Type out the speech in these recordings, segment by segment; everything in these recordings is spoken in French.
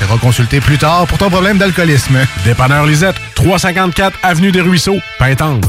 Et reconsulter plus tard pour ton problème d'alcoolisme? Dépanneur Lisette, 354 Avenue des Ruisseaux, Pintendre.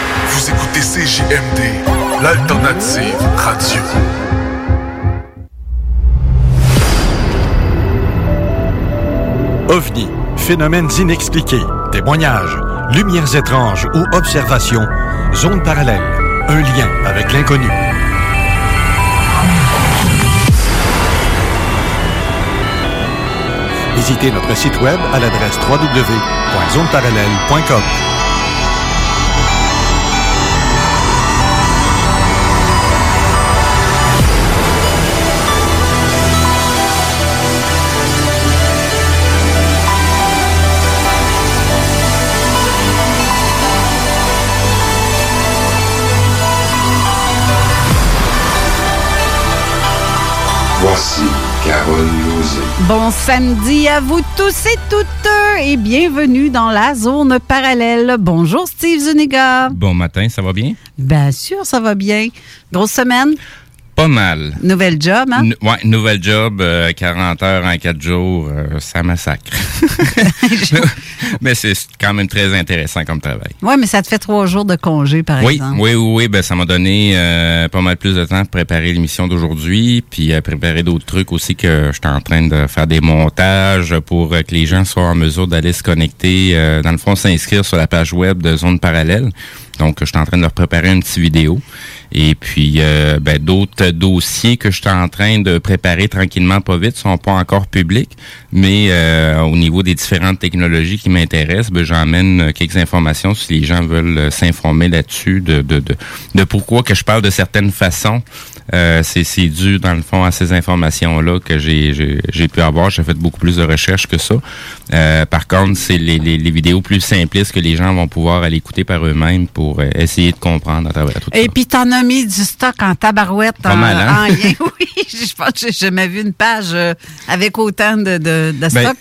Vous écoutez CJMD, l'alternative radio. OVNI, phénomènes inexpliqués, témoignages, lumières étranges ou observations, zone parallèle, un lien avec l'inconnu. Visitez notre site web à l'adresse www.zoneparallèle.com. Voici Carole Lozé. Bon samedi à vous tous et toutes et bienvenue dans la zone parallèle. Bonjour Steve Zuniga. Bon matin, ça va bien? Bien sûr, ça va bien. Grosse semaine? Pas mal. Nouvelle job, hein? N- ouais, nouvelle job, euh, 40 heures en 4 jours, euh, ça massacre. Mais c'est quand même très intéressant comme travail. Oui, mais ça te fait trois jours de congé, par Oui, exemple. oui, oui, oui, ben ça m'a donné euh, pas mal plus de temps pour préparer l'émission d'aujourd'hui, puis euh, préparer d'autres trucs aussi que j'étais en train de faire des montages pour que les gens soient en mesure d'aller se connecter, dans le fond, s'inscrire sur la page web de Zone Parallèle. Donc, je suis en train de leur préparer une petite vidéo. Et puis, euh, ben, d'autres dossiers que je suis en train de préparer tranquillement, pas vite, sont pas encore publics. Mais euh, au niveau des différentes technologies qui m'intéressent, ben, j'emmène euh, quelques informations si les gens veulent euh, s'informer là-dessus de, de, de, de pourquoi que je parle de certaines façons. Euh, c'est c'est dû, dans le fond, à ces informations-là que j'ai j'ai- j'ai pu avoir. J'ai fait beaucoup plus de recherches que ça. Euh, par contre, c'est les, les, les vidéos plus simplistes que les gens vont pouvoir aller écouter par eux-mêmes pour essayer de comprendre à travers tout Et puis, t'en as mis du stock en tabarouette. Pas en, mal, hein? en lien. Oui, je pense que j'ai jamais vu une page euh, avec autant de, de, de Ben, stock.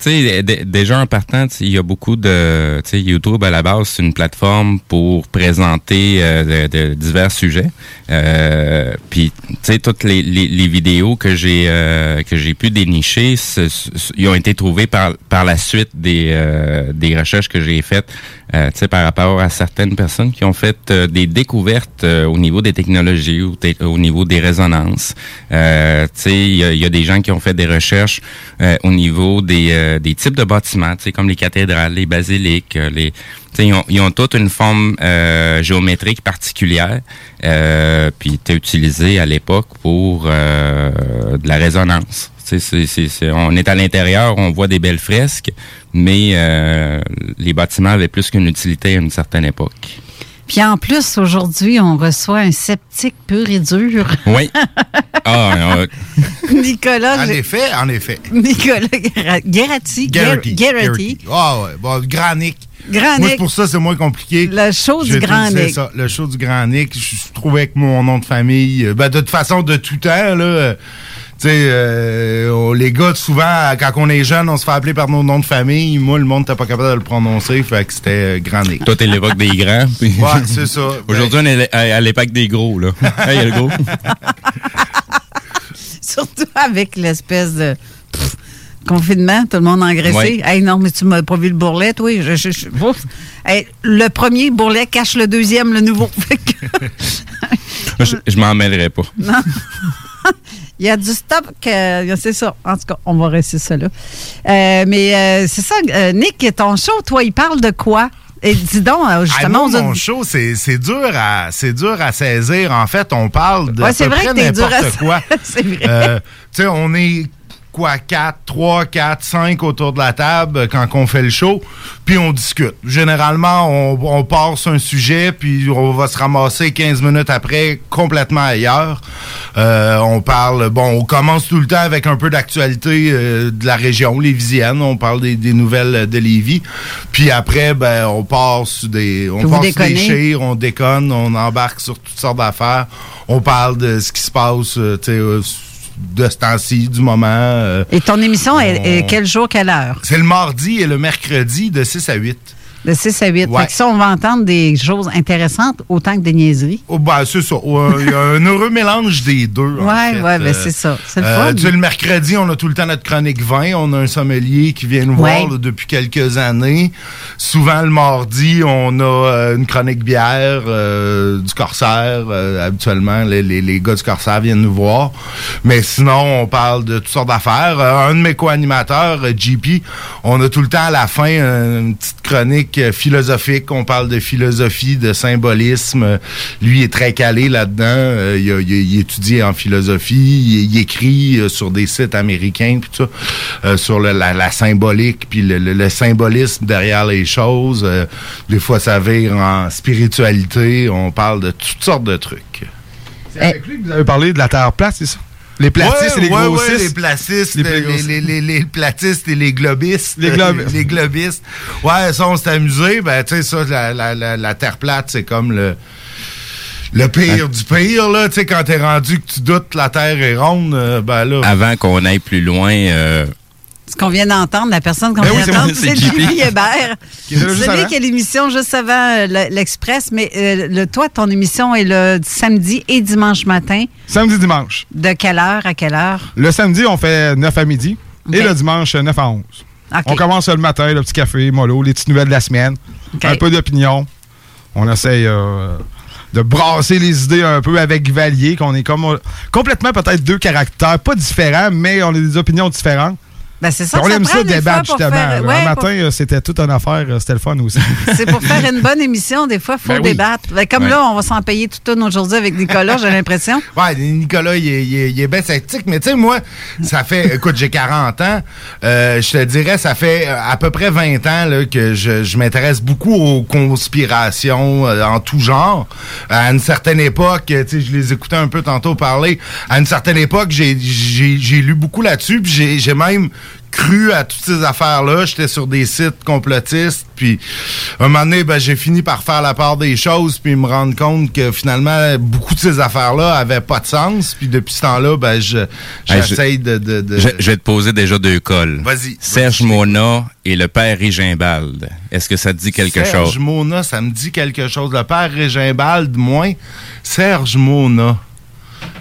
Sais, déjà en partant, il y a beaucoup de, tu sais, YouTube à la base, c'est une plateforme pour présenter euh, de, de divers sujets. Euh, Puis, tu sais, toutes les, les, les vidéos que j'ai euh, que j'ai pu dénicher, ils ont été trouvées par par la suite des euh, des recherches que j'ai faites, euh, tu sais, par rapport à certaines personnes qui ont fait euh, des découvertes au niveau des technologies ou au niveau des résonances. Tu sais, il y, y a des gens qui ont fait des recherches au niveau des, euh, des types de bâtiments, comme les cathédrales, les basiliques, euh, les ils ont, ils ont toutes une forme euh, géométrique particulière, euh, puis était utilisé à l'époque pour euh, de la résonance. C'est- c'est- c'est- on est à l'intérieur, on voit des belles fresques, mais les bâtiments avaient plus qu'une utilité à une certaine époque. Puis en plus, aujourd'hui, on reçoit un sceptique pur et dur. Oui. Ah, euh, Nicolas. En effet, en effet. Nicolas. Garrity. Guerrati. Ah ouais, bon, Grand Nick. Grand Moi, pour ça, c'est moins compliqué. Le show Je du te Grand Nick. ça, le show du Grand Nick. Je trouvais que mon nom de famille, ben, de toute façon, de tout temps, là, Tu sais, euh, on- les gars, souvent, quand on est jeune, on se fait appeler par nos noms de famille. Moi, le monde n'était pas capable de le prononcer, fait que c'était euh, Grand. Toi, t'es l'époque des grands. puis- Ouais, c'est ça. Aujourd'hui, on est à l'époque des gros, là. Hey, y a le gros. Surtout avec l'espèce de pff, confinement, tout le monde engraissé. Ouais. Hey, non, mais tu m'as pas vu le bourrelet, toi? Je, je- je- ouf. Hey, le premier bourrelet cache le deuxième, le nouveau. Fait que- je je m'en mêlerai pas. non. Il y a du stock, euh, c'est ça. En tout cas, on va rester ça là. Euh, mais euh, c'est ça, Nick, ton show, toi, il parle de quoi? Et dis donc, euh, Ah, justement, moi, mon show, c'est c'est dur à c'est dur à saisir. En fait, on parle de Ouais, peu vrai près que t'es dur à n'importe quoi. c'est vrai. Tu sais, on est quoi, 4, 3, 4, 5 autour de la table quand on fait le show, puis on discute. Généralement, on, on part sur un sujet, puis on va se ramasser 15 minutes après complètement ailleurs. Euh, on parle, bon, on commence tout le temps avec un peu d'actualité euh, de la région lévisienne, on parle des, des nouvelles de Lévis, puis après, ben, on part sur des, on sur des chires, on déconne, on embarque sur toutes sortes d'affaires, on parle de ce qui se passe, euh, tu sais, de ce temps-ci, du moment. euh, Et ton émission est, est quel jour, quelle heure? c'est le mardi et le mercredi de 6 à 8. De 6 à 8. Ouais. Fait que ça, on va entendre des choses intéressantes autant que des niaiseries. Oh, ben, c'est ça. Il y a un heureux mélange des deux. Ouais, fait. ouais, ben, c'est ça. C'est le euh, fun. tu sais, le mercredi, on a tout le temps notre chronique vin. On a un sommelier qui vient nous voir là, depuis quelques années. Souvent, le mardi, on a euh, une chronique bière euh, du Corsaire. Habituellement, les, les, les gars du Corsaire viennent nous voir. Mais sinon, on parle de toutes sortes d'affaires. Un de mes co-animateurs, JP, on a tout le temps à la fin une petite chronique euh, philosophique. On parle de philosophie, de symbolisme. Lui est très calé là-dedans. Euh, il, étudie en philosophie. Il, écrit euh, sur des sites américains, puis ça, sur la, symbolique, puis le, le- symbolisme derrière les choses. Des fois, ça vire en spiritualité. On parle de toutes sortes de trucs. C'est avec lui que vous avez parlé de la Terre plate, c'est ça? Les platistes et les ouais, grossistes. ouais, les platistes, Les les, les, les- les platistes et les globistes. Les globistes. les globistes. Ouais, ça, on s'est amusé. Ben, tu sais, ça, la, la, la, la Terre plate, c'est comme le... Le pire du pire, là, tu sais, quand t'es rendu que tu doutes que la Terre est ronde, euh, ben là... Avant qu'on aille plus loin, euh, qu'on vient d'entendre, la personne qu'on Ben vient oui, d'entendre, c'est. Julie Hébert. Avant. qui a l'émission juste avant euh, le- l'Express, mais euh, le, toi, ton émission est le samedi et dimanche matin. Samedi, dimanche. De quelle heure à quelle heure? Le samedi, on fait 9 à midi. Et le dimanche, 9 à 11. OK. On commence le matin, le petit café, mollo, les petites nouvelles de la semaine. Un peu d'opinion. On essaye euh, de brasser les idées un peu avec Valier, qu'on est comme complètement peut-être deux caractères, pas différents, mais on a des opinions différentes. Ben, c'est ça on aime ça débattre, justement. faire- Le ouais, matin, pour- euh, c'était toute une affaire, euh, c'était le fun aussi. C'est pour faire une bonne émission, des fois, il faut Ben débattre. Ben, comme Ouais. là, on va s'en payer toute une aujourd'hui avec Nicolas, j'ai l'impression. Ouais, Nicolas, il est, il est- il est bien sceptique, mais tu sais, moi, ça fait, écoute, j'ai 40 ans, euh, je te dirais, ça fait euh, à peu près 20 ans là, que je, je m'intéresse beaucoup aux conspirations euh, en tout genre. À une certaine époque, tu sais, je les écoutais un peu tantôt parler, à une certaine époque, j'ai lu beaucoup là-dessus, puis j'ai même cru à toutes ces affaires-là. J'étais sur des sites complotistes, puis un moment donné, ben, j'ai fini par faire la part des choses, puis me rendre compte que finalement, beaucoup de ces affaires-là avaient pas de sens. Puis depuis ce temps-là, ben, je- Hey, j'essaye de... de, de- je, je vais te poser déjà deux cols. Vas-y. Serge Mona et le père Rigimbalde. Est-ce que ça te dit quelque Serge chose? Mona, ça me dit quelque chose. Le père Régimbalde, moins. Serge Mona.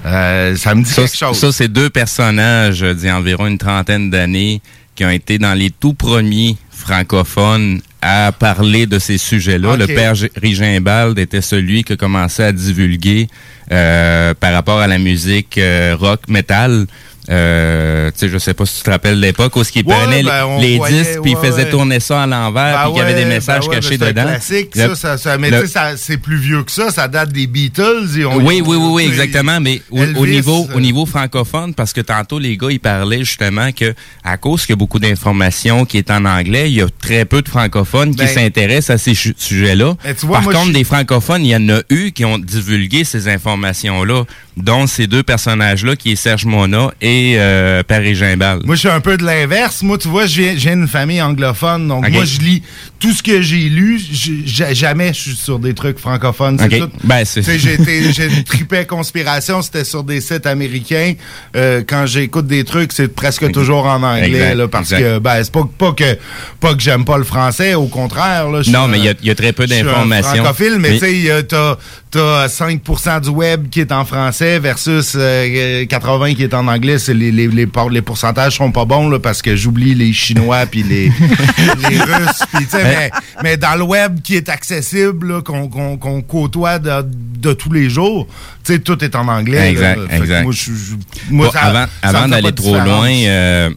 Euh, ça me dit Ça, quelque chose. ça, c'est deux personnages euh, d'il y a environ une trentaine d'années qui ont été dans les tout premiers francophones à parler de ces sujets-là. Le père Rigimbalde était celui qui a commencé à divulguer euh, par rapport à la musique euh, rock, metal. Euh, tu sais, je sais pas si tu te rappelles l'époque où ce qui Ouais, prenait ben, les voyait, disques puis il ouais, faisait ouais. tourner ça à l'envers Ben puis qu'il y avait des messages ben cachés ben dedans. classique, Le- ça, ça, ça, mais le- ça, c'est plus vieux que ça. Ça date des Beatles. et on- oui, oui, oui, oui, exactement. Mais au, Elvis, au niveau, euh, au niveau francophone, parce que tantôt les gars ils parlaient justement que à cause qu'il y a beaucoup d'informations qui est en anglais, il y a très peu de francophones Ben, qui s'intéressent à ces sujets-là. Ben, vois, Par moi, contre, je- des francophones, il y en a eu qui ont divulgué ces informations-là, dont ces deux personnages-là, qui est Serge Mona et euh, Paris Gimbal. Moi, je suis un peu de l'inverse. Moi, tu vois, je viens, je viens d'une famille anglophone. Donc, moi, je lis tout ce que j'ai lu, jamais je suis sur des trucs francophones. C'est Ok. tout. Ben, j'ai trippé conspiration, c'était sur des sites américains. Euh, quand j'écoute des trucs, c'est presque toujours en anglais, Exact, là, parce exact. que ben c'est pas, pas que pas que j'aime pas le français, au contraire. Là, Non, mais il y a- y très peu d'informations. francophile, mais, Mais- tu sais, t'as t'as 5% du web qui est en français versus euh, 80 qui est en anglais. Les, les, les, pourcentages sont pas bons là, parce que j'oublie les Chinois puis les, les Russes. Mais, mais dans le web qui est accessible, qu'on qu'on- qu'on côtoie de, de tous les jours, tu sais, tout est en anglais. Exact, là. Exact. Moi, je- je- moi, Bon, ça- avant d'aller trop différence. loin, euh,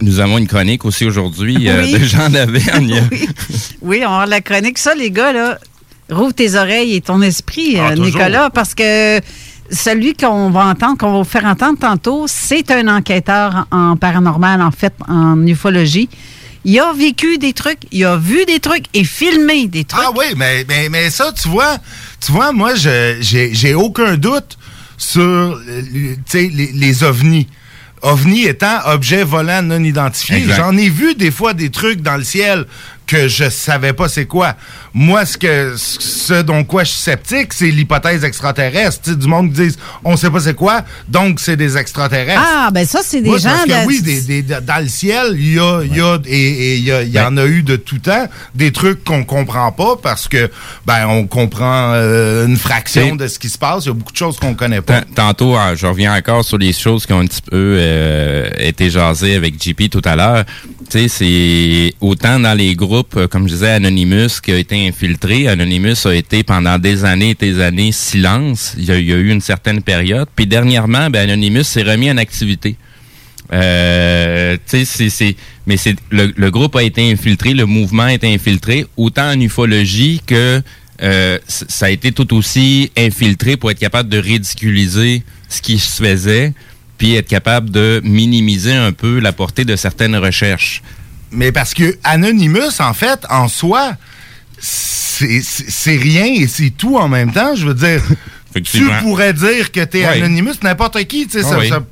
nous avons une chronique aussi aujourd'hui euh, Oui. de Jean Lavergne. Oui, on a la chronique. Ça, les gars, là, rouvre tes oreilles et ton esprit, Ah, euh, toujours. Nicolas, parce que celui qu'on va entendre, qu'on va vous faire entendre tantôt, c'est un enquêteur en paranormal, en fait, en ufologie. Il a vécu des trucs, il a vu des trucs et filmé des trucs. Ah oui, mais, mais, mais ça, tu vois, tu vois, moi, je- j'ai j'ai aucun doute sur euh, tu sais, les, les ovnis. OVNI étant objet volant non identifié. J'en ai vu des fois des trucs dans le ciel que je savais pas c'est quoi. Moi, ce que ce dont quoi je suis sceptique, c'est l'hypothèse extraterrestre. Tu sais, du monde qui disent on sait pas c'est quoi, donc c'est des extraterrestres. Ah, ben ça, c'est des Moi, gens... parce que de- oui, des, des- de- dans le ciel, il y a, il y a- et, il y, a- il y en a eu de tout temps, des trucs qu'on comprend pas parce que ben on comprend euh, une fraction de ce qui se passe. Il y a beaucoup de choses qu'on connaît pas. Tant- Tantôt, hein, je reviens encore sur les choses qui ont un petit peu euh, été jasées avec JP tout à l'heure. C'est autant dans les groupes, euh, comme je disais, Anonymous qui a été infiltré. Anonymous a été pendant des années et des années silence. Il y a, eu une certaine période. Puis dernièrement, ben, Anonymous s'est remis en activité. Euh, mais c'est le, groupe a été infiltré, le mouvement a été infiltré, autant en ufologie que euh, ça a été tout aussi infiltré pour être capable de ridiculiser ce qui se faisait, puis être capable de minimiser un peu la portée de certaines recherches. Mais parce que Anonymous, en fait, en soi, c'est rien et c'est tout en même temps. Je veux dire, tu pourrais dire que tu es Oui. Anonymous, n'importe qui, tu sais, ça, Oui. ça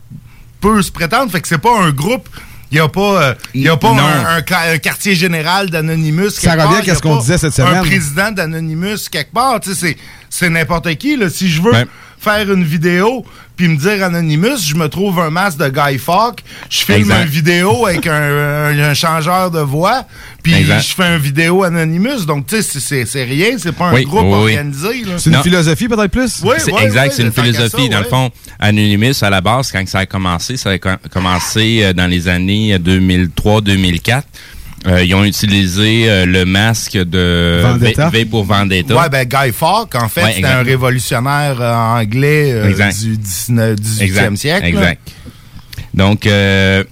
peut se prétendre. Fait que c'est pas un groupe. Il n'y a pas, euh, il y a pas Non. un, un un quartier général d'Anonymous. Ça quelque revient part. à Il y a ce qu'on disait cette Un semaine. président d'Anonymous quelque part. Tu sais, c'est- c'est n'importe qui. Là. Si je veux Ouais. faire une vidéo puis me dire Anonymous, je me trouve un masque de Guy Fawkes, je filme Exact. une vidéo avec un, un- un changeur de voix, puis je fais une vidéo Anonymous. Donc, tu sais, c'est- rien, c'est pas un Oui, groupe oui, organisé. C'est une Non. philosophie peut-être plus? Oui, C'est oui, exact, oui, c'est une philosophie. ça, dans le fond, Anonymous, à la base, quand ça a commencé, ça a co- commencé euh, dans les années 2003-2004. Euh, ils ont utilisé euh, le masque de Vendetta. V, V pour Vendetta. Ouais, ben Guy Fawkes, en fait, Ouais, c'était un révolutionnaire euh, anglais euh, du 19, 18e Exact, siècle. là. Exact. Donc, euh,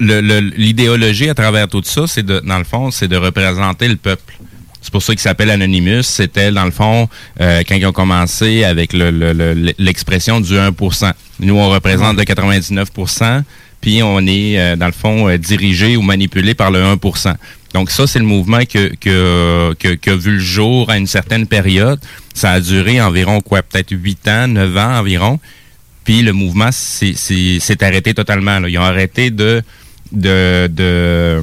l'idéologie à travers tout ça, c'est de, dans le fond, c'est de représenter le peuple. C'est pour ça qu'il s'appelle Anonymous. C'était, dans le fond, euh, quand ils ont commencé avec le- le- le- l'expression du 1% Nous, on représente le 99 puis on est, euh, dans le fond, euh, dirigé ou manipulé par le 1% Donc ça, c'est le mouvement que, que, que, que vu le jour à une certaine période. Ça a duré environ, quoi, peut-être 8 ans, 9 ans environ. Puis le mouvement s'est arrêté totalement. là. Ils ont arrêté de, de, de,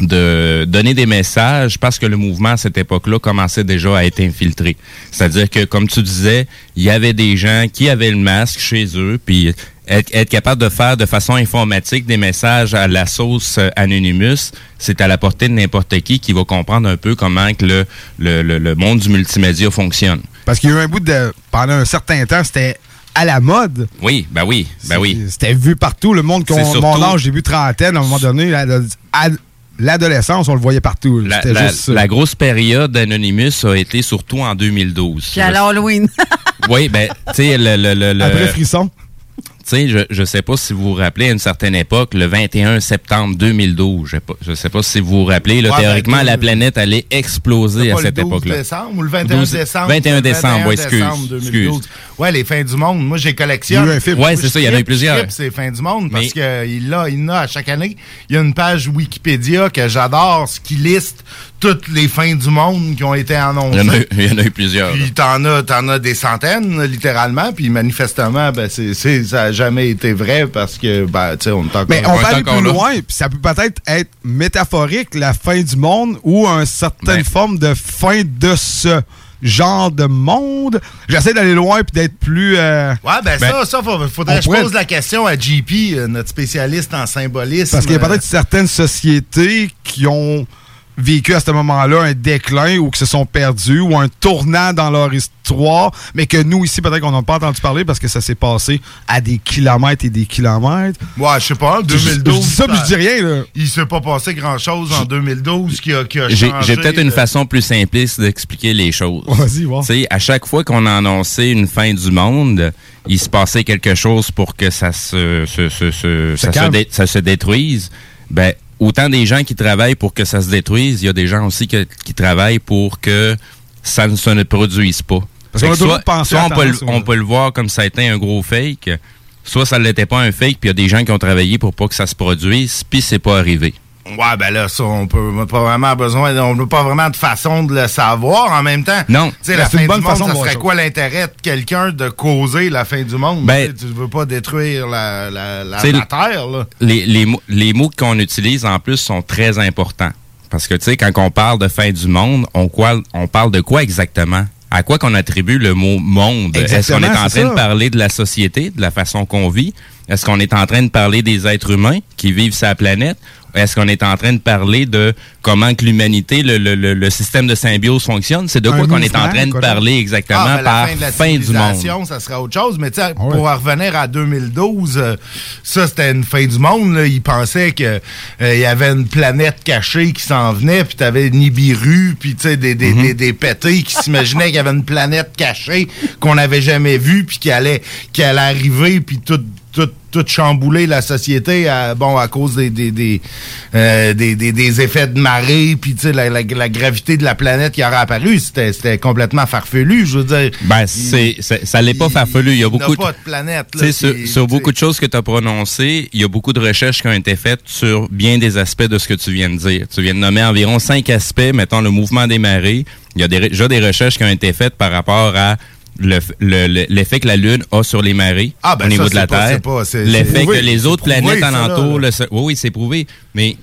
de donner des messages parce que le mouvement à cette époque-là commençait déjà à être infiltré. C'est-à-dire que, comme tu disais, il y avait des gens qui avaient le masque chez eux, puis être, être capable de faire de façon informatique des messages à la sauce Anonymous, c'est à la portée de n'importe qui qui va comprendre un peu comment que le, le, le, le monde du multimédia fonctionne. Parce qu'il y a eu un bout de. Pendant un certain temps, c'était à la mode. Oui, ben oui, ben oui. C'était vu partout. Le monde, qu'on- mon âge, début trentaine, à un moment donné, la- ad- l'adolescence, on le voyait partout. La, C'était la- juste ça. la grosse période d'Anonymous a été surtout en 2012. Puis à l'Halloween. Oui, ben, tu sais, le, le, le, le- Après Frisson. Tu sais, je, je sais pas si vous vous rappelez, à une certaine époque, le 21 septembre 2012, je sais pas, je sais pas si vous vous rappelez, là, Ouais, ben, théoriquement, deux- la planète allait exploser Pas à le cette 12 époque-là. décembre ou le 21 12 décembre. 21 le décembre, ouais, excuse, décembre 2012. excuse. Ouais, les fins du monde. Moi, j'ai collectionné. Il y a eu un film. Ouais, c'est ça, il y en a eu plusieurs. trippe ces fins du monde parce Mais- que il il l'a à chaque année. Il y a une page Wikipédia que j'adore, ce qui liste toutes les fins du monde qui ont été Il y en a annoncées. eu, il y en a eu plusieurs. Puis t'en as, t'en as des centaines, littéralement. Puis manifestement, ben c'est, c'est, ça, a jamais été vrai parce que, ben, tu sais, on est encore Mais on va aller plus là. loin, puis ça peut peut-être être métaphorique, la fin du monde, ou une certaine Ben. forme de fin de ce genre de monde. J'essaie d'aller loin puis d'être plus... euh, Ouais, ben, ça, ça, faut- faudrait on que je pose la question à JP, euh, notre spécialiste en symbolisme. Parce qu'il y a Euh, peut-être certaines sociétés qui ont vécu à ce moment-là un déclin ou qui se sont perdus ou un tournant dans leur histoire, mais que nous, ici, peut-être qu'on n'a pas entendu parler parce que ça s'est passé à des kilomètres et des kilomètres. Ouais, je sais pas, en Je- je 2012. dis ça, puis je dis rien, là. Il s'est pas passé grand-chose en 2012 qui a, qui a J'ai changé. j'ai peut-être une le- façon plus simpliste d'expliquer les choses. Vas-y, voir. Tu sais, à chaque fois qu'on a annoncé une fin du monde, il se passait quelque chose pour que ça se, se- se- se- ça, se calme. dé- ça se détruise. Ben, autant des gens qui travaillent pour que ça se détruise, il y a des gens aussi que- qui travaillent pour que ça ne se ne produise pas. Parce qu'on soit, soit on, peut le, on peut le voir comme ça a été un gros fake, soit ça ne l'était pas un fake, puis il y a des gens qui ont travaillé pour pas que ça se produise, puis c'est pas arrivé. Ouais, ben là, ça, on peut on pas vraiment besoin, on n'a pas vraiment de façon de le savoir en même temps. Non. Tu sais, Ben, la fin une bonne du monde, façon ça serait quoi l'intérêt de quelqu'un de causer la fin du monde? Ben, tu veux pas détruire la, la, la, la Terre, là. les, les, mots- les mots qu'on utilise en plus sont très importants. Parce que, tu sais, quand on parle de fin du monde, on, quoi, on parle de quoi exactement? À quoi qu'on attribue le mot monde? Est-ce qu'on est en train ça. de parler de la société, de la façon qu'on vit? Est-ce qu'on est en train de parler des êtres humains qui vivent sur la planète? Est-ce qu'on est en train de parler de comment que l'humanité, le, le, le, le système de symbiose fonctionne? C'est de quoi qu'on est en train de parler exactement Ah, ben, la par fin de la fin du monde? ça serait autre chose. Mais tu sais, pour en revenir à 2012, euh, ça, c'était une fin du monde. Là. Ils pensaient qu'il y avait une planète cachée qui s'en venait, puis t'avais Nibiru, puis tu sais, des, des, Mhm. des, des pétés qui s'imaginaient qu'il y avait une planète cachée qu'on n'avait jamais vue, puis qui allait, qui allait arriver, puis tout tout, tout chambouler la société à, bon, à cause des, des, des, euh, des, des- des effets de puis tu sais, la, la, la gravité de la planète qui aurait apparu, c'était complètement farfelu, je veux dire. Ben, c'est, ça l'est pas farfelu. Il y a beaucoup a pas de planète. Là, sur, beaucoup de choses que tu as prononcées, il y a beaucoup de recherches qui ont été faites sur bien des aspects de ce que tu viens de dire. Tu viens de nommer environ cinq aspects, mettons le mouvement des marées. Il y a des, déjà des recherches qui ont été faites par rapport à le f- le- le- l'effet que la Lune a sur les marées Ah, ben au niveau ça, de la pas- Terre. L'effet que les autres planètes ça, là, alentour, là. le so- oui, oui, c'est prouvé. Mais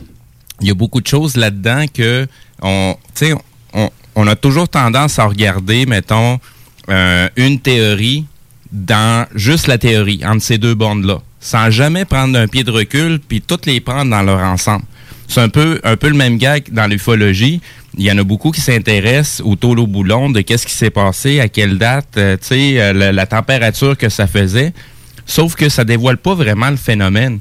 il y a beaucoup de choses là-dedans que on, on, on a toujours tendance à regarder, mettons, euh, une théorie dans juste la théorie, entre ces deux bandes-là, sans jamais prendre un pied de recul, puis toutes les prendre dans leur ensemble. C'est un peu, un peu le même gag dans l'ufologie. Il y en a beaucoup qui s'intéressent au taux au boulon, de qu'est-ce qui s'est passé, à quelle date, euh, tu sais, euh, la, la température que ça faisait. Sauf que ça dévoile pas vraiment le phénomène.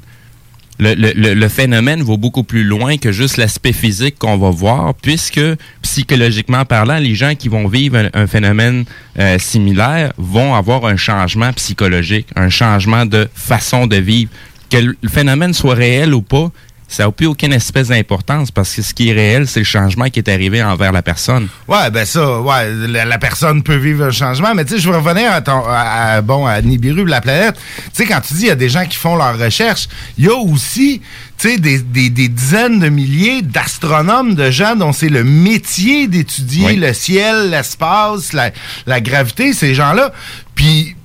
Le, le- le- phénomène va beaucoup plus loin que juste l'aspect physique qu'on va voir, puisque psychologiquement parlant, les gens qui vont vivre un, un phénomène euh, similaire vont avoir un changement psychologique, un changement de façon de vivre. Que le phénomène soit réel ou pas, ça n'a plus aucune espèce d'importance parce que ce qui est réel, c'est le changement qui est arrivé envers la personne. Ouais, ben ça, ouais, la, la personne peut vivre un changement, mais tu sais, je veux revenir à, ton, à, à- bon, à Nibiru, la planète. Tu sais, quand tu dis il y a des gens qui font leurs recherches, il y a aussi, tu sais, des, des, des dizaines de milliers d'astronomes, de gens dont c'est le métier d'étudier Oui. le ciel, l'espace, la, la gravité, ces gens-là. Puis,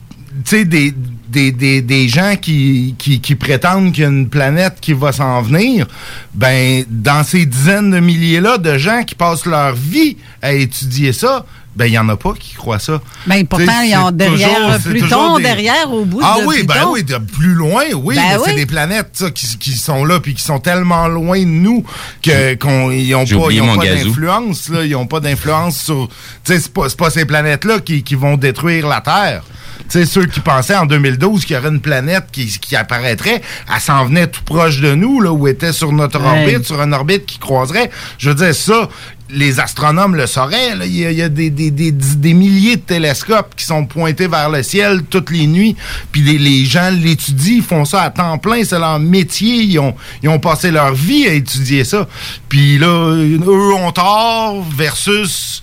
tu sais, des, des, des, des gens qui, qui, qui prétendent qu'il y a une planète qui va s'en venir, ben, dans ces dizaines de milliers-là de gens qui passent leur vie à étudier ça, ben, il n'y en a pas qui croient ça. Ben, pourtant, ils ont derrière toujours- Pluton, des- derrière, au bout Ah de oui, ben Pluton. oui, de plus loin, oui. Ben mais c'est oui. des planètes ça, qui, qui sont là puis qui sont tellement loin de nous que qu'on ils ont J'ai pas, ils ont pas d'influence là, ils ont pas d'influence sur tu sais c'est pas, c'est pas ces planètes là qui, qui vont détruire la Terre. Sais ceux qui pensaient en 2012 qu'il y aurait une planète qui, qui apparaîtrait, elle s'en venait tout proche de nous là où était sur notre orbite, sur une orbite qui croiserait. Je veux dire ça les astronomes le sauraient. là. Il y a, il y a des, des- des- des milliers de télescopes qui sont pointés vers le ciel toutes les nuits. Puis les, les gens l'étudient, ils font ça à temps plein. C'est leur métier. Ils ont, ils ont passé leur vie à étudier ça. Puis là, eux ont tort versus,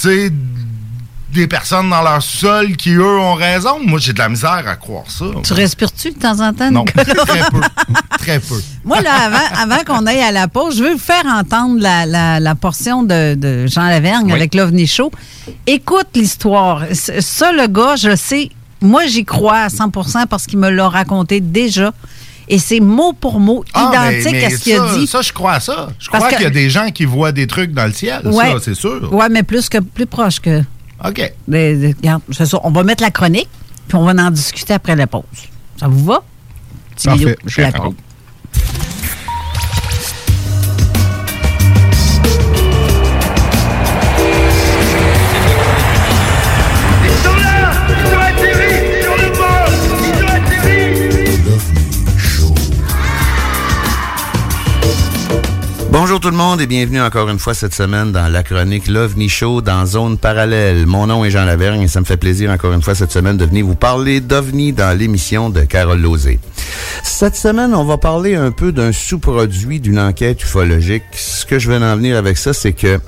tu sais, des personnes dans leur sol qui, eux, ont raison. Moi, j'ai de la misère à croire ça. Tu respires-tu de temps en temps, Non, Nicolas? très peu. Très peu. Moi, là, avant, avant qu'on aille à la pause, je veux vous faire entendre la, la- la portion de, de Jean Lavergne Oui. avec l'OVNI Show. Écoute l'histoire. Ça, le gars, je le sais, moi, j'y crois à 100% parce qu'il me l'a raconté déjà. Et c'est mot pour mot Ah, identique mais à ce qu'il a dit. Ça, je crois à ça. Je Parce crois qu'il y a des gens qui voient des trucs dans le ciel. Ouais. Ça, c'est sûr. Ouais, mais plus que plus proche que. OK. Euh, regarde, c'est ça. On va mettre la chronique, puis on va en discuter après la pause. Ça vous va? Petit Parfait. vidéo, je suis la Bonjour tout le monde et bienvenue encore une fois cette semaine dans la chronique l'OVNI Show dans Zone Parallèle. Mon nom est Jean Lavergne et ça me fait plaisir encore une fois cette semaine de venir vous parler d'OVNI dans l'émission de Carole Lozé. Cette semaine, on va parler un peu d'un sous-produit d'une enquête ufologique. Ce que je veux en venir avec ça, c'est que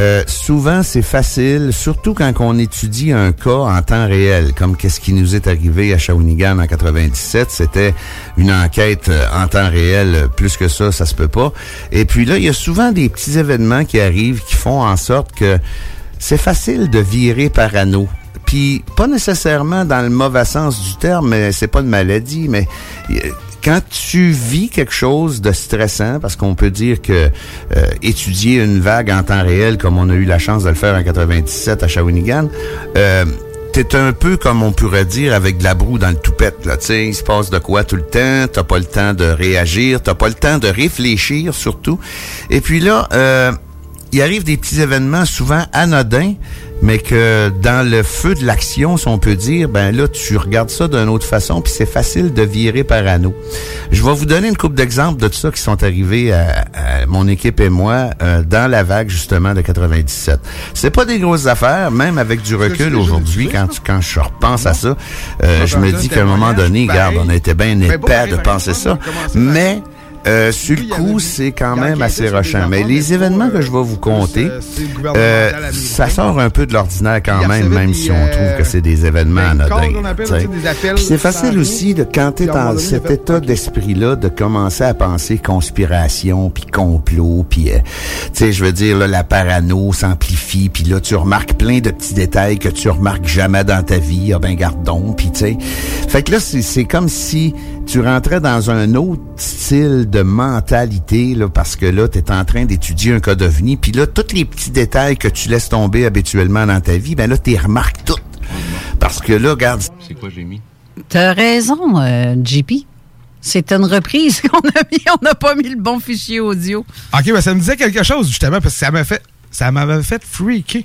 euh, souvent, c'est facile, surtout quand on étudie un cas en temps réel, comme qu'est-ce qui nous est arrivé à Shawinigan en 97. C'était une enquête euh, en temps réel. Plus que ça, ça se peut pas. Et puis là, il y a souvent des petits événements qui arrivent qui font en sorte que c'est facile de virer parano. Puis pas nécessairement dans le mauvais sens du terme, mais c'est pas une maladie, mais euh, quand tu vis quelque chose de stressant, parce qu'on peut dire que euh, étudier une vague en temps réel, comme on a eu la chance de le faire en 97 à Shawinigan, euh, T'es un peu comme on pourrait dire avec de la broue dans le toupette, là. Tu sais, il se passe de quoi tout le temps. T'as pas le temps de réagir. T'as pas le temps de réfléchir, surtout. Et puis là, euh, il arrive des petits événements souvent anodins, mais que dans le feu de l'action, si on peut dire, ben là, tu regardes ça d'une autre façon, puis c'est facile de virer parano. Je vais vous donner une couple d'exemples de tout ça qui sont arrivés à, à mon équipe et moi euh, dans la vague, justement, de 97. C'est pas des grosses affaires, même avec du recul aujourd'hui, quand, tu- quand je repense à ça, euh, je me dis qu'à un moment donné, regarde, on était bien épais de penser ça, mais... Euh, sur le coup, c'est quand même assez rochant. Mais les événements que je vais vous compter, euh, ça sort un peu de l'ordinaire quand même, même si on trouve que c'est des événements anodins. t'sais. Puis c'est facile aussi, de, quand tu es dans cet état d'esprit-là, de commencer à penser conspiration, puis complot, puis, euh, tu sais, je veux dire, là, la parano s'amplifie, puis là, tu remarques plein de petits détails que tu remarques jamais dans ta vie. Ah ben, gardons, puis tu sais. Fait que là, c'est comme si tu rentrais dans un autre style de mentalité, là, parce que là, tu es en train d'étudier un cas d'OVNI, puis là, tous les petits détails que tu laisses tomber habituellement dans ta vie, ben là, tu les remarques toutes. Parce que là, regarde... C'est quoi j'ai mis? T'as raison, euh, JP. C'est une reprise qu'on a mis. On n'a pas mis le bon fichier audio. OK, ben ça me disait quelque chose, justement, parce que ça m'a fait. Ça m'avait fait freaker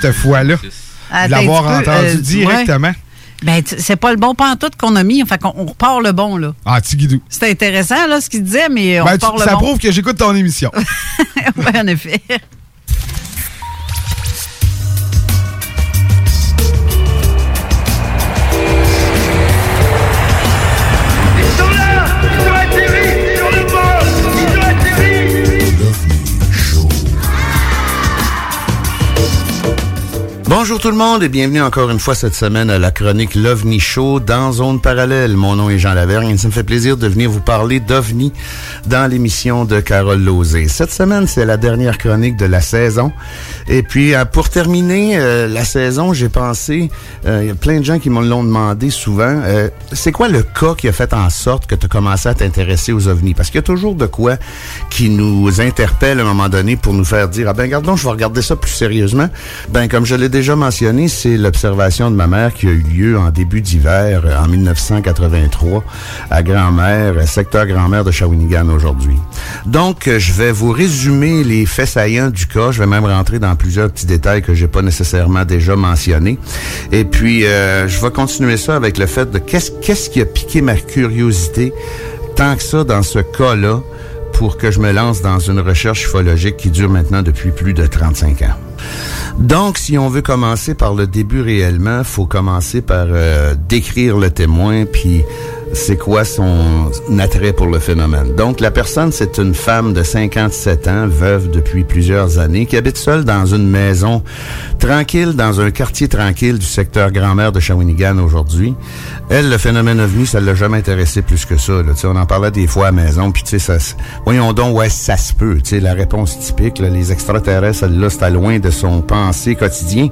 cette fois-là. L'avoir entendu euh, directement. ouais. Ben, c'est pas le bon pantoute qu'on a mis. Fait qu'on on repart le bon, là. Ah, Tigidou. C'est intéressant, là, ce qu'il disait, mais on Ben, tu- repart le ça bon. prouve que j'écoute ton émission. oui, en effet. Bonjour tout le monde et bienvenue encore une fois cette semaine à la chronique L'OVNI Show dans Zone Parallèle. Mon nom est Jean Lavergne et ça me fait plaisir de venir vous parler d'OVNI dans l'émission de Carole Lozé. Cette semaine, c'est la dernière chronique de la saison. Et puis, euh, pour terminer euh, la saison, j'ai pensé, euh, il y a plein de gens qui me l'ont demandé souvent, c'est quoi le cas qui a fait en sorte que tu as commencé à t'intéresser aux OVNI? Parce qu'il y a toujours de quoi qui nous interpelle à un moment donné pour nous faire dire, ah ben, gardons, je vais regarder ça plus sérieusement. Ben, comme je l'ai déjà mentionné, c'est l'observation de ma mère qui a eu lieu en début d'hiver, euh, en 1983, à Grand-Mère, euh, secteur Grand-Mère de Shawinigan aujourd'hui. Donc, euh, je vais vous résumer les faits saillants du cas. Je vais même rentrer dans plusieurs petits détails que j'ai pas nécessairement déjà mentionnés. Et puis, je vais continuer ça avec le fait de qu'est-ce qu'est-ce qui a piqué ma curiosité tant que ça dans ce cas-là pour que je me lance dans une recherche ufologique qui dure maintenant depuis plus de 35 ans. Donc, si on veut commencer par le début réellement, faut commencer par euh, décrire le témoin, puis c'est quoi son attrait pour le phénomène? Donc, la personne, c'est une femme de 57 ans, veuve depuis plusieurs années, qui habite seule dans une maison tranquille, dans un quartier tranquille du secteur grand-mère de Shawinigan aujourd'hui. Elle, le phénomène ovni, ça l'a jamais intéressé plus que ça. Là. On en parlait des fois à la maison, puis tu sais, voyons donc, ouais, ça se peut. La réponse typique, là, les extraterrestres, celle-là, c'était loin de son pensée quotidien.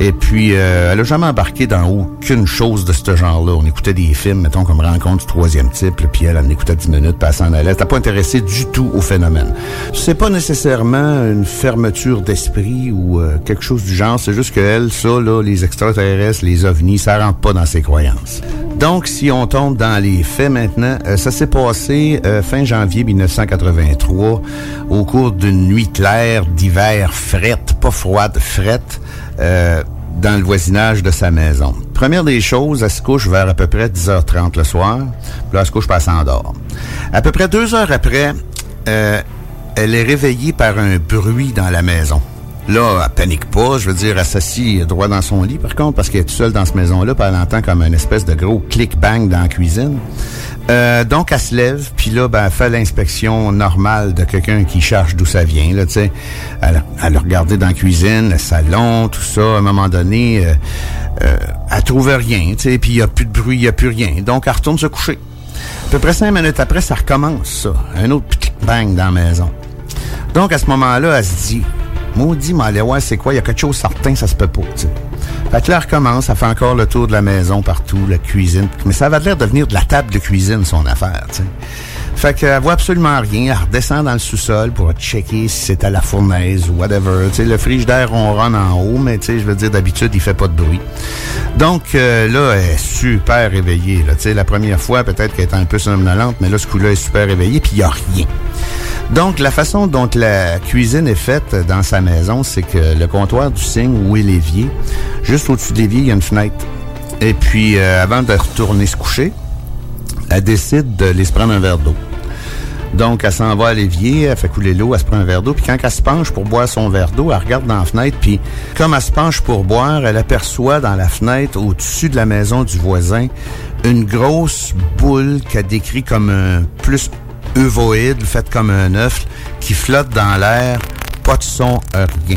Et puis, euh, elle a jamais embarqué dans aucune chose de ce genre-là. On écoutait des films, mettons, comme Rencontre du troisième type, puis elle en écoutait 10 minutes, puis elle s'en allait. N'était pas intéressée du tout au phénomène. C'est pas nécessairement une fermeture d'esprit ou euh, quelque chose du genre. C'est juste que elle, ça, là, les extraterrestres, les ovnis, ça rentre pas dans ses croyances. Donc, si on tombe dans les faits maintenant, euh, ça s'est passé euh, fin janvier 1983 au cours d'une nuit claire d'hiver frette, pas froide, frette, euh, dans le voisinage de sa maison. Première des choses, elle se couche vers à peu près 10h30 le soir. Puis là, elle se couche, pas s'endort. À peu près deux heures après, euh, elle est réveillée par un bruit dans la maison. Là, elle panique pas, je veux dire, elle s'assit droit dans son lit, par contre, parce qu'elle est toute seule dans cette maison-là, puis elle entend comme une espèce de gros clic-bang dans la cuisine. Euh, donc, elle se lève, puis là, ben, elle fait l'inspection normale de quelqu'un qui cherche d'où ça vient, là, tu sais. Elle, elle a regardé dans la cuisine, le salon, tout ça, à un moment donné, euh, euh, elle trouve rien, tu sais, puis il n'y a plus de bruit, il n'y a plus rien. Donc, elle retourne se coucher. À peu près cinq minutes après, ça recommence, ça. Un autre clic-bang dans la maison. Donc, à ce moment-là, elle se dit, maudit, mais allez voir, c'est quoi? Il y a quelque chose certain, ça se peut pas, tu sais. Fait que là, elle recommence, elle fait encore le tour de la maison partout, la cuisine. Mais ça avait l'air de venir de la table de cuisine, son affaire, tu sais. Fait qu'elle voit absolument rien. Elle redescend dans le sous-sol pour checker si c'est à la fournaise ou whatever. Tu sais, le frigidaire ronronne en haut, mais tu sais, je veux dire, d'habitude, il fait pas de bruit. Donc, euh, là, elle est super réveillée. Là. Tu la première fois, peut-être qu'elle était un peu somnolente, mais là, ce coup-là, elle est super réveillée, puis il n'y a rien. Donc, la façon dont la cuisine est faite dans sa maison, c'est que le comptoir du cygne, où est l'évier, juste au-dessus de l'évier, il y a une fenêtre. Et puis, euh, avant de retourner se coucher, elle décide de se prendre un verre d'eau. Donc, elle s'en va à l'évier, elle fait couler l'eau, elle se prend un verre d'eau, puis quand elle se penche pour boire son verre d'eau, elle regarde dans la fenêtre, puis comme elle se penche pour boire, elle aperçoit dans la fenêtre, au-dessus de la maison du voisin, une grosse boule qu'elle décrit comme un plus ovoïde, faite comme un œuf, qui flotte dans l'air, pas de son, rien.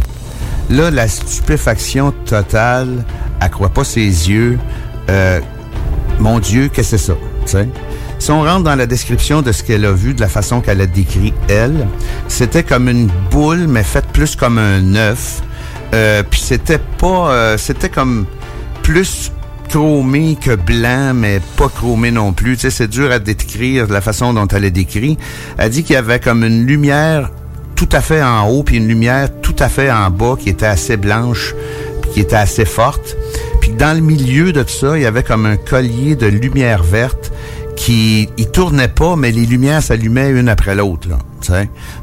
Là, la stupéfaction totale, elle croit pas ses yeux. Euh, mon Dieu, qu'est-ce que c'est ça? tu sais? Si on rentre dans la description de ce qu'elle a vu, de la façon qu'elle a décrit elle, c'était comme une boule, mais faite plus comme un œuf. Euh, Puis c'était pas, euh, c'était comme plus chromé que blanc, mais pas chromé non plus. Tu sais, c'est dur à décrire la façon dont elle est décrit. Elle dit qu'il y avait comme une lumière tout à fait en haut, puis une lumière tout à fait en bas qui était assez blanche, puis qui était assez forte. Puis dans le milieu de tout ça, il y avait comme un collier de lumière verte qui il tournait pas, mais les lumières s'allumaient une après l'autre.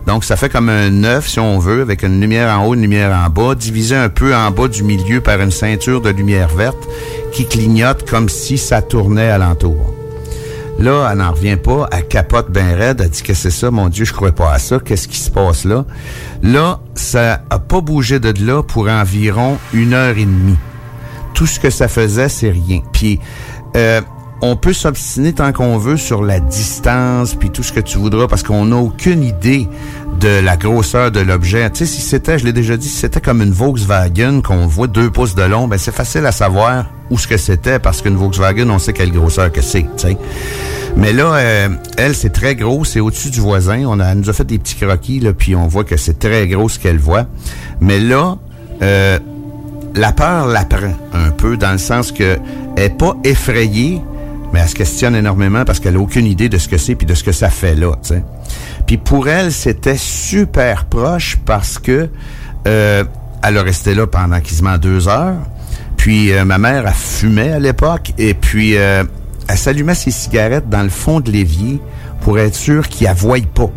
Donc ça fait comme un œuf, si on veut, avec une lumière en haut, une lumière en bas, divisé un peu en bas du milieu par une ceinture de lumière verte qui clignote comme si ça tournait alentour. Là, elle n'en revient pas, elle capote bien raide, elle dit que c'est ça, mon Dieu, je crois pas à ça, qu'est-ce qui se passe là? Là, ça a pas bougé de là pour environ une heure et demie. Tout ce que ça faisait, c'est rien. Puis, euh, on peut s'obstiner tant qu'on veut sur la distance, puis tout ce que tu voudras, parce qu'on n'a aucune idée de la grosseur de l'objet. Tu sais, si c'était, je l'ai déjà dit, si c'était comme une Volkswagen qu'on voit deux pouces de long, ben c'est facile à savoir où ce que c'était, parce qu'une Volkswagen, on sait quelle grosseur que c'est, tu sais. Mais là, euh, elle, c'est très gros, c'est au-dessus du voisin. On a, elle nous a fait des petits croquis, là, puis on voit que c'est très gros ce qu'elle voit. Mais là, euh, la peur la prend un peu, dans le sens que elle est pas effrayée, mais elle se questionne énormément parce qu'elle a aucune idée de ce que c'est puis de ce que ça fait là. Puis pour elle, c'était super proche parce que euh, elle a resté là pendant quasiment deux heures. Puis euh, ma mère, elle fumait à l'époque et puis euh, elle s'allumait ses cigarettes dans le fond de l'évier pour être sûre qu'il la voie pas.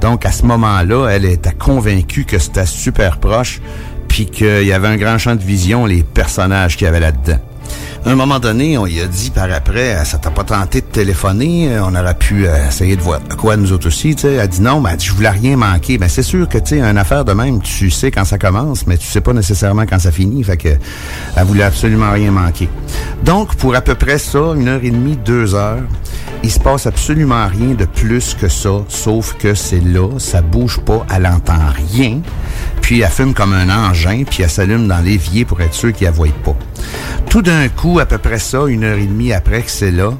Donc à ce moment-là, elle était convaincue que c'était super proche puis qu'il y avait un grand champ de vision, les personnages qu'il y avait là-dedans. Un moment donné, on y a dit par après, euh, ça t'a pas tenté de téléphoner, euh, on aurait pu euh, essayer de voir quoi nous autres aussi, tu sais. Elle a dit non, dit, je voulais rien manquer. Ben c'est sûr que, tu sais, une affaire de même, tu sais quand ça commence, mais tu sais pas nécessairement quand ça finit. Fait que elle voulait absolument rien manquer. Donc, pour à peu près ça, une heure et demie, deux heures, il se passe absolument rien de plus que ça, sauf que c'est là, ça bouge pas, elle entend rien, puis elle fume comme un engin, puis elle s'allume dans l'évier pour être sûre qu'il ne voit pas. Tout d'un coup, à peu près ça, une heure et demie après que c'est là,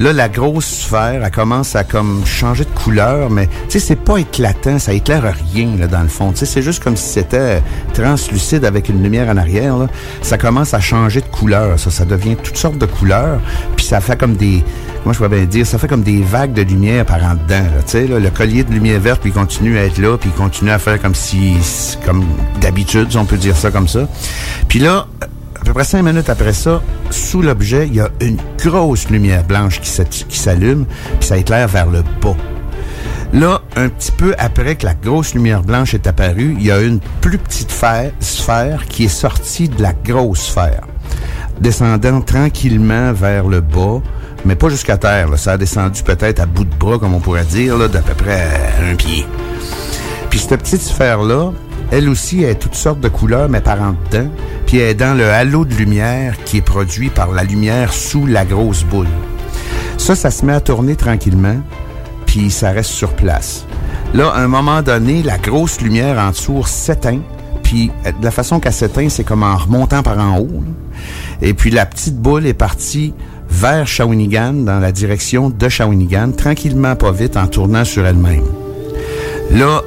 là, la grosse sphère, elle commence à comme changer de couleur, mais tu sais, c'est pas éclatant, ça éclaire rien, là, dans le fond. Tu sais, c'est juste comme si c'était translucide avec une lumière en arrière, là. Ça commence à changer de couleur, ça, ça devient toutes sortes de couleurs, puis ça fait comme des, moi je pourrais bien dire, ça fait comme des vagues de lumière par en dedans. Là, tu sais, là, le collier de lumière verte, puis il continue à être là, puis il continue à faire comme si, comme d'habitude, si on peut dire ça comme ça. Puis là, à peu près cinq minutes après ça, sous l'objet, il y a une grosse lumière blanche qui s'allume, puis ça éclaire vers le bas. Là, un petit peu après que la grosse lumière blanche est apparue, il y a une plus petite sphère qui est sortie de la grosse sphère, descendant tranquillement vers le bas, mais pas jusqu'à terre. Ça a descendu peut-être à bout de bras, comme on pourrait dire, d'à peu près un pied. Puis cette petite sphère-là, elle aussi, a toutes sortes de couleurs, mais par en dedans. Puis elle est dans le halo de lumière qui est produit par la lumière sous la grosse boule. Ça, ça se met à tourner tranquillement, puis ça reste sur place. Là, à un moment donné, la grosse lumière en dessous s'éteint, puis euh, de la façon qu'elle s'éteint, c'est comme en remontant par en haut. là. Et puis la petite boule est partie vers Shawinigan, dans la direction de Shawinigan, tranquillement, pas vite, en tournant sur elle-même. Là,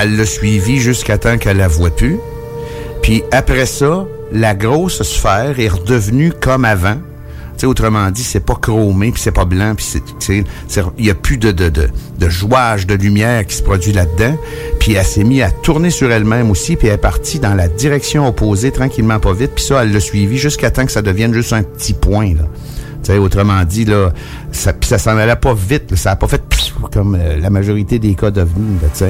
elle l'a suivi jusqu'à temps qu'elle la voit plus. Puis après ça, la grosse sphère est redevenue comme avant. Tu sais, autrement dit, c'est pas chromé, puis c'est pas blanc, puis il y a plus de, de, de, de jouage de lumière qui se produit là-dedans. Puis elle s'est mise à tourner sur elle-même aussi, puis elle est partie dans la direction opposée, tranquillement, pas vite. Puis ça, elle l'a suivi jusqu'à temps que ça devienne juste un petit point, là. Tu sais, autrement dit, là, ça, ça s'en allait pas vite, là, ça a pas fait comme euh, la majorité des cas d'OVNI, tu.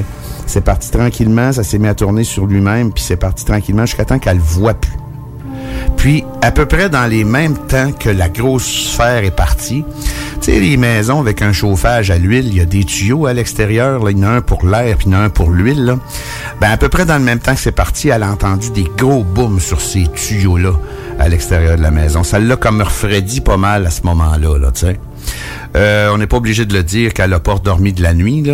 C'est parti tranquillement, ça s'est mis à tourner sur lui-même, puis c'est parti tranquillement jusqu'à temps qu'elle le voit plus. Puis, à peu près dans les mêmes temps que la grosse sphère est partie, tu sais, les maisons avec un chauffage à l'huile, il y a des tuyaux à l'extérieur, il y en a un pour l'air, puis il y en a un pour l'huile. Ben, à peu près dans le même temps que c'est parti, elle a entendu des gros booms sur ces tuyaux-là à l'extérieur de la maison. Ça l'a comme refroidi pas mal à ce moment-là. Euh, on n'est pas obligé de le dire qu'elle a pas dormi de la nuit,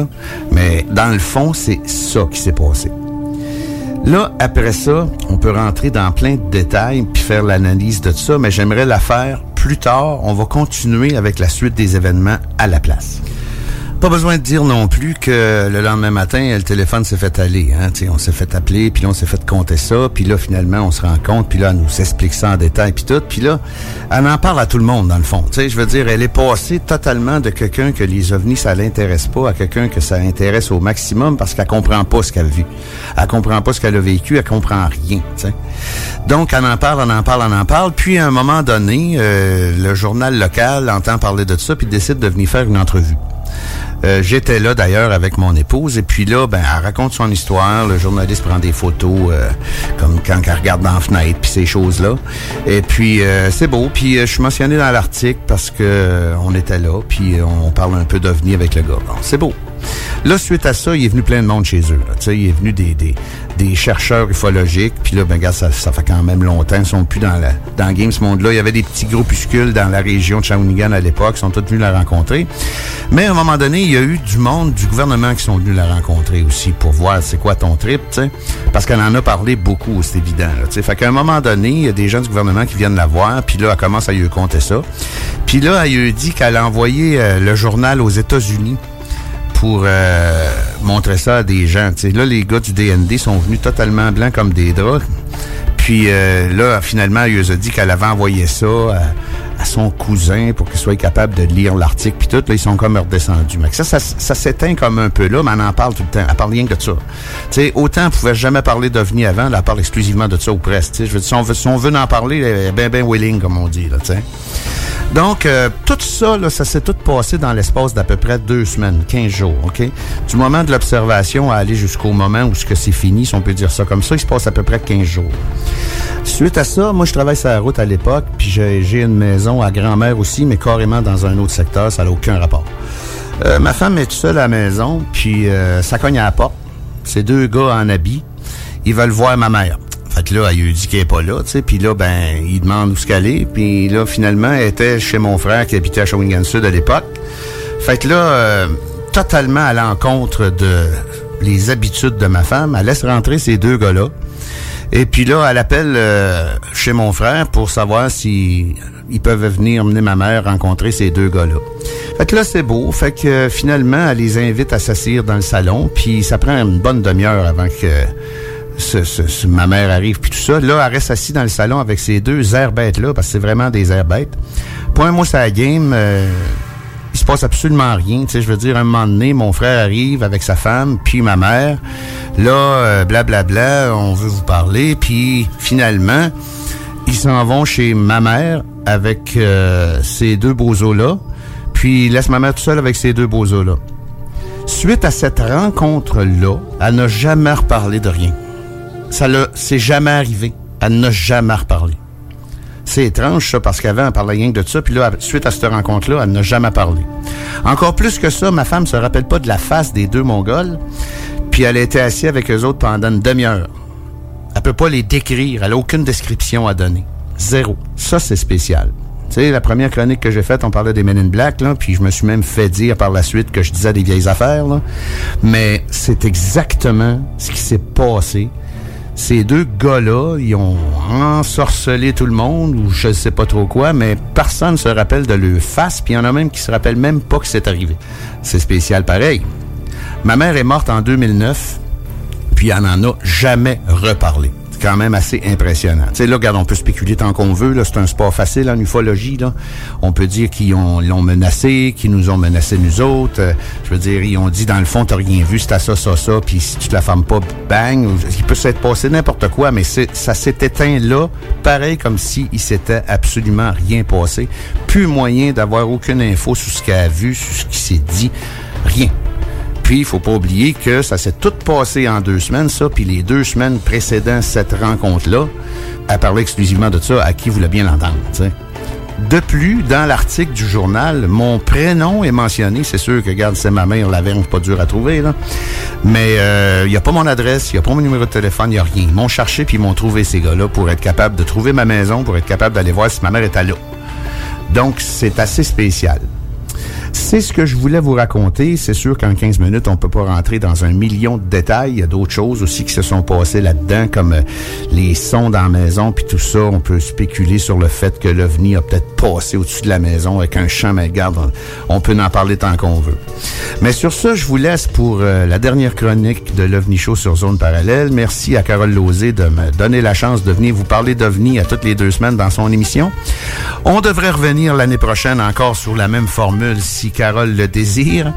mais dans le fond, c'est ça qui s'est passé. Là, après ça, on peut rentrer dans plein de détails puis faire l'analyse de ça, mais j'aimerais la faire plus tard. On va continuer avec la suite des événements à la place. Pas besoin de dire non plus que le lendemain matin, le téléphone s'est fait aller. Hein, on s'est fait appeler, puis là, on s'est fait compter ça, puis là, finalement, on se rend compte, puis là, elle nous explique ça en détail, puis tout. Puis là, elle en parle à tout le monde, dans le fond. Je veux dire, elle est passée totalement de quelqu'un que les ovnis, ça l'intéresse pas, à quelqu'un que ça intéresse au maximum parce qu'elle comprend pas ce qu'elle a vu. Elle comprend pas ce qu'elle a vécu, elle comprend rien. Donc, elle en parle, on en parle, on en parle. Puis, à un moment donné, euh, le journal local entend parler de ça, puis décide de venir faire une entrevue. Euh, J'étais là d'ailleurs avec mon épouse et puis là, ben, elle raconte son histoire. Le journaliste prend des photos euh, comme quand elle regarde dans la fenêtre puis ces choses-là. Et puis euh, c'est beau. Puis je suis mentionné dans l'article parce que on était là puis on parle un peu d'ovni avec le gars. C'est beau. Là, suite à ça, il est venu plein de monde chez eux. Il est venu des, chercheurs ufologiques. Puis là, ben, ça, ça fait quand même longtemps. Ils sont plus dans, la, dans le game, ce monde-là. Il y avait des petits groupuscules dans la région de Shawinigan à l'époque. Ils sont tous venus la rencontrer. Mais à un moment donné, il y a eu du monde du gouvernement qui sont venus la rencontrer aussi pour voir c'est quoi ton trip. Parce qu'elle en a parlé beaucoup, c'est évident. Là, fait qu'à un moment donné, il y a des gens du gouvernement qui viennent la voir. Puis là, elle commence à lui compter ça. Puis là, elle lui dit qu'elle a envoyé euh, le journal aux États-Unis pour euh, montrer ça à des gens. Là, les gars du DND sont venus totalement blancs comme des draps. Puis euh, là, finalement, lui a dit qu'elle avait envoyé ça à, son cousin pour qu'il soit capable de lire l'article, puis tout, là, ils sont comme redescendus. Mais ça, ça, ça s'éteint comme un peu là, mais on en parle tout le temps. Elle parle rien que de ça. Sais, autant on pouvait jamais parler d'OVNI avant, là, elle parle exclusivement de ça. Tu sais, je veux dire, si on veut, si on veut en parler, elle est ben, ben willing, comme on dit, là. Donc, euh, tout ça, là, ça s'est tout passé dans l'espace d'à peu près deux semaines, 15 jours, OK? Du moment de l'observation à aller jusqu'au moment où ce que c'est fini, si on peut dire ça comme ça, il se passe à peu près 15 jours. Suite à ça, moi, je travaille sur la route à l'époque, puis j'ai une maison à grand-mère aussi, mais carrément dans un autre secteur, ça n'a aucun rapport. Euh, ma femme est toute seule à la maison, puis euh, ça cogne à la porte. C'est deux gars en habit. Ils veulent voir ma mère. Fait que là, elle lui dit qu'elle est pas là, tu sais. Puis là, ben, il demande où ce qu'elle est. Puis là, finalement, elle était chez mon frère qui habitait à Shawinigan Sud à l'époque. Fait que là, euh, totalement à l'encontre de les habitudes de ma femme, elle laisse rentrer ces deux gars-là. Et puis là, elle appelle euh, chez mon frère pour savoir si ils peuvent venir mener ma mère rencontrer ces deux gars-là. Fait que là, c'est beau. Fait que euh, finalement, elle les invite à s'asseoir dans le salon. Puis ça prend une bonne demi-heure avant que ce, ce- ce- ma mère arrive. Puis tout ça. Là, elle reste assise dans le salon avec ces deux airs bêtes-là, parce que c'est vraiment des airs bêtes. Point moi, ça game. euh, se passe absolument rien. Tu sais, je veux dire, un moment donné, mon frère arrive avec sa femme, puis ma mère. Là, euh, blablabla, on veut vous parler. Puis finalement, ils s'en vont chez ma mère avec euh, ces deux bozos-là. Puis ils laissent ma mère toute seule avec ces deux bozos-là. Suite à cette rencontre-là, elle n'a jamais reparlé de rien. Ça c'est jamais arrivé. Elle n'a jamais reparlé. C'est étrange, ça, parce qu'avant, elle parlait rien que de ça, puis là, suite à cette rencontre-là, elle n'a jamais parlé. Encore plus que ça, ma femme se rappelle pas de la face des deux Mongols, puis elle a été assise avec eux autres pendant une demi-heure. Elle peut pas les décrire, elle a aucune description à donner. Zéro. Ça, c'est spécial. Tu sais, la première chronique que j'ai faite, on parlait des Men in Black, là, puis je me suis même fait dire par la suite que je disais des vieilles affaires, là. Mais c'est exactement ce qui s'est passé. Ces deux gars-là, ils ont ensorcelé tout le monde, ou je sais pas trop quoi, mais personne ne se rappelle de leur face, puis il y en a même qui se rappellent même pas que c'est arrivé. C'est spécial pareil. Ma mère est morte en 2009, puis elle n'en a jamais reparlé. Quand même assez impressionnant. Tu sais, là, regarde, on peut spéculer tant qu'on veut. C'est un sport facile en ufologie. On peut dire qu'ils ont- l'ont menacé, qu'ils nous ont menacé nous autres. Euh, je veux dire, ils ont dit, dans le fond, t'as rien vu, à ça, ça, ça, puis si tu te la fermes pas, bang. Il peut s'être passé n'importe quoi, mais ça s'est éteint là, pareil comme si il s'était absolument rien passé. Plus moyen d'avoir aucune info sur ce qu'elle a vu, sur ce qui s'est dit. Rien. Puis, il faut pas oublier que ça s'est tout passé en deux semaines, ça. Puis les deux semaines précédant cette rencontre-là, elle parlait exclusivement de ça à qui voulait bien l'entendre. De plus, dans l'article du journal, mon prénom est mentionné. C'est sûr que, regarde, c'est ma mère, la verve, pas dur à trouver, là. Mais il n'y a pas mon adresse, il n'y a pas mon numéro de téléphone, il a rien. Ils m'ont cherché puis ils m'ont trouvé ces gars-là pour être capable de trouver ma maison, pour être capable d'aller voir si ma mère était là. Donc, c'est assez spécial. C'est ce que je voulais vous raconter. C'est sûr qu'en 15 minutes, on peut pas rentrer dans un million de détails. Il y a d'autres choses aussi qui se sont passées là-dedans, comme euh, les sons dans la maison, puis tout ça. On peut spéculer sur le fait que l'OVNI a peut-être passé au-dessus de la maison avec un champ, mais regarde, on peut en parler tant qu'on veut. Mais sur ça, je vous laisse pour euh, la dernière chronique de l'OVNI Show sur Zone Parallèle. Merci à Carole Lozé de me donner la chance de venir vous parler d'OVNI à toutes les deux semaines dans son émission. On devrait revenir l'année prochaine encore sur la même formule Carole le désire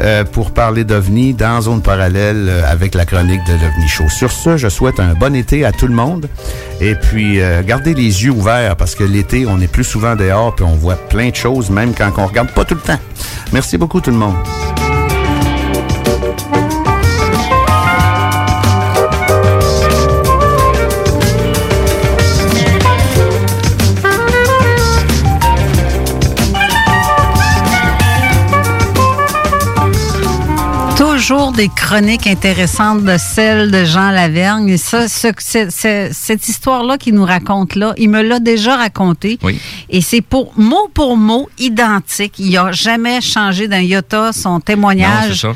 euh, pour parler d'OVNI dans Zone Parallèle euh, avec la chronique de l'OVNI Show. Sur ce, je souhaite un bon été à tout le monde et puis euh, gardez les yeux ouverts parce que l'été, on est plus souvent dehors puis on voit plein de choses même quand on regarde pas tout le temps. Merci beaucoup tout le monde. Toujours des chroniques intéressantes de celles de Jean Lavergne. Et ça, ce- ce- ce- cette histoire-là qu'il nous raconte là, il me l'a déjà raconté. Oui. Et c'est pour mot pour mot identique. Il n'a jamais changé d'un iota son Non, témoignage. c'est ça.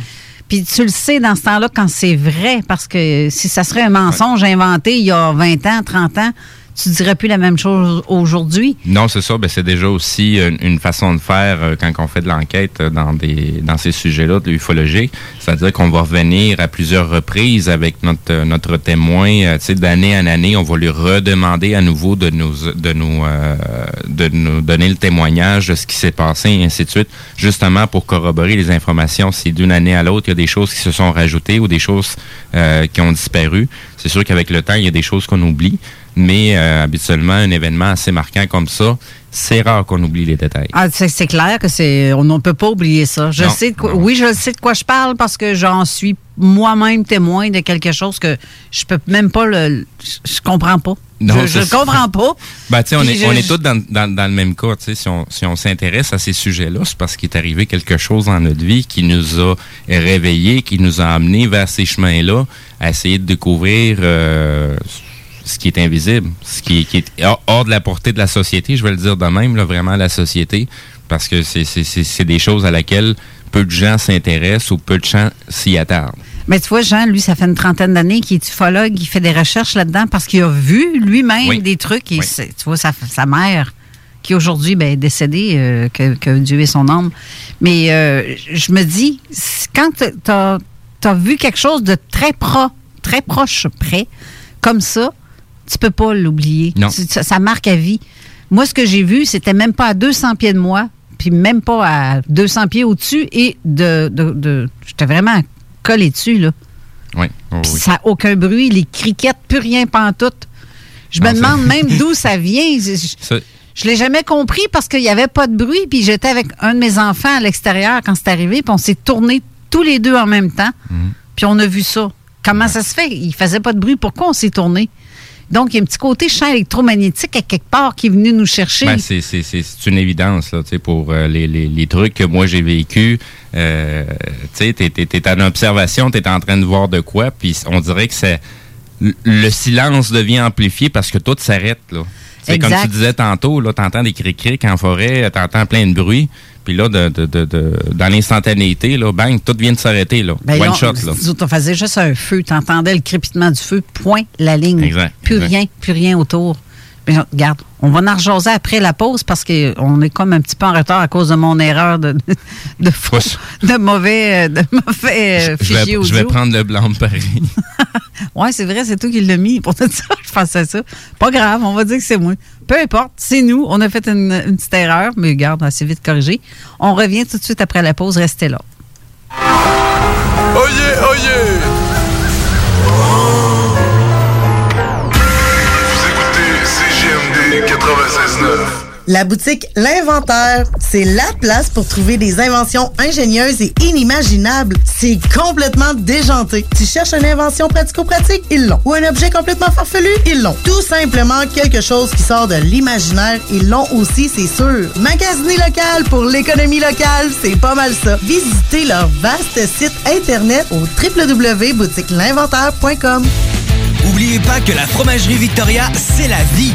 Puis tu le sais dans ce temps-là quand c'est vrai, parce que si ça serait un mensonge inventé il y a 20 ans, 30 ans, tu dirais plus la même chose aujourd'hui? Non, c'est ça. Ben, c'est déjà aussi une, façon de faire euh, quand on fait de l'enquête euh, dans des dans ces sujets-là de l'ufologie. C'est-à-dire qu'on va revenir à plusieurs reprises avec notre euh, notre témoin, tu sais, d'année en année, on va lui redemander à nouveau de nous de nous euh, de nous donner le témoignage de ce qui s'est passé et ainsi de suite, justement pour corroborer les informations. Si d'une année à l'autre, il y a des choses qui se sont rajoutées ou des choses qui ont disparu. C'est sûr qu'avec le temps, il y a des choses qu'on oublie, mais euh, habituellement, un événement assez marquant comme ça, c'est rare qu'on oublie les détails. Ah, c'est c'est clair que c'est on ne peut pas oublier ça. Je Non, sais de quoi, oui, je sais de quoi je parle parce que j'en suis moi-même témoin de quelque chose que je peux même pas le je, comprends pas. Non, je ça. comprends pas. Ben, on est, je- on est tous dans, dans, dans le même cas. Tu sais, si on, si on s'intéresse à ces sujets-là, c'est parce qu'il est arrivé quelque chose dans notre vie qui nous a réveillés, qui nous a amenés vers ces chemins-là, à essayer de découvrir euh, ce qui est invisible, ce qui, est- qui est hors, de la portée de la société, je vais le dire de même, là, vraiment la société, parce que c'est- des choses à laquelle peu de gens s'intéressent ou peu de gens s'y attardent. Mais tu vois, Jean, lui, ça fait une trentaine d'années qu'il est ufologue, il fait des recherches là-dedans parce qu'il a vu lui-même Oui. des trucs. Et Oui. c'est- tu vois, sa, sa mère, qui aujourd'hui ben, est décédée, euh, que, que Dieu ait son âme. Mais euh, je me dis, quand tu as, vu quelque chose de très pro, très proche près, comme ça, tu peux pas l'oublier. Ça, ça marque à vie. Moi, ce que j'ai vu, c'était même pas à 200 pieds de moi, puis même pas à 200 pieds au-dessus, et de, de, de- j'étais vraiment collé dessus, là. Oui, Puis oui. Ça n'a aucun bruit, les criquettes, plus rien pantoute. Je me Non, demande même d'où ça vient. Je, je l'ai jamais compris parce qu'il n'y avait pas de bruit, puis j'étais avec un de mes enfants à l'extérieur quand c'est arrivé, puis on s'est tournés tous les deux en même temps, Mhm. puis on a vu ça. Comment ça se fait? Il faisait pas de bruit. Pourquoi on s'est tourné? Donc, il y a un petit côté champ électromagnétique à quelque part qui est venu nous chercher. Ben, c'est, c'est, c'est, c'est une évidence là, tu pour euh, les, les, les trucs que moi j'ai vécu. Euh, tu t'es, t'es, t'es en observation, t'es en train de voir de quoi, puis on dirait que c'est le silence devient amplifié parce que tout s'arrête là. Tu comme tu disais tantôt, là, t'entends des cric-cric en forêt, t'entends plein de bruit, puis là, de, de, de, de- dans l'instantanéité, là, bang, tout vient de s'arrêter là, Ben one non, shot là. on faisait juste un feu. Tu entendais le crépitement du feu, point, la ligne. Exact, Plus exact. rien, plus rien autour. Mais regarde, on va en rejaser après la pause parce qu'on est comme un petit peu en retard à cause de mon erreur de, de, de, faux- de mauvais, euh, de mauvais euh, Je vais, je vais prendre le blanc pareil. Ouais, c'est vrai, c'est toi qui l'as mis. Pour tout ça, je pensais à ça. Pas grave, on va dire que c'est moi. Peu importe, c'est nous. On a fait une, petite erreur, mais regarde, assez vite corrigé. On revient tout de suite après la pause. Restez là. Oyez, oyez! Vous écoutez CGMD 96.9. La boutique L'Inventaire, c'est la place pour trouver des inventions ingénieuses et inimaginables. C'est complètement déjanté. Tu cherches une invention pratico-pratique? Ils l'ont. Ou un objet complètement farfelu? Ils l'ont. Tout simplement quelque chose qui sort de l'imaginaire? Ils l'ont aussi, c'est sûr. Magasiner local pour l'économie locale, c'est pas mal ça. Visitez leur vaste site internet au www.boutiquelinventaire.com. Oubliez pas que la fromagerie Victoria, c'est la vie.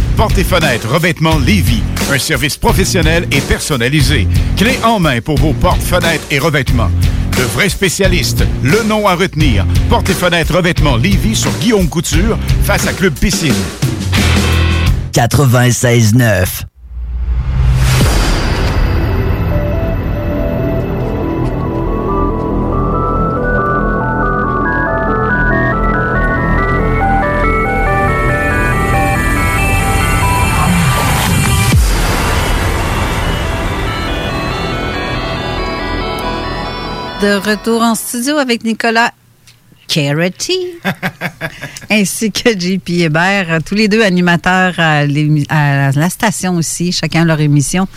Portes et fenêtres, revêtements Lévis. Un service professionnel et personnalisé. Clé en main pour vos portes, fenêtres et revêtements. De vrais spécialistes. Le nom à retenir. Portes et fenêtres, revêtements Lévis sur Guillaume Couture, face à Club Piscine. 96.9. De retour en studio avec Nicolas Carity, ainsi que JP Hébert, tous les deux animateurs à, la station aussi, chacun leur émission.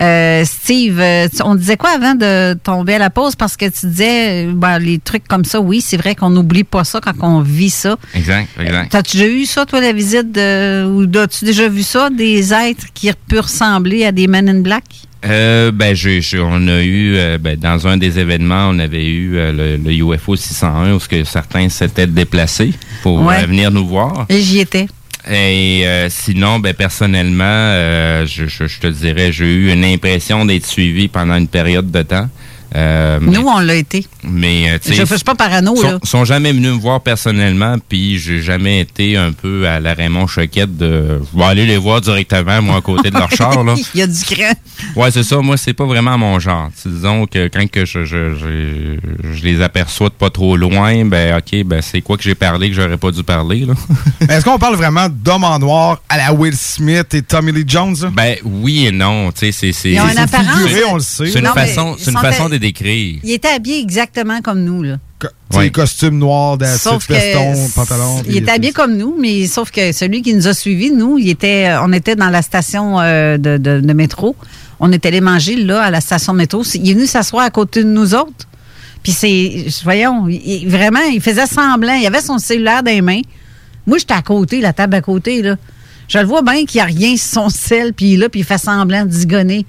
Euh, Steve, euh, on disait quoi avant de tomber à la pause? Parce que tu disais, euh, ben, les trucs comme ça, oui, c'est vrai qu'on n'oublie pas ça quand on vit ça. Exact, exact. T'as-tu déjà eu ça, toi, la visite de. Ou as-tu déjà vu ça, des êtres qui peuvent ressembler à des Men in Black? Euh, ben, j'ai- j'ai- on a eu, euh, ben, dans un des événements, on avait eu euh, le, le UFO 601 où ce que certains s'étaient déplacés pour Ouais. euh, venir nous voir. J'y étais. Et euh, sinon, ben, personnellement, euh, je, je- je te dirais, j'ai eu une impression d'être suivi pendant une période de temps. Euh, mais- Nous, on l'a été. mais euh, tu sais, Je ne suis pas parano, sont, là. sont jamais venus me voir personnellement, puis j'ai jamais été un peu à la Raymond Choquette de. Je vais aller les voir directement, moi, à côté de leur char, là. Il y a du cran. Ouais, c'est ça. Moi, c'est pas vraiment mon genre. Disons que quand que je, je, je, je les aperçois de pas trop loin, ben ok, ben c'est quoi que j'ai parlé que j'aurais pas dû parler, là. Mais Est-ce qu'on parle vraiment d'hommes en noir à la Will Smith et Tommy Lee Jones? là? Ben oui et non. Tu sais, c'est. c'est- Ils ont une apparence. On le sait. C'est une façon, ils c'est une sont façon décrire. Il était habillé exactement comme nous, là. Ouais. costume noir, Sauf que veston, pantalon. il était habillé comme nous, mais sauf que celui qui nous a suivis, nous, il était, euh, on était dans la station euh, de, de- de métro. On était allé manger là à la station de métro. Il est venu s'asseoir à côté de nous autres. Puis c'est, voyons, il- vraiment, il faisait semblant. Il avait son cellulaire dans les mains. Moi, j'étais à côté, la table à côté là. Je le vois bien qu'il n'y a rien sur son sel, puis il est là, puis il fait semblant de zigonner.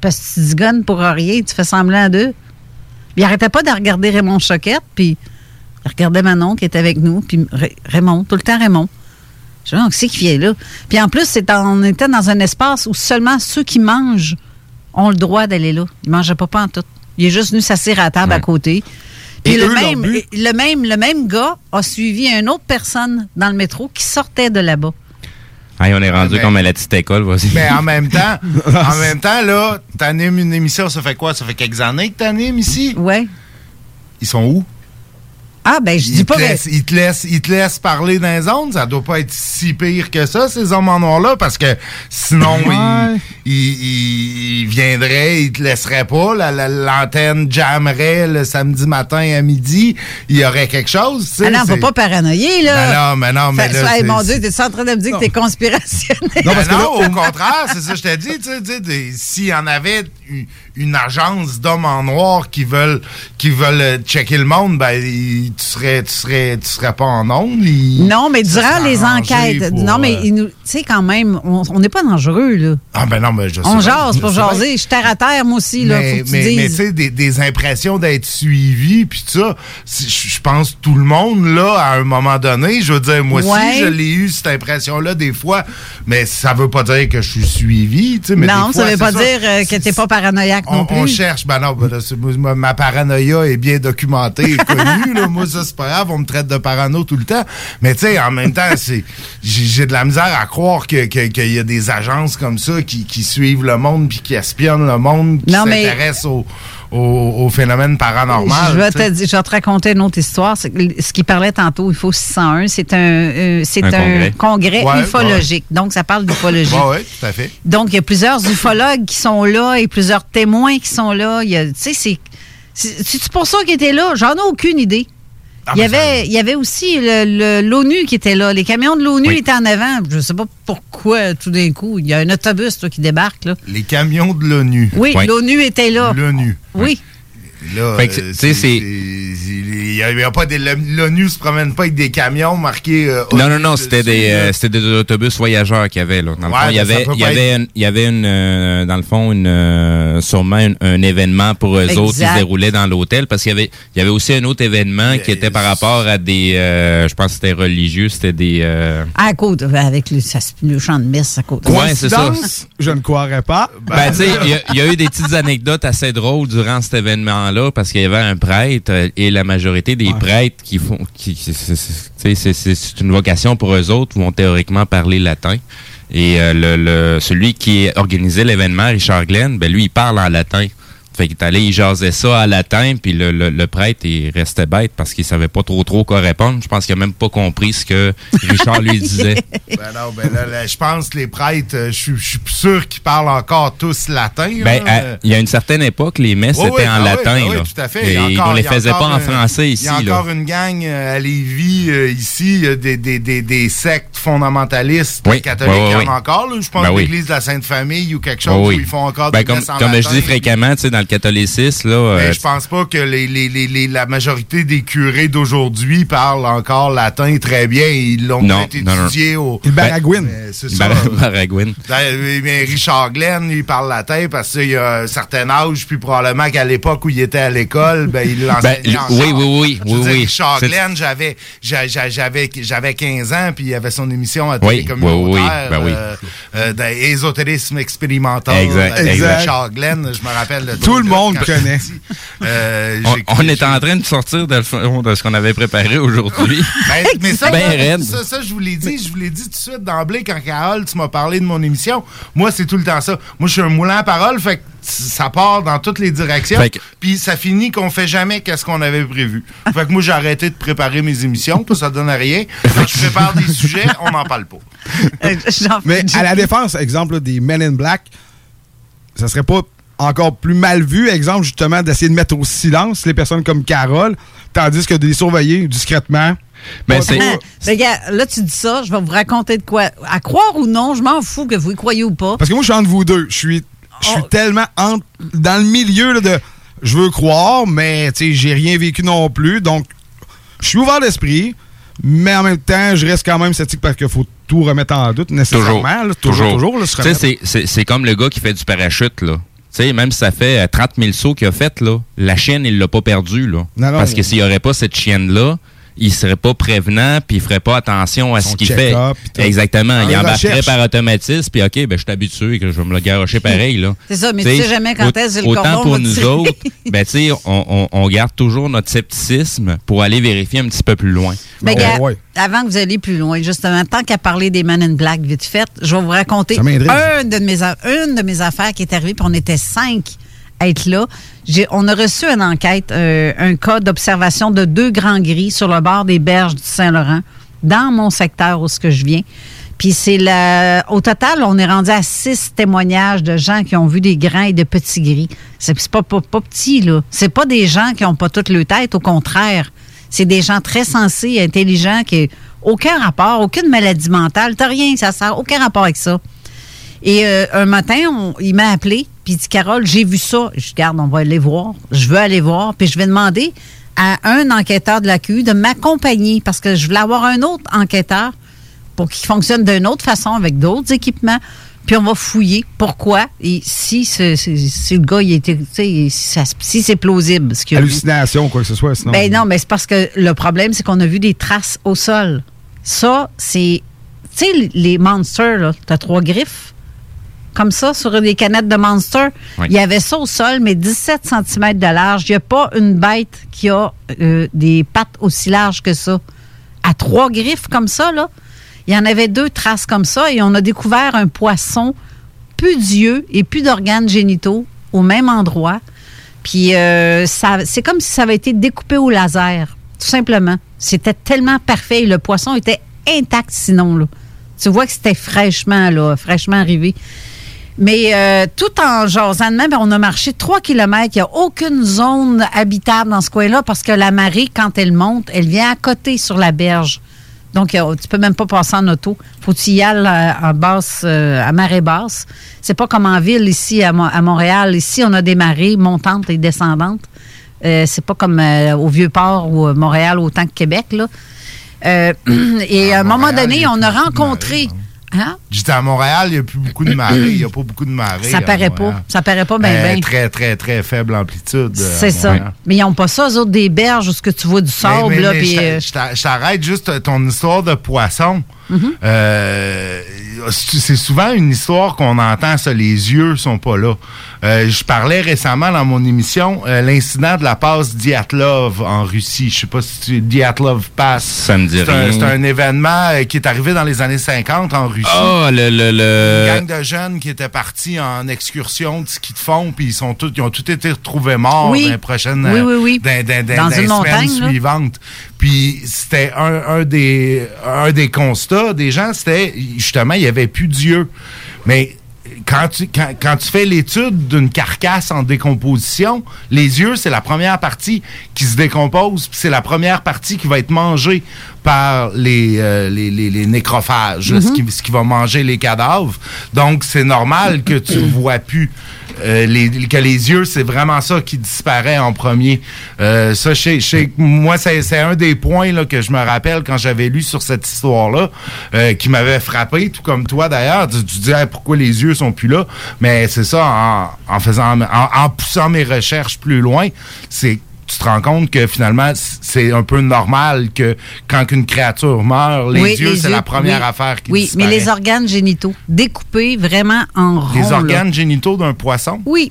Parce que tu zigonnes pour rien, tu fais semblant d'eux. Puis il arrêtait pas de regarder Raymond Choquette, puis il regardait Manon qui était avec nous, puis Ra- Raymond, tout le temps Raymond. Je me c'est qui vient là? Puis en plus, c'est en- on était dans un espace où seulement ceux qui mangent ont le droit d'aller là. Ils mangeaient pas pas en tout. Il est juste venu s'asseoir à la table à côté. Puis Et le eux, même, le, même, le même gars a suivi une autre personne dans le métro qui sortait de là-bas. Hey, on est rendu Mais- comme à la petite école, vas-y. Mais en même temps, en même temps, là, t'animes une émission, ça fait quoi? Ça fait quelques années que t'animes ici? Ouais. Ils sont où? Ah, ben, je dis Ils pas. te, laissent, ils, te laissent, ils te laissent parler dans les zones. Ça doit pas être si pire que ça, ces hommes en noir-là, parce que sinon, Ouais. ils, viendraient, ils te laisseraient pas. La- la- L'antenne jammerait le samedi matin à midi. Il y aurait quelque chose. tu sais, Ah non, faut pas paranoïer, là. Ben non, mais non, mais là, hey, mon Dieu, t'es en train de me dire que t'es conspirationnel? Non, parce que non, au contraire, c'est ça que je t'ai dit. tu sais, S'il y en avait une, une agence d'hommes en noir qui veulent qui veulent euh, checker le monde, ben il- tu serais tu serais tu serais pas en onde. il- Non, mais durant les enquêtes. pour, non, mais euh, tu sais, quand même, on n'est pas dangereux, là. Ah ben non, mais je sais On jase pour jaser. Je suis terre à terre, moi aussi, là. Mais, Faut que tu mais, sais, des, des impressions d'être suivi, puis ça, je pense tout le monde, là, à un moment donné, je veux dire, moi Ouais. aussi, je l'ai eu, cette impression-là, des fois, mais ça veut pas dire que je suis suivi, tu sais, mais non, des ça fois, veut pas dire euh, que t'es pas paranoïaque on, non plus. on cherche, ben non, ben là, ma paranoïa est bien documentée et connue. là. Moi, ça, c'est pas grave, on me traite de parano tout le temps. Mais tu sais, en même temps, c'est j'ai de la misère à croire que- que- qu'il y a des agences comme ça qui, qui suivent le monde puis qui espionnent le monde, qui mais- s'intéressent au, phénomène paranormal. Je vais, te, dire- je vais te raconter une autre histoire. Ce qui parlait tantôt, il faut 601, c'est un, euh, c'est Un un, congrès. congrès, Ouais, ufologique. Donc, ça parle d'ufologie. Ouais, tout à fait. Donc, il y a plusieurs ufologues qui sont là et plusieurs témoins qui sont là. Tu sais, c'est. c'est- C'est pour ça qu'ils étaient là? J'en ai aucune idée. Ah, il, y avait, il y avait aussi l'ONU qui était là. Les camions de l'ONU étaient en avant. Je ne sais pas pourquoi, tout d'un coup. Il y a un autobus qui débarque. Là. Les camions de l'ONU. Oui, l'ONU était là. L'ONU. Oui. Là, euh, tu sais, c'est- Il y a, il y a pas des- l'ONU se promène pas avec des camions marqués. euh, Non, non, non, c'était des, euh, c'était des autobus voyageurs qu'il y avait, là. Dans le Ouais, fond, il y avait, il y avait, être- une, il y avait une, euh, dans le fond, une, euh, sûrement un, un événement pour eux Exact. autres qui se déroulait dans l'hôtel parce qu'il y avait, il y avait aussi un autre événement qui était par rapport à des, euh, je pense que c'était religieux, c'était des, euh, À côte, avec le, ça, le chant de messe à côté. Ouais, c'est ça. Je ne croirais pas. Ben, tu sais, il y y, a eu des petites anecdotes assez drôles durant cet événement-là parce qu'il y avait un prêtre euh, et la majorité des prêtres qui font, qui, c'est- une vocation pour eux autres, vont théoriquement parler latin. Et euh, le, le- celui qui organisait l'événement, Richard Glenn, ben lui, il parle en latin. Fait qu'il est allé, il jasait ça à latin, puis le, le, le prêtre, il restait bête parce qu'il savait pas trop trop quoi répondre. Je pense qu'il a même pas compris ce que Richard lui disait. Ben non, ben là, là, je pense que les prêtres, euh, je suis- sûr qu'ils parlent encore tous latin. Ben, il y a une certaine époque, les messes étaient oui, en ah oui, latin. ah oui, là. tout à fait. Et encore- on les faisait pas en français ici. Il y a là. encore une gang euh, à Lévis, euh, ici, euh, des, des, des, des sectes fondamentalistes catholiques. il y en a encore, là, je pense, Ben l'église de la Sainte Famille ou quelque chose où ils font encore Ben, des comme, messes en comme je dis fréquemment, tu sais, dans le catholicisme, là, Mais euh, je pense pas que les, les, les, les- la majorité des curés d'aujourd'hui parlent encore latin très bien. Ils l'ont Non, peut-être non, non. étudié au... Il baragouine. Mais C'est ça. Bar- Baragouine. Ben, Mais Richard Glenn, il parle latin parce qu'il a un certain âge, puis probablement qu'à l'époque où il était à l'école, ben, il l'enseignait Ben, oui, oui, oui, Je veux oui, dire, oui. Richard Glenn, j'avais, j'a- j'a- j'avais, j'avais 15 ans, puis il avait son émission à Oui, oui, oui, communautaire, ben oui. euh, euh, d'ésotérisme expérimental. Exact. Richard Glenn, je me rappelle de Tout le de- monde connaît. Euh, on, est en train de sortir de, le ce qu'on avait préparé aujourd'hui. Ben, mais ça, Ben ça, ça, je vous l'ai dit, je vous l'ai dit tout de suite d'emblée quand Carole, tu m'as parlé de mon émission. Moi, c'est tout le temps ça. Moi, je suis un moulin à parole, fait que ça part dans toutes les directions. Puis ça finit qu'on fait jamais qu'est-ce qu'on avait prévu. Fait que moi, j'ai arrêté de préparer mes émissions, puis ça donne à rien. Quand je prépare des sujets, on n'en parle pas. Euh, Mais à la défense, exemple là, des Men in Black, ça serait pas encore plus mal vu, exemple, justement, d'essayer de mettre au silence les personnes comme Carole, tandis que de les surveiller discrètement. Ben, c'est- mais gars, là, tu dis ça, je vais vous raconter de quoi. À croire ou non, je m'en fous que vous y croyez ou pas. Parce que moi, je suis entre vous deux. Je suis, je Oh. suis tellement entre- dans le milieu là, de je veux croire, mais tu sais, j'ai rien vécu non plus. Donc, je suis ouvert d'esprit, mais en même temps, je reste quand même sceptique parce qu'il faut tout remettre en doute nécessairement. Toujours. là. toujours, toujours, c'est- c'est c'est comme le gars qui fait du parachute, là. Tu sais, même si ça fait euh, 30 000 sauts qu'il a fait, là, la chienne, il l'a pas perdu, là. Non, non. Parce que s'il y aurait pas cette chienne-là, il serait pas prévenant, puis il ferait pas attention à Son ce qu'il fait. Exactement. Il les embarquerait par automatisme, puis OK, ben, je suis habitué et que je vais me le garocher pareil, là. C'est ça, mais tu sais jamais quand est-ce que le Autant cordon pour va nous autres, ben, tu sais, on, on- on garde toujours notre scepticisme pour aller vérifier un petit peu plus loin. Gars, ouais. avant que vous alliez plus loin, justement, tant qu'à parler des Men in Black vite fait, je vais vous raconter Ça m'intéresse. un de mes une de mes affaires qui est arrivée, puis on était cinq être là. On a reçu une enquête, euh, un cas d'observation de deux grands gris sur le bord des berges du Saint-Laurent, dans mon secteur où je viens. Puis c'est la, au total, on est rendu à six témoignages de gens qui ont vu des grands et de petits gris. C'est pas, pas, petit, là. C'est pas des gens qui ont pas toute le tête, au contraire. C'est des gens très sensés, intelligents, qui aucun rapport, aucune maladie mentale, t'as rien, ça sert aucun rapport avec ça. Et euh, un matin, il m'a appelé, puis il dit Carole, j'ai vu ça. Je garde, on va aller voir. Je veux aller voir, puis je vais demander à un enquêteur de la QU de m'accompagner parce que je voulais avoir un autre enquêteur pour qu'il fonctionne d'une autre façon avec d'autres équipements. Puis on va fouiller pourquoi et si, ce- si le gars il était, tu sais, si, si c'est plausible. Ce qu'il. Hallucination ou quoi que ce soit, sinon. Ben non, mais c'est parce que le problème, c'est qu'on a vu des traces au sol. Ça, c'est. Tu sais, les- les monsters, là, t'as trois griffes, comme ça, sur des canettes de monster. Oui. Il y avait ça au sol, mais 17 cm de large. Il n'y a pas une bête qui a euh, des pattes aussi larges que ça. À trois griffes comme ça, là, il y en avait deux traces comme ça et on a découvert un poisson plus d'yeux et plus d'organes génitaux au même endroit. Puis euh, c'est comme si ça avait été découpé au laser, tout simplement. C'était tellement parfait le poisson était intact sinon. Là. Tu vois que c'était fraîchement, là, fraîchement arrivé. Mais euh, tout en jasant de même, on a marché 3 km. Il n'y a aucune zone habitable dans ce coin-là parce que la marée, quand elle monte, elle vient à côté sur la berge. Donc, euh, tu peux même pas passer en auto. faut que tu y ailles à, à basse, euh, à marée basse. C'est pas comme en ville ici à, Mo- à Montréal. Ici, on a des marées montantes et descendantes. Euh, c'est pas comme euh, au Vieux-Port ou à Montréal autant que Québec. Là. Euh, et à un moment donné, a on a rencontré. Hein? J'étais à Montréal, il n'y a plus beaucoup de marée. Il n'y a pas beaucoup de marée. Ça paraît pas. Ça paraît pas bien, Euh, bien. Très, très, très faible amplitude. euh, C'est ça. Mais ils n'ont pas ça, eux autres, des berges où ce que tu vois du sable. Mais- mais- là, mais je euh, je t'a- je t'arrête juste ton histoire de poisson. Mhm. Euh, c'est souvent une histoire qu'on entend, ça, les yeux sont pas là. Euh, je parlais récemment dans mon émission euh, l'incident de la passe Diatlov en Russie. Je sais pas si tu Diatlov passe. Ça me dit C'est un, rien. c'est un événement euh, qui est arrivé dans les années 50 en Russie. Ah, le, le, le- Une gang de jeunes qui étaient partis en excursion de ski de fond, puis ils sont tous, ils ont tous été retrouvés morts Oui. dans les prochaines Oui, oui, oui. dans, dans- dans- Dans dans les une semaines montagne, là. suivantes. Puis c'était un, un des un des constats des gens, c'était justement il y avait plus Dieu. Mais quand tu, quand, quand tu fais l'étude d'une carcasse en décomposition, les yeux, c'est la première partie qui se décompose, puis c'est la première partie qui va être mangée par les, euh, les, les- les nécrophages, ce, qui, ce qui va manger les cadavres. Donc, c'est normal que tu vois plus. Euh, que les yeux, c'est vraiment ça qui disparaît en premier. Euh, ça, moi, c'est un des points là, que je me rappelle quand j'avais lu sur cette histoire-là, euh, qui m'avait frappé, tout comme toi d'ailleurs. Tu, tu dis Hey, pourquoi les yeux sont plus là, mais c'est ça, en, faisant, en poussant mes recherches plus loin, c'est tu te rends compte que finalement, c'est un peu normal que quand une créature meurt, les Oui, yeux, c'est la première oui. affaire qui Oui, mais les organes génitaux, découpés vraiment en rond. Les là. organes génitaux d'un poisson? Oui.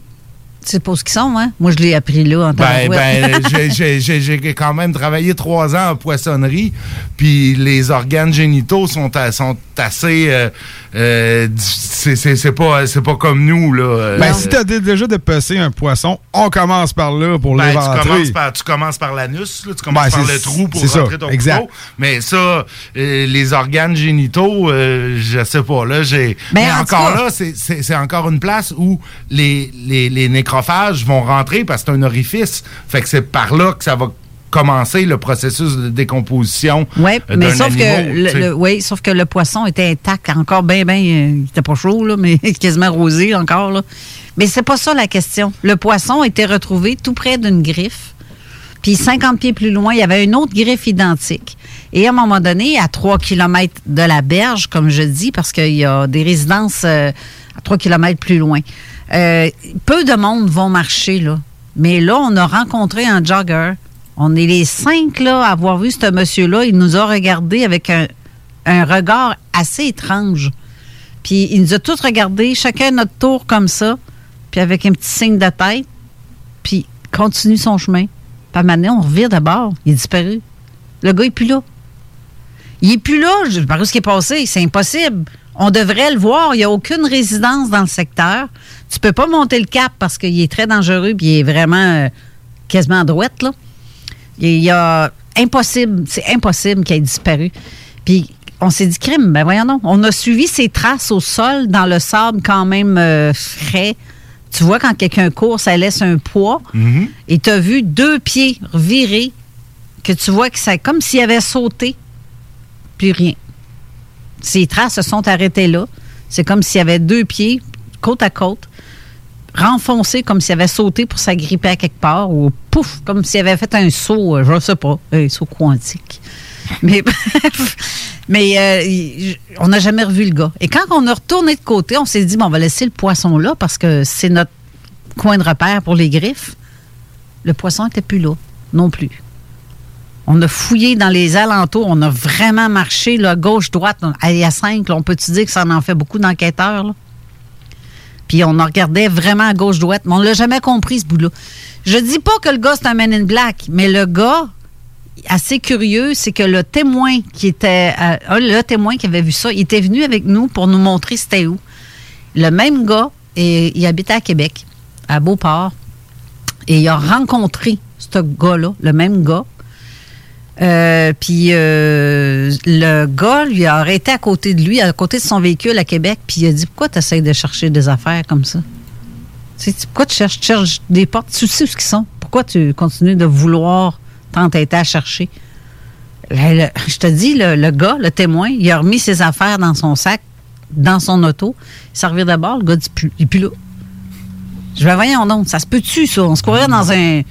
C'est pas ce qu'ils sont, hein? Moi, je l'ai appris là en Ben, tabarouette. ben, j'ai- quand même travaillé trois ans en poissonnerie, puis les organes génitaux sont, à- sont assez. euh, euh, c'est c'est- c'est pas, c'est pas comme nous, là. euh, Ben, si t'as dé- déjà dépecé un poisson, on commence par là pour Ben, tu, l'éventrer. commences par, tu commences par l'anus, là, tu commences Ben, par c'est- le trou pour ça, rentrer ton exact. couteau. Mais ça, euh, les organes génitaux, euh, je sais pas, là, j'ai... Ben, mais en encore là, c'est encore une place où les, les, les nécrophages vont rentrer parce que c'est un orifice. Fait que c'est par là que ça va commencer le processus de décomposition Oui, euh, mais sauf que, le, oui, sauf que le poisson était intact, encore bien, bien, euh, il était pas chaud, là, mais quasiment rosé encore. Là. Mais c'est pas ça la question. Le poisson était retrouvé tout près d'une griffe. Puis 50 pieds plus loin, il y avait une autre griffe identique. Et à un moment donné, à 3 km de la berge, comme je dis, parce qu'il y a des résidences euh, à 3 km plus loin, euh, peu de monde vont marcher là. Mais là, on a rencontré un jogger. On est les cinq là à avoir vu ce monsieur-là. Il nous a regardé avec un, regard assez étrange. Puis il nous a tous regardés, chacun à notre tour comme ça, puis avec un petit signe de tête, puis continue son chemin. Puis donné, on revient d'abord. Il est disparu. Le gars est plus là. Il est plus là. Je sais pas ce qui est passé. C'est impossible. On devrait le voir. Il n'y a aucune résidence dans le secteur. Tu peux pas monter le cap parce qu'il est très dangereux puis il est vraiment euh, quasiment à droite, là. Il y a impossible, c'est impossible qu'il ait disparu. Puis on s'est dit crime, ben voyons donc. On a suivi ses traces au sol dans le sable quand même euh, frais. Tu vois quand quelqu'un court, ça laisse un poids. Mhm. Et tu as vu deux pieds virés que tu vois que c'est comme s'il avait sauté. Puis rien. Ses traces se sont arrêtées là. C'est comme s'il y avait deux pieds côte à côte, renfoncés comme s'il avait sauté pour s'agripper à quelque part, ou pouf, comme s'il avait fait un saut, euh, je ne sais pas, un saut quantique. Mais mais euh, on n'a jamais revu le gars. Et quand on a retourné de côté, on s'est dit, bon, on va laisser le poisson là parce que c'est notre coin de repère pour les griffes. Le poisson n'était plus là, non plus. On a fouillé dans les alentours, on a vraiment marché, y a cinq, là, on peut-tu dire que ça en fait beaucoup d'enquêteurs? Puis on en regardait vraiment à gauche-droite, mais on l'a jamais compris, ce bout-là. Je dis pas que le gars, c'est un man in black, mais le gars, assez curieux, c'est que le témoin qui était, euh, le témoin qui avait vu ça, il était venu avec nous pour nous montrer c'était où. Le même gars, et, il habitait à Québec, à Beauport, et il a rencontré ce gars-là, le même gars. Euh, puis euh, le gars lui a arrêté à côté de lui, à côté de son véhicule à Québec, puis il a dit Pourquoi tu essaies de chercher des affaires comme ça? Tu sais, Pourquoi tu cherches, cherches des portes? Tu sais où ils sont Pourquoi tu continues de vouloir t'entêter à chercher? Le- Je te dis, le, gars, le témoin, il a remis ses affaires dans son sac, dans son auto. Il s'est reviré d'abord, le gars dit il est plus là. Je vais voyons donc, ça se peut-tu, ça? On se croirait dans un,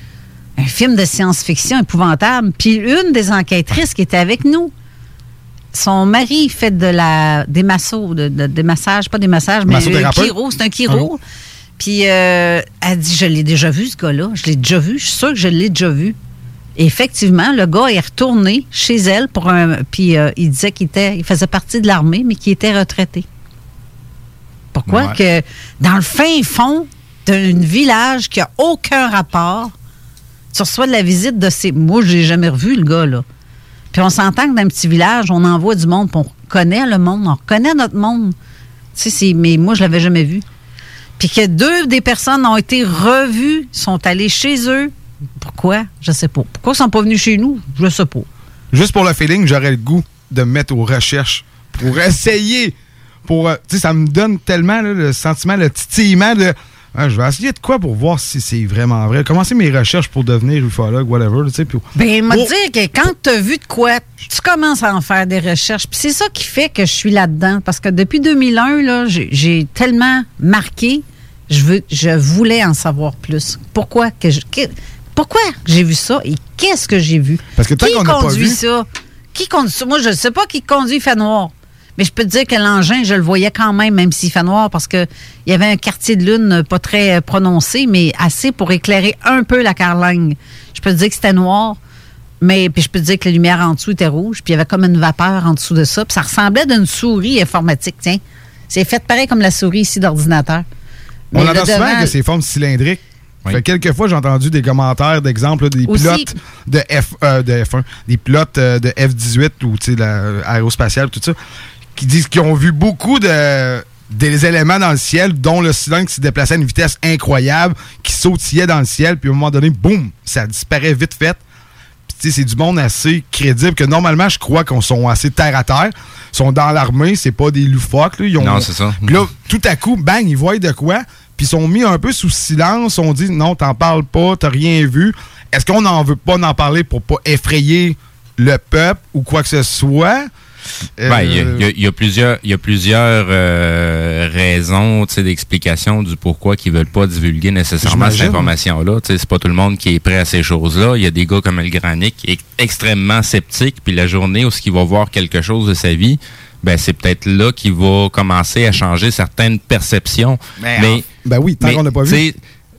un film de science-fiction épouvantable. Puis une des enquêtrices qui était avec nous, son mari fait de la des massos, de, de- des massages, pas des massages, mais un chiro, c'est un chiro. Puis euh, elle dit, je l'ai déjà vu, ce gars-là. Je l'ai déjà vu. Je suis sûre que je l'ai déjà vu. Et effectivement, le gars est retourné chez elle pour un. Puis euh, il disait qu'il était, il faisait partie de l'armée, mais qu'il était retraité. Pourquoi? Ouais. que dans le fin fond d'un village qui a aucun rapport, tu reçois de la visite de ces... Moi, je l'ai jamais revu, le gars, là. Puis on s'entend que dans un petit village, on envoie du monde, puis on connaît le monde, on reconnaît notre monde. Tu sais, mais moi, je l'avais jamais vu. Puis que deux des personnes ont été revues, sont allées chez eux. Pourquoi? Je sais pas. Pourquoi ils sont pas venus chez nous? Je sais pas. Juste pour le feeling, j'aurais le goût de me mettre aux recherches pour essayer. Pour, euh, tu sais, ça me donne tellement le sentiment, le titillement de. Ah, je vais essayer de quoi pour voir si c'est vraiment vrai. Commencer mes recherches pour devenir ufologue, whatever. Tu sais, puis- Ben, m'a Oh! dire que quand tu as vu de quoi, tu commences à en faire des recherches. Puis c'est ça qui fait que je suis là-dedans. Parce que depuis 2001, là, j'ai- tellement marqué, je, veux, je voulais en savoir plus. Pourquoi que je- que- pourquoi j'ai vu ça et qu'est-ce que j'ai vu? Parce que tant qui n'a pas conduit vu- ça? Qui conduit ça? Moi, je ne sais pas qui conduit fait noir. Mais je peux te dire que l'engin, je le voyais quand même, même s'il fait noir, parce que il y avait un quartier de lune euh, pas très euh, prononcé, mais assez pour éclairer un peu la carlingue. Je peux te dire que c'était noir, mais puis je peux te dire que la lumière en dessous était rouge, puis il y avait comme une vapeur en dessous de ça, puis ça ressemblait d'une souris informatique, tiens. C'est fait pareil comme la souris ici d'ordinateur. On entend souvent devant- que c'est forme cylindrique. Oui. Fait quelques fois, j'ai entendu des commentaires d'exemples des Aussi- pilotes de, F, euh, de F1, des pilotes euh, de F-18 ou tu sais, la- aérospatiale, tout ça, qui disent qu'ils ont vu beaucoup de des éléments dans le ciel, dont le cylindre qui se déplaçait à une vitesse incroyable, qui sautillait dans le ciel, puis à un moment donné, boum, ça disparaît vite fait. Puis, tu sais, c'est du monde assez crédible que normalement, je crois qu'on sont assez terre à terre. Ils sont dans l'armée, c'est pas des loufoques. Là. Ils ont- Non, c'est ça. Puis là, tout à coup, bang, ils voient de quoi, puis ils sont mis un peu sous silence. On dit non, t'en parles pas, t'as rien vu. Est-ce qu'on n'en veut pas en parler pour pas effrayer le peuple ou quoi que ce soit? Ben, il y a- Euh, y, a- il y a plusieurs, il y a plusieurs euh, raisons, d'explication du pourquoi qu'ils veulent pas divulguer nécessairement cette information-là. Tu c'est pas tout le monde qui est prêt à ces choses-là. Il y a des gars comme El Granic qui est extrêmement sceptique, puis la journée où ce qu'il va voir quelque chose de sa vie, ben c'est peut-être là qu'il va commencer à changer certaines perceptions. Mais Mais, en- ben oui, tant qu'on n'a pas vu.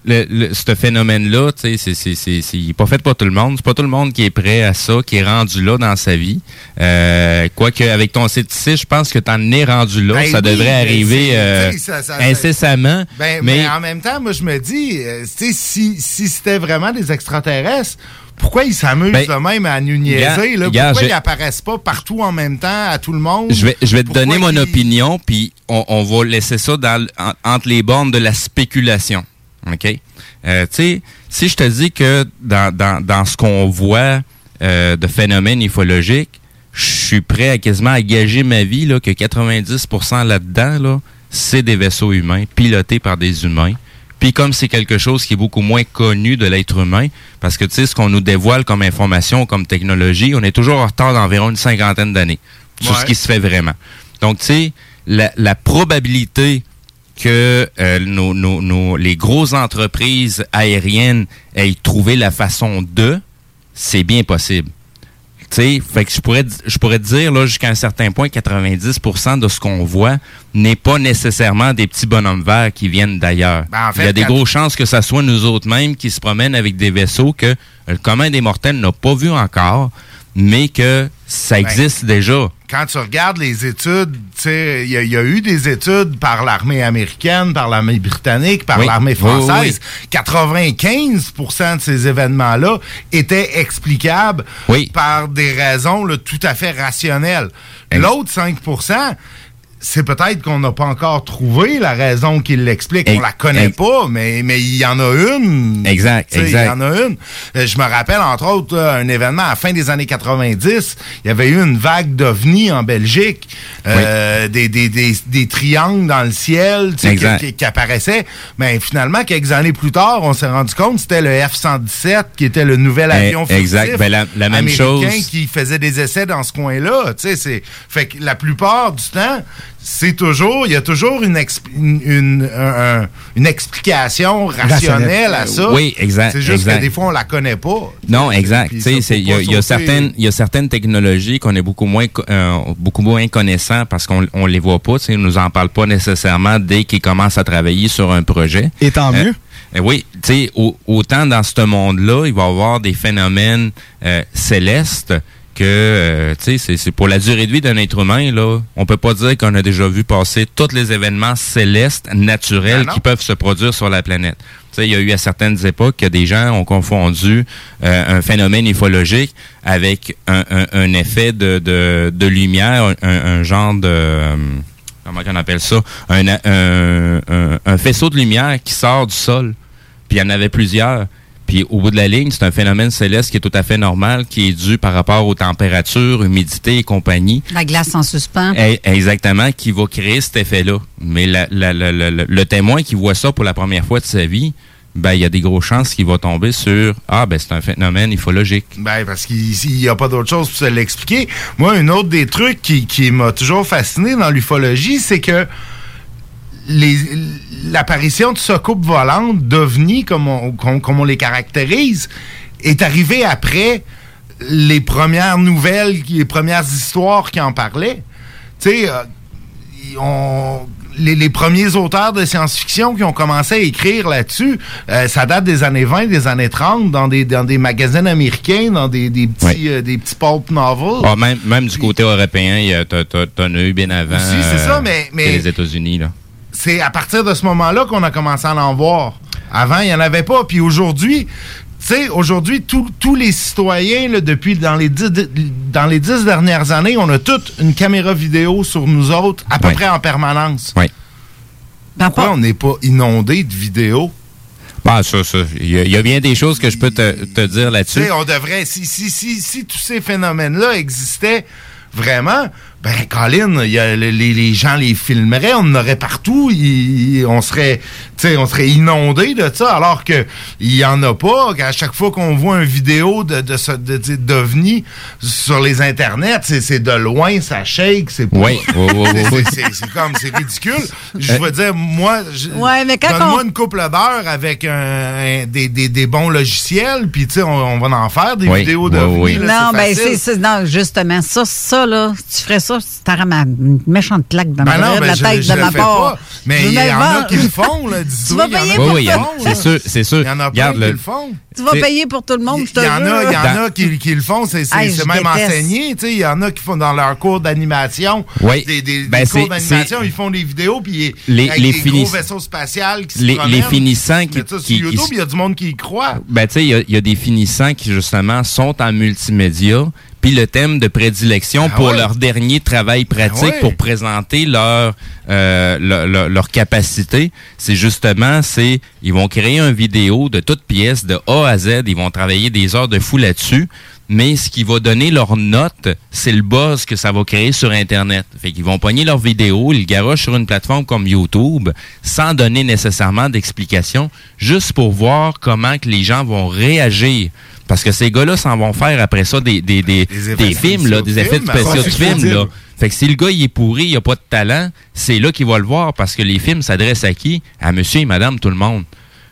Le, le- ce phénomène-là, tu sais, c'est, c'est, c'est, c'est- pas fait pour tout le monde. C'est pas tout le monde qui est prêt à ça, qui est rendu là dans sa vie. Euh, Quoique, avec ton scepticisme, je pense que t'en es rendu là. Ben ça oui, devrait ben arriver euh, ça- ça- incessamment. Ben, mais, mais... en même temps, moi, je me dis, euh, si, si c'était vraiment des extraterrestres, pourquoi ils s'amusent Ben, de même à nous niaiser? là? pourquoi je- ils apparaissent pas partout en même temps à tout le monde? je vais, je vais te Pourquoi donner mon ils- opinion, puis on, on va laisser ça dans, en- entre les bornes de la spéculation. OK? Euh, tu sais, si je te dis que dans, dans, dans ce qu'on voit euh, de phénomènes ufologiques, je suis prêt à quasiment à gager ma vie là, que 90% là-dedans, là, c'est des vaisseaux humains pilotés par des humains. Puis comme c'est quelque chose qui est beaucoup moins connu de l'être humain, parce que tu sais, ce qu'on nous dévoile comme information, comme technologie, on est toujours en retard d'environ une cinquantaine d'années sur Ouais. ce qui se fait vraiment. Donc, tu sais, la, la probabilité que euh, nos, nos- nos- les grosses entreprises aériennes aient trouvé la façon de, c'est bien possible. Tu sais, fait que je pourrais, je pourrais te dire, là, jusqu'à un certain point, 90% de ce qu'on voit n'est pas nécessairement des petits bonhommes verts qui viennent d'ailleurs. Ben, en fait, Il y a des grosses chances que ça soit nous autres mêmes qui se promènent avec des vaisseaux que le commun des mortels n'a pas vu encore, mais que ça Ben, existe déjà. Quand tu regardes les études, tu sais, il y, a- il y a eu des études par l'armée américaine, par l'armée britannique, par Oui. l'armée Oui, oui, française. 95% de ces événements-là étaient explicables par des raisons là, tout à fait rationnelles. L'autre 5 c'est peut-être qu'on n'a pas encore trouvé la raison qui l'explique. On la connaît pas, mais mais il y en a une. Exact, exact. Il y en a une. Euh, Je me rappelle, entre autres, là, un événement à la fin des années 90. Il y avait eu une vague d'ovnis en Belgique. Euh, des, des, des, des triangles dans le ciel tu sais, qui, Exact. qui- qui apparaissaient. Mais finalement, quelques années plus tard, on s'est rendu compte que c'était le F-117 qui était le nouvel Eh, avion exact. furtif Ben, la- la même américain chose. qui faisait des essais dans ce coin-là. Tu sais, c'est fait que la plupart du temps, c'est toujours, il y a toujours une, une, une, un- un- une explication rationnelle à ça. Oui, exact, C'est juste exact. que des fois, on la connaît pas. Non, exact. Il y, a- y a certaines, il y a certaines technologies qu'on est beaucoup moins, euh, beaucoup moins connaissants parce qu'on on les voit pas. Tu sais, ils nous en parlent pas nécessairement dès qu'ils commencent à travailler sur un projet. Et tant Euh, mieux. euh, oui, tu sais, au- autant dans ce monde-là, il va y avoir des phénomènes euh, célestes que, euh, tu sais, c'est- c'est pour la durée de vie d'un être humain, là, on peut pas dire qu'on a déjà vu passer tous les événements célestes, naturels, Ben qui peuvent se produire sur la planète. Tu sais, il y a eu à certaines époques que des gens ont confondu euh, un phénomène ufologique avec un, un- un effet de, de, de lumière, un, un genre de... euh, comment on appelle ça? Un, un, un- un faisceau de lumière qui sort du sol. Puis il y en avait plusieurs. Puis au bout de la ligne, c'est un phénomène céleste qui est tout à fait normal, qui est dû par rapport aux températures, humidité et compagnie. La glace en suspens. Eh, Exactement, qui va créer cet effet-là. Mais la- la- la- la- la- le témoin qui voit ça pour la première fois de sa vie, ben il y a des grosses chances qu'il va tomber sur ah ben c'est un phénomène ufologique. Ben, parce qu'il n'y a pas d'autre chose pour se l'expliquer. Moi, un autre des trucs qui, qui m'a toujours fasciné dans l'ufologie, c'est que l'apparition de soucoupes volantes, d'ovnis, comme on, comme, comme on les caractérise, est arrivée après les premières nouvelles, les premières histoires qui en parlaient. Tu sais, euh, on- les, les premiers auteurs de science-fiction qui ont commencé à écrire là-dessus, euh, ça date des années 20, des années 30, dans des, dans des magazines américains, dans des, des petits, euh, des petits pulp novels. Ah, même, même du côté européen, il y a- t'as- t'as- t'en as eu bien avant. Aussi, c'est ça, mais- que mais- les États-Unis là. C'est à partir de ce moment-là qu'on a commencé à en voir. Avant, il n'y en avait pas. Puis aujourd'hui, tu sais, aujourd'hui, tous tous les citoyens, là, depuis dans les, dix, dans les dix dernières années, on a toute une caméra vidéo sur nous autres, à peu près en permanence. Oui. Pourquoi on n'est pas inondé de vidéos? Ah, ça, ça. Il y, a- il y a bien des choses que je peux te, te dire Tu là-dessus. sais, on devrait, si, si, si, si tous ces phénomènes-là existaient vraiment, ben, Colin, y a- les, les gens les filmeraient, on en aurait partout, on serait, tu sais, on serait inondé de ça, alors que il y en a pas. À chaque fois qu'on voit une vidéo de, de, ce- de, de- d'OVNI sur les internets, c'est, de loin, ça shake, c'est pas- Oui, oui, oui, oui, c'est- comme, c'est ridicule. Je Euh, veux dire, moi, je- Ouais, mais quand donne-moi on- une couple d'heures avec un, un- des, des, des bons logiciels, puis tu sais, on, on va en faire des Oui, vidéos de oui. Non, ben c'est non, justement ça, ça là, tu ferais ça, t'aurais ma une méchante claque dans Ben ma non, ben la je- tête je de le ma part. pas. Mais il y en a qui le font, là, Tu vas il y en a payer qui pour Oui, oui, il y ça. en- c'est sûr, c'est sûr. Il y en a plein qui le- font. Tu vas C'est- payer pour tout le monde, je te Il y en a, il y en jure. a qui, le font, c'est c'est- c'est même enseigné. tu sais, Il y en a qui font dans leur cours d'animation, Oui. des, Ben, cours c'est- d'animation, c'est- ils font des vidéos, puis Les- gros vaisseaux spatials qui se les- promènent. les finissants qui- ça YouTube, il y a du monde qui y croit. Ben, tu sais, il y a- il y, a des finissants qui, justement, sont en multimédia. Puis le thème de prédilection Ah pour ouais? leur dernier travail pratique, ouais? pour présenter leur, euh, leur, leur- leur capacité, c'est justement, c'est ils vont créer une vidéo de toute pièce, de A à Z. Ils vont travailler des heures de fou là-dessus. Mais ce qui va donner leur note, c'est le buzz que ça va créer sur Internet. Fait qu'ils vont pogner leur vidéo, ils le garochent sur une plateforme comme YouTube, sans donner nécessairement d'explication, juste pour voir comment que les gens vont réagir. Parce que ces gars-là s'en vont faire après ça des, des, des, Des films, là, des de effets films, spéciaux de films. Là. Fait que si le gars il est pourri, il a pas de talent, c'est là qu'il va le voir parce que les films s'adressent à qui? À monsieur et madame tout le monde.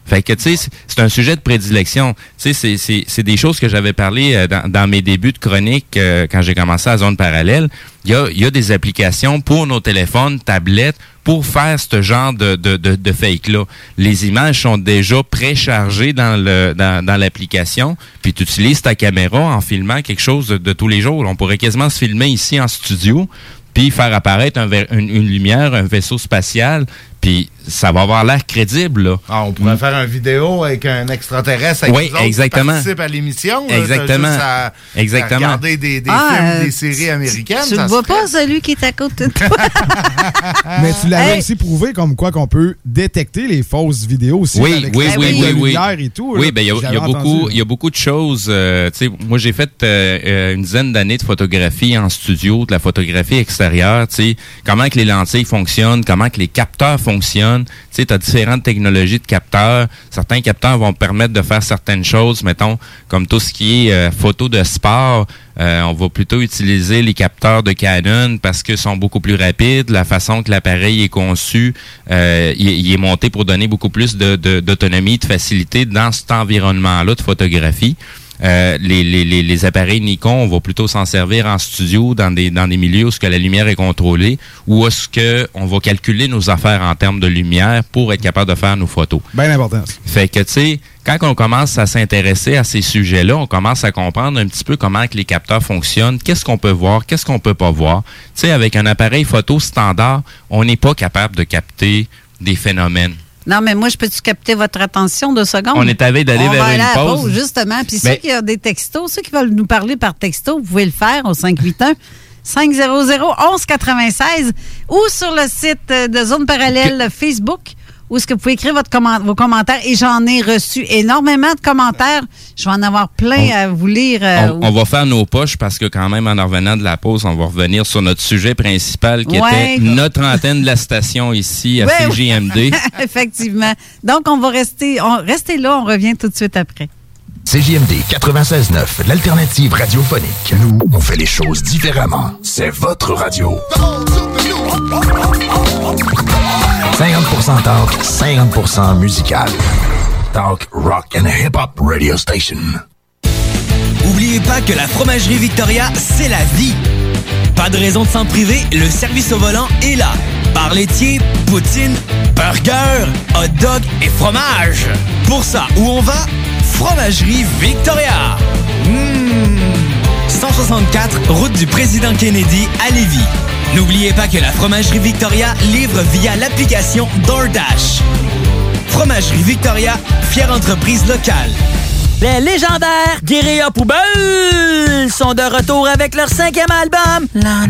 Fait que, tu sais, c'est- un sujet de prédilection. Tu sais, c'est- c'est c'est des choses que j'avais parlé euh, dans, dans mes débuts de chronique euh, quand j'ai commencé à Zone Parallèle. Il y a, il y a des applications pour nos téléphones, tablettes, pour faire ce genre de, de, de, fake-là. Les images sont déjà préchargées dans l'application, puis tu utilises ta caméra en filmant quelque chose de, tous les jours. On pourrait quasiment se filmer ici en studio, puis faire apparaître une lumière, un vaisseau spatial, puis ça va avoir l'air crédible. Là. Ah, on pourrait faire une vidéo avec un extraterrestre avec Oui, exactement. qui participe à l'émission. Exactement. juste à- Exactement. à regarder des, des Ah, films, euh, des séries américaines. Tu se vois pas, celui qui est à côté de toi? Mais tu l'avais Hey. aussi prouvé comme quoi qu'on peut détecter les fausses vidéos aussi. Oui, avec oui, oui, oui, oui. lumière et tout. Oui, ben il y y a beaucoup, entendu, il y a beaucoup de choses. euh, moi j'ai fait euh, une dizaine d'années de photographie en studio, de la photographie extérieure. Tu sais, comment que les lentilles fonctionnent, comment que les capteurs fonctionnent. Tu sais, as différentes technologies de capteurs. Certains capteurs vont permettre de faire certaines choses, mettons comme tout ce qui est euh, photo de sport. Euh, on va plutôt utiliser les capteurs de Canon parce qu'ils sont beaucoup plus rapides. La façon que l'appareil est conçu, euh, il, est monté pour donner beaucoup plus de- de- d'autonomie, de, facilité dans cet environnement-là de photographie. Euh, les, les, les, les appareils Nikon, on va plutôt s'en servir en studio, dans des, dans des milieux où ce que la lumière est contrôlée, ou est-ce que on va calculer nos affaires en termes de lumière pour être capable de faire nos photos. Bien important. Fait que, tu sais, quand on commence à s'intéresser à ces sujets-là, on commence à comprendre un petit peu comment que les capteurs fonctionnent, qu'est-ce qu'on peut voir, qu'est-ce qu'on peut pas voir. Tu sais, avec un appareil photo standard, on n'est pas capable de capter des phénomènes. Non, mais moi, je peux-tu capter votre attention deux secondes? On est à veille d'aller vers va aller une à la pause. justement. Puis Mais- ceux qui ont des textos, ceux qui veulent nous parler par texto, vous pouvez le faire au 581 500 1196 ou sur le site euh, de Zone Parallèle Facebook où est-ce que vous pouvez écrire votre comment- vos commentaires. Et j'en ai reçu énormément de commentaires. Je vais en avoir plein à vous lire. euh, On, on va faire nos poches parce que quand même, en revenant de la pause, on va revenir sur notre sujet principal qui Ouais. était notre antenne de la station ici à Ouais. Effectivement. Donc, on va rester, on, restez là, on revient tout de suite après. CJMD 96.9, l'alternative radiophonique. Nous, on fait les choses différemment. C'est votre radio. 50% talk, 50% musical. Talk, rock and hip-hop radio station. Oubliez pas que la fromagerie Victoria, c'est la vie. Pas de raison de s'en priver, le service au volant est là. Bar laitier, poutine, burger, hot dog et fromage. Pour ça, où on va? Fromagerie Victoria. Mmh. 164, route du président Kennedy à Lévis. N'oubliez pas que la fromagerie Victoria livre via l'application DoorDash. Fromagerie Victoria, fière entreprise locale. Les légendaires Guérilla Poubelle sont de retour avec leur cinquième album, La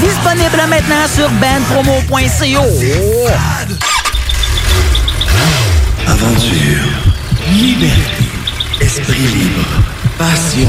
Disponible maintenant sur bandpromo.co. Aventure, liberté, esprit libre, passion.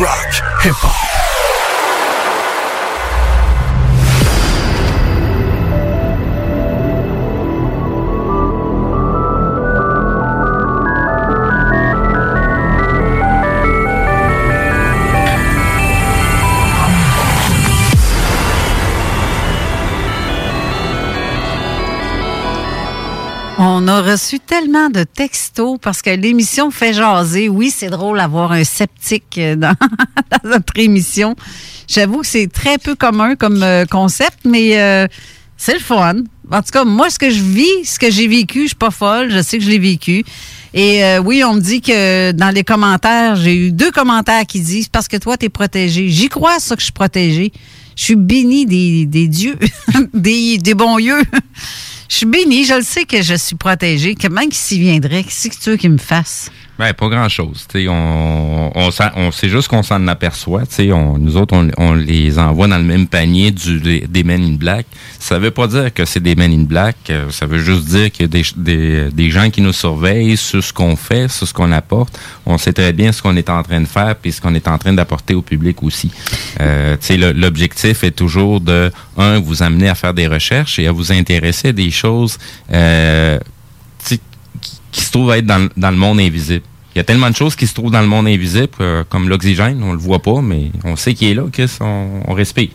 Rock, hip-hop. On a reçu tellement de textos parce que l'émission fait jaser. Oui, c'est drôle d'avoir un sceptique euh, dans, notre émission. J'avoue que c'est très peu commun comme euh, concept, mais euh, c'est le fun. En tout cas, moi, ce que je vis, ce que j'ai vécu, je suis pas folle. Je sais que je l'ai vécu. Et oui, on me dit que dans les commentaires, j'ai eu deux commentaires qui disent parce que toi, tu es protégé. J'y crois, ça, que je suis protégé. Je suis béni des, dieux, des, des bons yeux. Je suis béni, je le sais que je suis protégée. Comment qu'il s'y viendrait? Qu'est-ce que tu veux qu'il me fasse? Ben, pas grand-chose. On, on, c'est juste qu'on s'en aperçoit. On, nous autres, on, on les envoie dans le même panier du, des Men in Black. Ça veut pas dire que c'est des Men in Black. euh, Ça veut juste dire qu'il y a des, des, des gens qui nous surveillent sur ce qu'on fait, sur ce qu'on apporte. On sait très bien ce qu'on est en train de faire puis ce qu'on est en train d'apporter au public aussi. Euh, L'objectif est toujours de, un, vous amener à faire des recherches et à vous intéresser à des choses euh, qui, qui se trouvent être dans, dans le monde invisible. Il y a tellement de choses qui se trouvent dans le monde invisible, euh, comme l'oxygène, on le voit pas, mais on sait qu'il est là, Chris, on, on respire.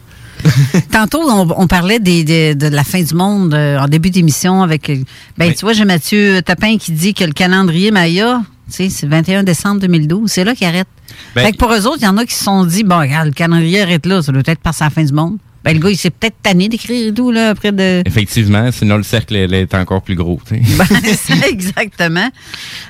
Tantôt, on, on parlait des, des- de la fin du monde euh, en début d'émission avec. euh, Ben, tu vois, j'ai Mathieu Tapin qui dit que le calendrier Maya, tu sais, c'est le 21 décembre 2012. C'est là qu'il arrête. Ben- fait que pour eux autres, il y en a qui se sont dit, bon, regarde, le calendrier arrête là, ça doit être par la fin du monde. Ben, le gars, il s'est peut-être tanné d'écrire et tout, là, après de. Effectivement, sinon le cercle elle est encore plus gros. tu sais. Ben, c'est exactement.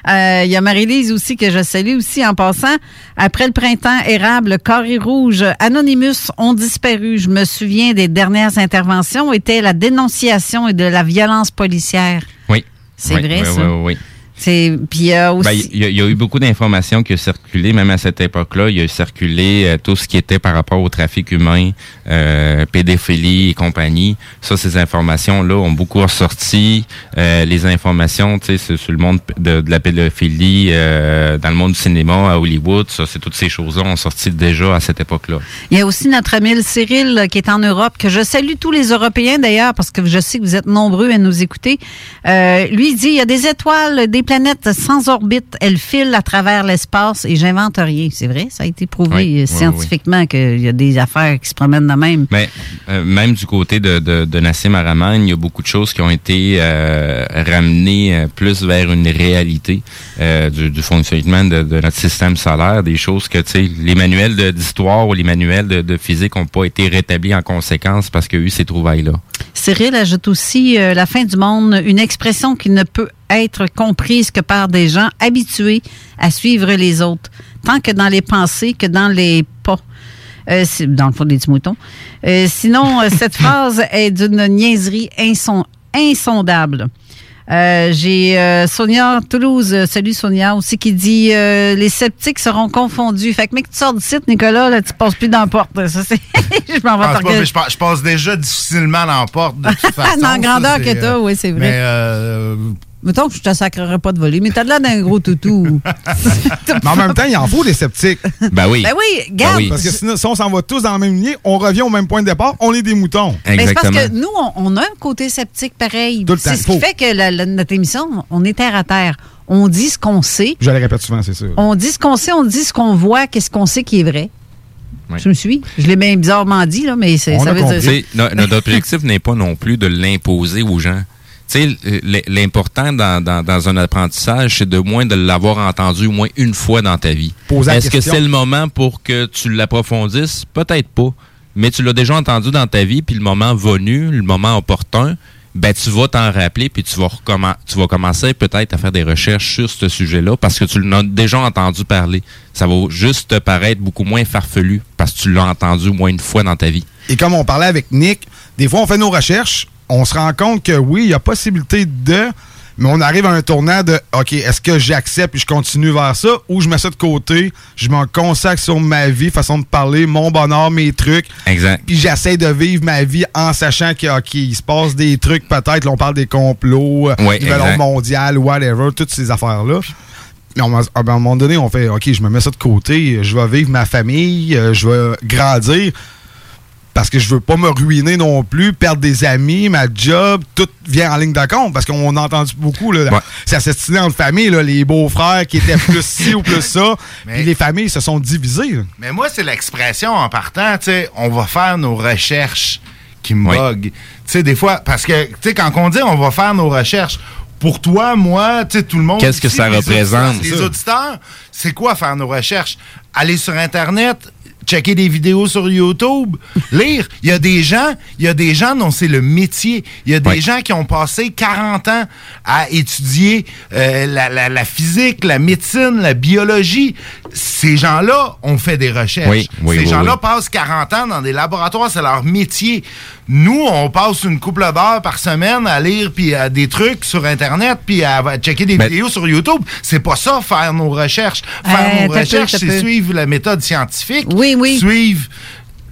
Euh, Il y a Marie-Lise aussi que je salue aussi en passant. Après le printemps érable, Carré Rouge, Anonymous ont disparu. Je me souviens des dernières interventions étaient la dénonciation et de la violence policière. Oui. C'est Oui, vrai, oui, ça? Oui, oui, oui. C'est puis il y a aussi Ben, Il y, a- il y a eu beaucoup d'informations qui ont circulé, même à cette époque-là. Il y a circulé euh, tout ce qui était par rapport au trafic humain, euh, pédophilie et compagnie. Ça, ces informations-là ont beaucoup ressorti. Euh, les informations, tu sais, sur, le monde de, de la pédophilie, euh, dans le monde du cinéma, à Hollywood, ça, c'est toutes ces choses-là ont sorti déjà à cette époque-là. Il y a aussi notre ami Cyril qui est en Europe, que je salue tous les Européens d'ailleurs, parce que je sais que vous êtes nombreux à nous écouter. Euh, lui il dit, il y a des étoiles, des planètes sans orbite, elles filent à travers l'espace et j'invente rien. C'est vrai, ça a été prouvé Oui, oui, scientifiquement qu'il y a des affaires qui se promènent de même. Mais euh, même du côté de, de, de Nassim Haramein, il y a beaucoup de choses qui ont été euh, ramenées euh, plus vers une réalité euh, du, du fonctionnement de, de notre système solaire, des choses que tu sais, les manuels d'histoire ou les manuels de, physique n'ont pas été rétablis en conséquence parce qu'il y a eu ces trouvailles-là. Cyril ajoute aussi la fin du monde, une expression qui ne peut être comprise que par des gens habitués à suivre les autres, tant que dans les pensées que dans les pas. Euh, dans le fond des petits moutons. Euh, sinon, euh, cette phrase est d'une niaiserie inson- insondable. Euh, J'ai euh, Sonia Toulouse, salut Sonia, aussi qui dit euh, les sceptiques seront confondus. Fait que mec, tu sors du site, Nicolas, là, tu passes plus dans la porte. Ça, c'est- je m'en vais par pas, mais je, passe, je passe déjà difficilement dans la porte de toute façon. Dans la grandeur ça, que t'as, oui, c'est vrai. Mais Mettons que je te sacrerais pas de voler, mais t'as de l'air d'un gros toutou. Mais en même temps, il en faut des sceptiques. Ben oui. Ben oui, garde. Parce que sinon, si on s'en va tous dans la même lignée, on revient au même point de départ, on est des moutons. Mais c'est parce que nous, on, on a un côté sceptique pareil. Tout le temps, C'est ce qui fait que la- la- notre émission, on est terre à terre. On dit ce qu'on sait. Je le répète souvent, c'est sûr. On dit ce qu'on sait, on dit ce qu'on voit, qu'est-ce qu'on sait qui est vrai. Tu me suis? Je l'ai bien bizarrement dit, là, mais c'est- ça veut Tu dire. notre objectif n'est pas non plus de l'imposer aux gens. Tu sais, l'important dans, dans, dans un apprentissage, c'est de moins de l'avoir entendu au moins une fois dans ta vie. Est-ce que c'est le moment pour que tu l'approfondisses? Peut-être pas. Mais tu l'as déjà entendu dans ta vie, puis le moment venu, le moment opportun, ben tu vas t'en rappeler, puis tu vas, tu vas commencer peut-être à faire des recherches sur ce sujet-là, parce que tu l'as déjà entendu parler. Ça va juste te paraître beaucoup moins farfelu, parce que tu l'as entendu au moins une fois dans ta vie. Et comme on parlait avec Nick, des fois, on fait nos recherches, on se rend compte que oui, il y a possibilité de, mais on arrive à un tournant de OK, est-ce que j'accepte et je continue vers ça ou je mets ça de côté, je me consacre sur ma vie, façon de parler, mon bonheur, mes trucs. Exact. Puis j'essaie de vivre ma vie en sachant qu'il OK, il se passe des trucs, peut-être, là, on parle des complots, euh, Ouais, du mondial, whatever, toutes ces affaires-là. Mais on- à un moment donné, on fait OK, je me mets ça de côté, je vais vivre ma famille, euh, je vais grandir parce que je veux pas me ruiner non plus, perdre des amis, ma job, tout vient en ligne de compte parce qu'on a entendu beaucoup là, ça s'est en famille là, les beaux-frères qui étaient plus ci ou plus ça, puis les familles se sont divisées. là. Mais moi, c'est l'expression en partant, tu sais, on va faire nos recherches qui me bug. Tu sais, des fois, parce que, tu sais, quand on dit on va faire nos recherches, pour toi, moi, tu sais, tout le monde. Qu'est-ce que ça les représente, auditeurs- Les ça? auditeurs, c'est quoi faire nos recherches? Aller sur Internet, checker des vidéos sur YouTube, lire. Il y a des gens, il y a des gens dont c'est le métier. Il y a des gens qui ont passé 40 ans à étudier euh, la, la- la physique, la médecine, la biologie. Ces gens-là ont fait des recherches. Oui, oui, Ces oui, gens-là passent 40 ans dans des laboratoires, c'est leur métier. Nous, on passe une couple d'heures par semaine à lire puis à des trucs sur Internet puis à, à checker des Ben- vidéos sur YouTube. C'est pas ça, faire nos recherches. Faire Euh, nos recherches, c'est suivre la méthode scientifique. Oui, oui. Suivre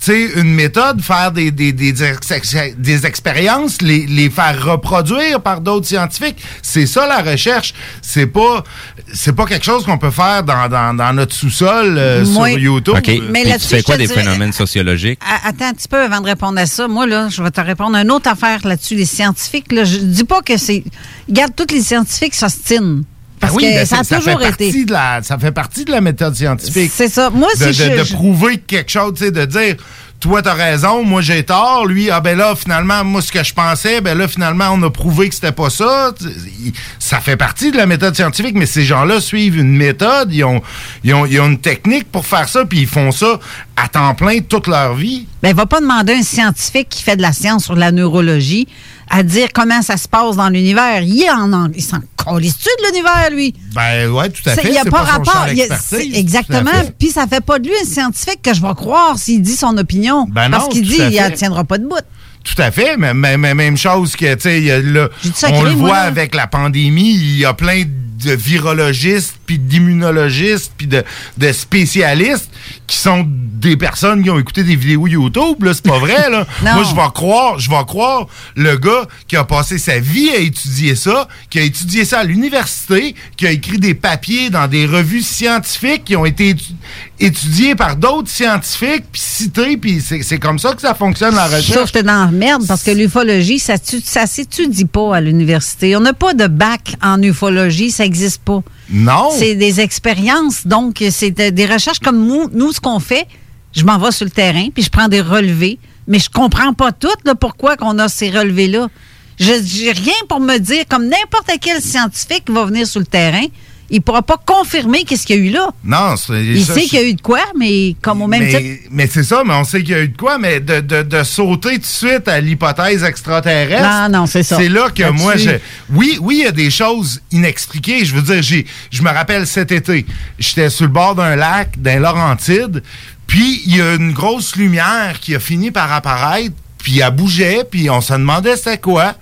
sais, une méthode, faire des, des, des, des expériences, les, les faire reproduire par d'autres scientifiques. C'est ça la recherche. C'est pas c'est pas quelque chose qu'on peut faire dans, dans, dans notre sous-sol euh, Oui. sur YouTube. OK. Mais là-dessus, tu fais quoi des dirais- phénomènes sociologiques? A- Attends un petit peu avant de répondre à ça. Moi, là, je vais te répondre à une autre affaire là-dessus. Les scientifiques, là, je dis pas que c'est. Regarde, tous les scientifiques s'ostinent. Parce Ben oui, que ben ça a toujours fait été. de la, ça fait partie de la méthode scientifique. C'est ça. Moi, de, si de- je- de je- prouver quelque chose, tu sais, de dire, toi, t'as raison, moi, j'ai tort. Lui, ah ben là, finalement, moi, ce que je pensais, ben là, finalement, on a prouvé que c'était pas ça. Ça fait partie de la méthode scientifique, mais ces gens-là suivent une méthode, ils ont, ils ont, ils ont une technique pour faire ça, puis ils font ça à temps plein toute leur vie. Ben, il va pas demander à un scientifique qui fait de la science sur la neurologie à dire comment ça se passe dans l'univers. Il en, en il s'en calisse de l'univers, lui? Ben ouais, tout à fait. Il n'y a pas, son champ rapport. exactement. Puis ça fait pas de lui un scientifique que je vais croire s'il dit son opinion. Ben Parce qu'il dit il ne tiendra pas de bout. Tout à fait, mais, mais- mais même chose que, tu sais, on le voit avec la pandémie, il y a plein de virologistes, puis d'immunologistes, puis de, de spécialistes qui sont des personnes qui ont écouté des vidéos YouTube, là, c'est pas vrai, là. Moi, je vais croire, je vais croire le gars qui a passé sa vie à étudier ça, qui a étudié ça à l'université, qui a écrit des papiers dans des revues scientifiques qui ont été étu- étudiés par d'autres scientifiques, puis cités, puis c'est comme ça que ça fonctionne, la recherche. Sauf que t'es dans la merde parce que l'ufologie, ça, ça s'étudie pas à l'université. On n'a pas de bac en ufologie, ça n'existe pas. C'est des expériences, donc c'est de- des recherches comme nous, ce qu'on fait. Je m'en vais sur le terrain, puis je prends des relevés, mais je comprends pas tout là, pourquoi qu'on a ces relevés-là. Je j'ai rien pour me dire, comme n'importe quel scientifique va venir sur le terrain, il pourra pas confirmer qu'est-ce qu'il y a eu là. Non, c'est Il ça, sait qu'il y a eu de quoi, mais comme au même mais, titre. mais c'est ça, mais on sait qu'il y a eu de quoi, mais de, de- de sauter tout de suite à l'hypothèse extraterrestre. Non, non, c'est ça. C'est là que moi, je, oui, oui, il y a des choses inexpliquées. Je veux dire, j'ai, je me rappelle cet été, j'étais sur le bord d'un lac, d'un Laurentide, puis il y a une grosse lumière qui a fini par apparaître, puis elle bougeait, puis on se demandait c'était quoi.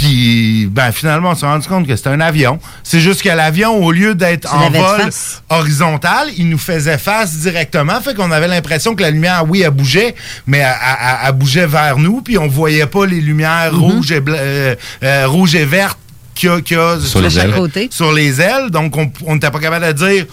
Puis, ben, finalement, on s'est rendu compte que c'était un avion. C'est juste que l'avion, au lieu d'être en vol horizontal, il nous faisait face directement. Fait qu'on avait l'impression que la lumière, oui, elle bougeait, mais elle, elle- elle bougeait vers nous, puis on voyait pas les lumières Mhm. rouges, et euh, euh, rouges et vertes qu'il y a, qu'il y a Sur les ailes. côté. Sur les ailes. Donc, on n'était pas capable de dire.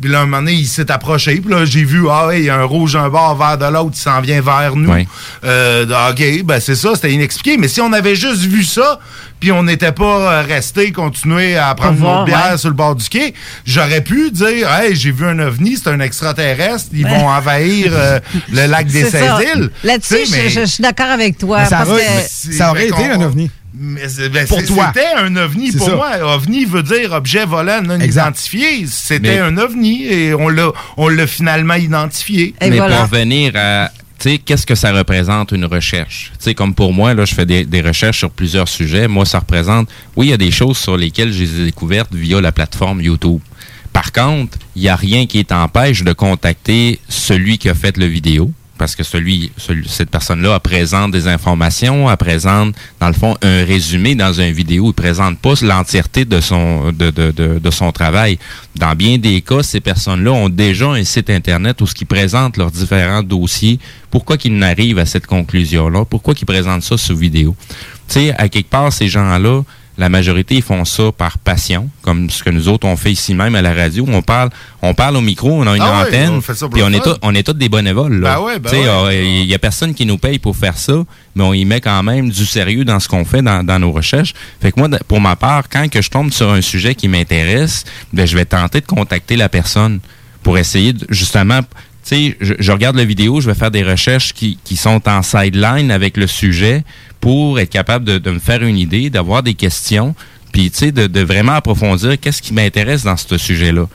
Puis là, un moment donné, il s'est approché. Puis là, j'ai vu, ah, il y a un rouge d'un bord, vert de l'autre, il s'en vient vers nous. Oui. Euh, OK, ben c'est ça, c'était inexpliqué. Mais si on avait juste vu ça, puis on n'était pas euh, resté, continuer à prendre voir, notre bière ouais. sur le bord du quai, j'aurais pu dire, hey, j'ai vu un ovni, c'est un extraterrestre, ils vont envahir euh, le lac des C'est ça. 16 îles. Là-dessus, je, je- je suis d'accord avec toi. Mais ça parce aurait- que- mais ça aurait été un ovni. Ben, Pour c'est- toi. C'était un ovni C'est pour ça. moi. OVNI veut dire objet volant non Exact. identifié. C'était un ovni et on l'a, on l'a finalement identifié. Mais pour revenir à, tu sais, qu'est-ce que ça représente une recherche? Tu sais, comme pour moi, là, je fais des, des recherches sur plusieurs sujets. Moi, ça représente, oui, il y a des choses sur lesquelles je les ai découvertes via la plateforme YouTube. Par contre, il n'y a rien qui t'empêche de contacter celui qui a fait le vidéo. Parce que celui, cette personne-là présente des informations, elle présente, dans le fond, un résumé dans une vidéo. Il présente pas l'entièreté de son, de, de, de, son travail. Dans bien des cas, ces personnes-là ont déjà un site Internet où ce qu'ils présentent leurs différents dossiers. Pourquoi qu'ils n'arrivent à cette conclusion-là? Pourquoi qu'ils présentent ça sous vidéo? Tu sais, à quelque part, ces gens-là, la majorité, ils font ça par passion, comme ce que nous autres, on fait ici même à la radio. On parle, on parle au micro, on a une Ah antenne, on puis le on est, on est tous des bénévoles. Là. Ben ouais, ben Tu sais, ouais. il y a personne qui nous paye pour faire ça, mais on y met quand même du sérieux dans ce qu'on fait dans, dans nos recherches. Fait que moi, pour ma part, quand que je tombe sur un sujet qui m'intéresse, ben, je vais tenter de contacter la personne pour essayer de, justement, sais, je, je regarde la vidéo, je vais faire des recherches qui, qui sont en sideline avec le sujet pour être capable de, de me faire une idée, d'avoir des questions, puis tu sais, de, de vraiment approfondir qu'est-ce qui m'intéresse dans ce sujet-là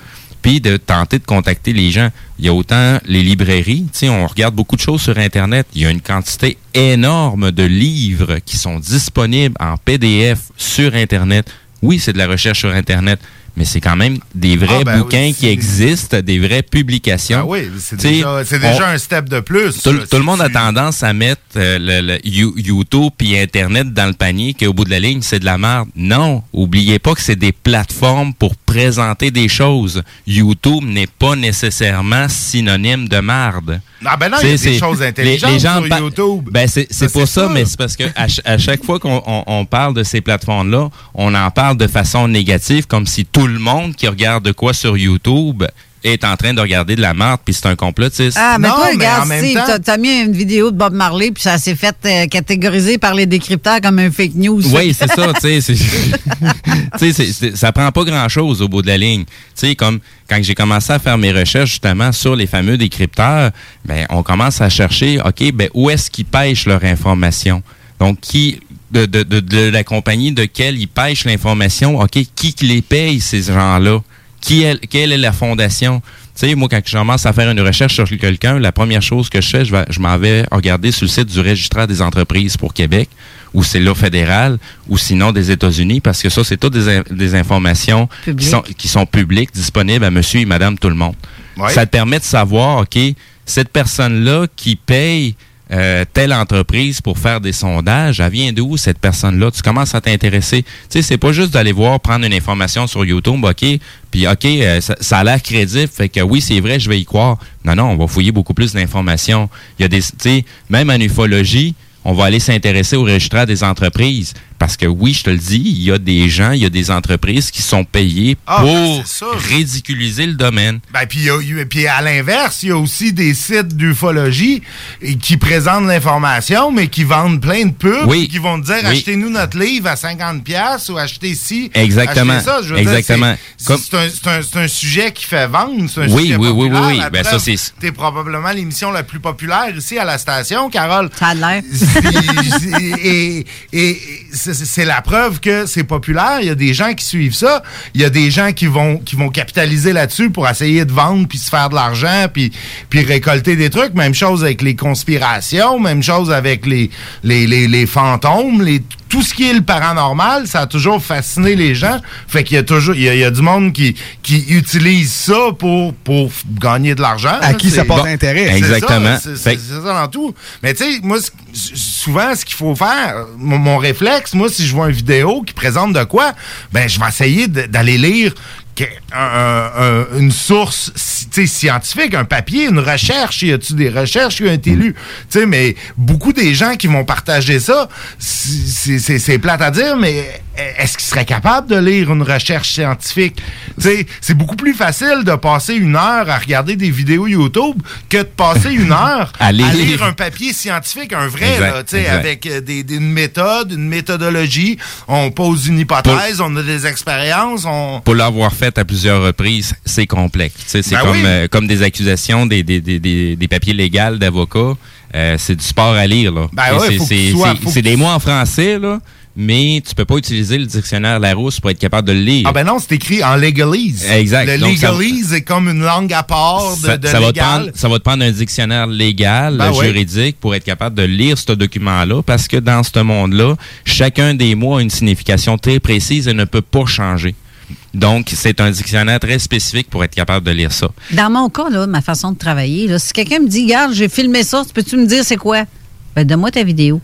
puis de tenter de contacter les gens. Il y a autant les librairies, tu sais, on regarde beaucoup de choses sur Internet. Il y a une quantité énorme de livres qui sont disponibles en PDF sur Internet. Oui, c'est de la recherche sur Internet, mais c'est quand même des vrais Ah, ben oui, bouquins qui existent, des vraies publications. Ah oui, c'est déjà, on- un step de plus. tout, là. tout le monde a tendance à mettre euh, le, le You- YouTube puis Internet dans le panier, qu'au bout de la ligne, c'est de la merde. Non, oubliez pas que c'est des plateformes pour présenter des choses. YouTube n'est pas nécessairement synonyme de merde. Ah ben non, il y a des choses intelligentes les gens sur YouTube. Ben c'est Ça, pour ça, ça. mais c'est parce que à, ch- à chaque fois qu'on on- on parle de ces plateformes-là, on en parle de façon négative, comme si tout le monde qui regarde de quoi sur YouTube est en train de regarder de la merde, puis c'est un complotiste. Ah, mais Non, toi, mais regarde, en même Steve, temps- t'as- t'as mis une vidéo de Bob Marley, puis ça s'est fait euh, catégoriser par les décrypteurs comme un fake news. Oui, c'est ça, tu sais. ça prend pas grand-chose au bout de la ligne. Tu sais, comme quand j'ai commencé à faire mes recherches justement sur les fameux décrypteurs, ben, on commence à chercher, OK, ben, où est-ce qu'ils pêchent leur information? Donc, qui, de, de, de, de la compagnie de quelle ils pêchent l'information, OK, qui qui les paye, ces gens-là? Qui est, quelle est la fondation? Tu sais, moi, quand je commence à faire une recherche sur quelqu'un, la première chose que je fais, je, vais- je m'en vais regarder sur le site du registraire des entreprises pour Québec, ou c'est là fédéral, ou sinon des États-Unis, parce que ça, c'est toutes des, in- des informations qui sont, qui sont publiques, disponibles à monsieur et madame tout le monde. Ouais. Ça te permet de savoir, OK, cette personne-là qui paye euh, telle entreprise pour faire des sondages, elle vient d'où cette personne-là? Tu commences à t'intéresser. Tu sais, c'est pas juste d'aller voir, prendre une information sur YouTube, OK, puis OK, euh, ça, ça a l'air crédible, fait que oui, c'est vrai, je vais y croire. Non, non, on va fouiller beaucoup plus d'informations. Il y a des, tu sais, même en ufologie, on va aller s'intéresser au registraire des entreprises. Parce que oui, je te le dis, il y a des gens, il y a des entreprises qui sont payées Ah, ben, pour ridiculiser le domaine. Ben, puis, à l'inverse, il y a aussi des sites d'ufologie qui présentent l'information, mais qui vendent plein de pubs, Oui. qui vont te dire Oui. achetez-nous notre livre à 50$ piastres ou achetez ci. Exactement. achetez ça. Je veux dire, Exactement. c'est- un, c'est un- c'est un sujet qui fait vendre. C'est un Oui, sujet oui, oui, populaire. oui, oui. Ben, ça, c'est- T'es probablement l'émission la plus populaire ici à la station, Carole. Ça a l'air. et, et- et c'est la preuve que c'est populaire. Il y a des gens qui suivent ça. Il y a des gens qui vont capitaliser là-dessus pour essayer de vendre puis se faire de l'argent puis récolter des trucs. Même chose avec les conspirations. Même chose avec les les, les, fantômes. Tout ce qui est le paranormal, ça a toujours fasciné les gens. Fait qu'il y a toujours, il y a, il y a du monde qui, qui utilise ça pour, pour gagner de l'argent. À là. qui ça C'est- porte intérêt. C'est Exactement. ça, C'est c'est- c'est ça dans tout. Mais tu sais, moi, souvent, ce qu'il faut faire, mon, mon réflexe, moi, si je vois une vidéo qui présente de quoi, ben, je vais essayer d'aller lire une source scientifique, un papier, une recherche. Y a-tu des recherches qui ont été lues? Tu sais, mais beaucoup des gens qui vont partager ça, c'est- plate à dire, mais est-ce qu'ils seraient capables de lire une recherche scientifique? Tu sais, c'est beaucoup plus facile de passer une heure à regarder des vidéos YouTube que de passer une heure À à lire. un papier scientifique, un vrai, Exact, là, avec euh, des, des- une méthode, une méthodologie. On pose une hypothèse, on a des expériences, on... Pour l'avoir fait à plusieurs reprises, c'est complexe. C'est Ben comme, oui. euh, comme des accusations, des, des, des, des, des papiers légaux d'avocats. Euh, c'est du sport à lire. Là. Ben ouais, c'est- des mots en français, là, mais tu peux pas utiliser le dictionnaire Larousse pour être capable de le lire. Ah ben non, c'est écrit en legalese. Exact. Le Donc, ça- legalese est comme une langue à part de, ça, de ça va te légal. prendre, ça va te prendre un dictionnaire légal, Ben ouais. juridique, pour être capable de lire ce document-là, parce que dans ce monde-là, chacun des mots a une signification très précise et ne peut pas changer. Donc, c'est un dictionnaire très spécifique pour être capable de lire ça. Dans mon cas, là, ma façon de travailler, là, si quelqu'un me dit, regarde, j'ai filmé ça, peux-tu me dire c'est quoi? Ben, donne-moi ta vidéo.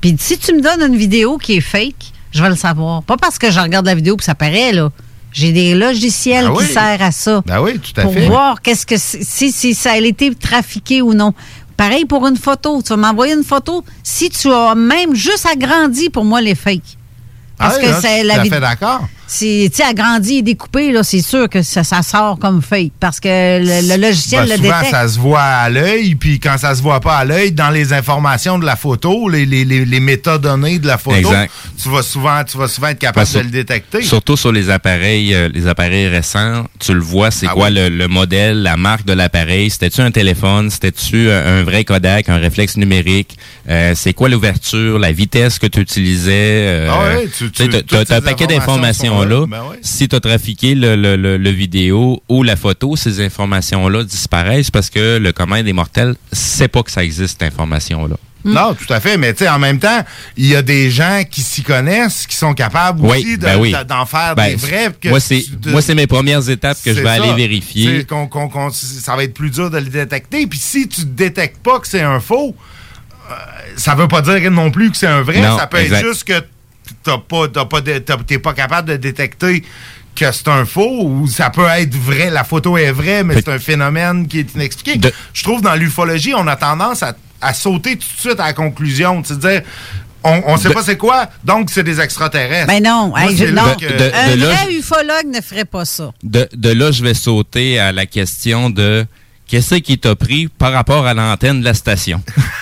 Puis si tu me donnes une vidéo qui est fake, je vais le savoir. Pas parce que je regarde la vidéo que ça paraît, là. J'ai des logiciels Ben oui. qui servent à ça. Ben oui, tout à pour fait. voir qu'est-ce que si, si ça a été trafiqué ou non. Pareil pour une photo. Tu vas m'envoyer une photo. Si tu as même juste agrandi pour moi les fakes. Parce Ah oui, que c'est la tout à vid- fait d'accord. Si tu sais, agrandi et découpé, là, c'est sûr que ça, ça sort comme fake. Parce que le, le logiciel Ben, le souvent, détecte. ça se voit à l'œil, puis quand ça se voit pas à l'œil, dans les informations de la photo, les, les, les, les métadonnées de la photo, Exact. tu vas souvent, tu vas souvent être capable de le détecter. Surtout sur les appareils, euh, les appareils récents, tu le vois, c'est Ah quoi oui. le, le modèle, la marque de l'appareil? C'était-tu un téléphone? C'était-tu un, un vrai Kodak, un réflexe numérique? Euh, c'est quoi l'ouverture, la vitesse que tu utilisais? euh, Ah ouais, tu- tu sais, tu- t'as- toutes t'as un paquet informations d'informations là. Ben ouais. Si tu as trafiqué le, le, le, le vidéo ou la photo, ces informations-là disparaissent parce que le commun des mortels sait pas que ça existe, cette information-là. Non, tout à fait. Mais tu sais, en même temps, il y a des gens qui s'y connaissent, qui sont capables Oui, aussi de- ben oui. de- d'en faire Ben, des vrais. que moi, c'est mes premières étapes que je vais ça. aller vérifier. ça va être plus dur de le détecter. Puis si tu ne détectes pas que c'est un faux, euh, ça veut pas dire non plus que c'est un vrai. Non, ça peut exact. être juste que t'as pas, t'as pas, de- t'as- t'es pas capable de détecter que c'est un faux ou ça peut être vrai, la photo est vraie, mais c'est un phénomène qui est inexpliqué. Je trouve dans l'ufologie, on a tendance à, à sauter tout de suite à la conclusion, de se dire on, ne sait De- pas c'est quoi, donc c'est des extraterrestres. Ben non, Moi, hey, c'est je- là non. que- De- un de là, vrai ufologue ne ferait pas ça. de, de là, je vais sauter à la question de qu'est-ce qui t'a pris par rapport à l'antenne de la station?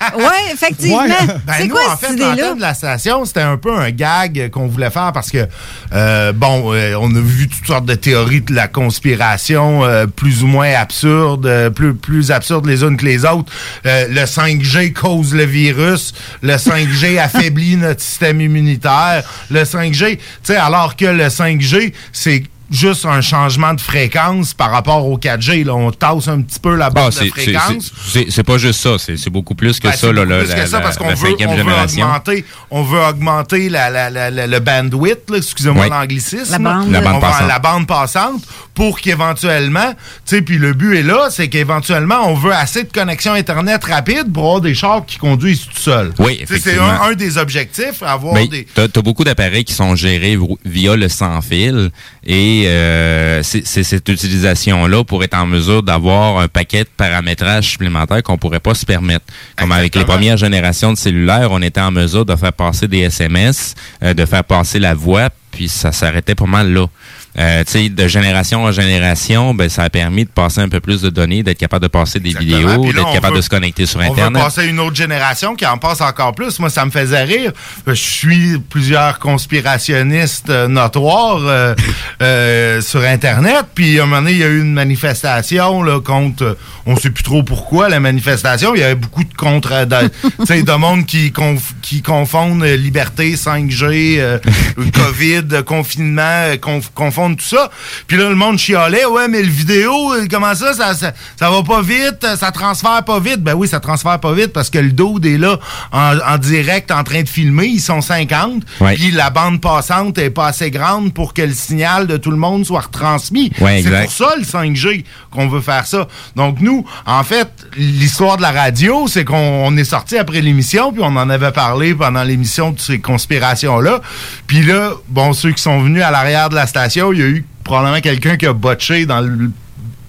Oui, effectivement. Ben c'est quoi en cette fait, l'antenne de la station, c'était un peu un gag qu'on voulait faire parce que, euh, bon, euh, on a vu toutes sortes de théories de la conspiration euh, plus ou moins absurdes, euh, plus, plus absurdes les unes que les autres. Euh, le 5G cause le virus, le 5G affaiblit notre système immunitaire, le 5G, tu sais, alors que le 5G, c'est juste un changement de fréquence par rapport au 4G. Là. On tasse un petit peu la Ah, bande de c'est- c'est- fréquence. c'est- pas juste ça, c'est beaucoup plus que Ben, ça, là, plus la- que ça, parce qu'on veut, on veut augmenter, on veut augmenter la, la, la, la- le bandwidth, excusez-moi Oui. l'anglicisme. La bande. La bande On va- passante. la bande passante pour qu'éventuellement, tu sais, puis le but est là, c'est qu'éventuellement, on veut assez de connexion Internet rapide pour avoir des chars qui conduisent tout seuls. Oui, C'est un, un des objectifs, avoir Mais des... t'as as beaucoup d'appareils qui sont gérés via le sans fil euh, cette utilisation-là pour être en mesure d'avoir un paquet de paramétrages supplémentaires qu'on pourrait pas se permettre. Comme avec les premières générations de cellulaires, on était en mesure de faire passer des SMS, euh, de faire passer la voix, puis ça s'arrêtait pas mal là. Euh, de génération en génération, ben, ça a permis de passer un peu plus de données, d'être capable de passer des Exactement. vidéos, d'être capable veut- de se connecter sur On veut Internet. passer une autre génération qui en passe encore plus. Moi, ça me faisait rire. Je suis plusieurs conspirationnistes euh, notoires euh, euh, sur Internet. Puis, à un moment donné, il y a eu une manifestation là, contre... euh, on sait plus trop pourquoi, la manifestation. Il y avait beaucoup de contre... de, de monde qui, conf- qui confondent euh, liberté, 5G, euh, COVID, confinement, euh, conf- confondent tout ça. Puis là, le monde chialait. Ouais, mais le vidéo, comment ça, ça, ça, ça va pas vite, ça transfère pas vite. Ben oui, ça transfère pas vite parce que le dude est là en, en direct en train de filmer. Ils sont 50. Ouais. Puis la bande passante est pas assez grande pour que le signal de tout le monde soit retransmis. Ouais, C'est pour ça le 5G qu'on veut faire ça. Donc nous, en fait, l'histoire de la radio, c'est qu'on on est sorti après l'émission, puis on en avait parlé pendant l'émission de ces conspirations-là. Puis là, bon, ceux qui sont venus à l'arrière de la station, il y a eu probablement quelqu'un qui a botché dans le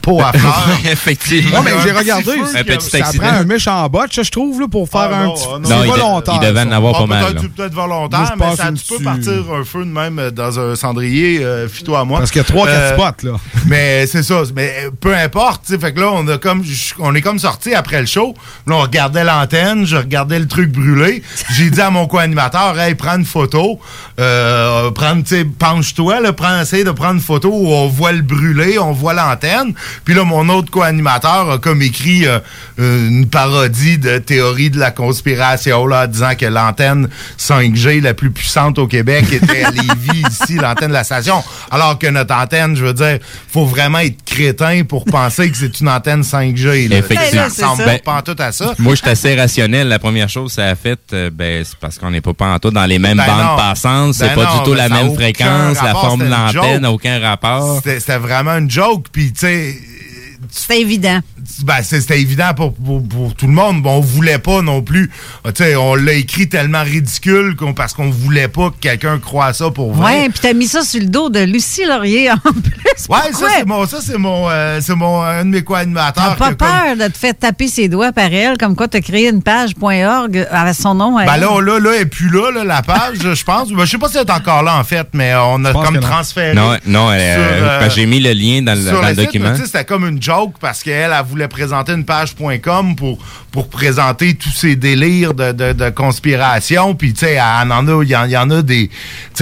pot à fleurs. Effectivement. Ouais, mais j'ai regardé. petit feu Un petit Ça accident. prend un méchant botch, je trouve, là, pour faire Ah, un non, petit. ah, non. C'est Non, il de- volontaire. il devait en avoir Ah, pas mal. peut-être, volontaire, mais ça tu peux partir un feu de même euh, dans un cendrier, euh, fito à moi. Parce qu'il y a trois, quatre Euh, spots, là. Mais c'est ça. Mais peu importe. tu sais, Fait que là, on a comme je- on est comme sorti après le show. Là, on regardait l'antenne, je regardais le truc brûlé. J'ai dit à mon co-animateur, hey, prends une photo. Euh, prends, tu sais, penche-toi, là, prends, essaye de prendre une photo où on voit le brûlé, on voit l'antenne. Puis là, mon autre co-animateur a comme écrit euh, euh, une parodie de théorie de la conspiration, là, disant que l'antenne 5G la plus puissante au Québec était à Lévis, ici, l'antenne de la station. Alors que notre antenne, je veux dire, faut vraiment être crétin pour penser que c'est une antenne 5G. Là. Effectivement. Ça ressemble Ben, pas en tout à ça. Moi, je suis assez rationnel. La première chose que ça a fait, euh, ben, c'est parce qu'on n'est pas pantoute dans les mêmes Ben bandes non. passantes. C'est Ben pas non, du tout la même fréquence. La forme de l'antenne n'a aucun rapport. C'était c'était vraiment une joke. Puis, tu sais, C'était évident. Ben, c'était évident pour, pour, pour tout le monde. Bon, on voulait pas non plus. Ah, Tu sais, on l'a écrit tellement ridicule qu'on- parce qu'on voulait pas que quelqu'un croie ça pour vrai. Ouais, puis t'as mis ça sur le dos de Lucie Laurier en plus. Ouais, ça, c'est mon, ça, c'est mon, euh, c'est mon, un de mes T'as co-animateurs. pas a comme- peur de te faire taper ses doigts par elle, comme quoi t'as créé une page .org avec son nom. à Ben elle? là, là, là, elle est plus là, là, la page, je pense. Ben, je sais pas si elle est encore là, en fait, mais on a comme transféré. Non, non, elle, sur, euh, euh, j'ai mis le lien dans le, sur dans le site, document. C'était comme une joke parce qu'elle, elle voulait présenter une page.com pour, pour présenter tous ces délires de, de, de conspiration. Puis, tu sais, elle en a, il y, y en a des. Tu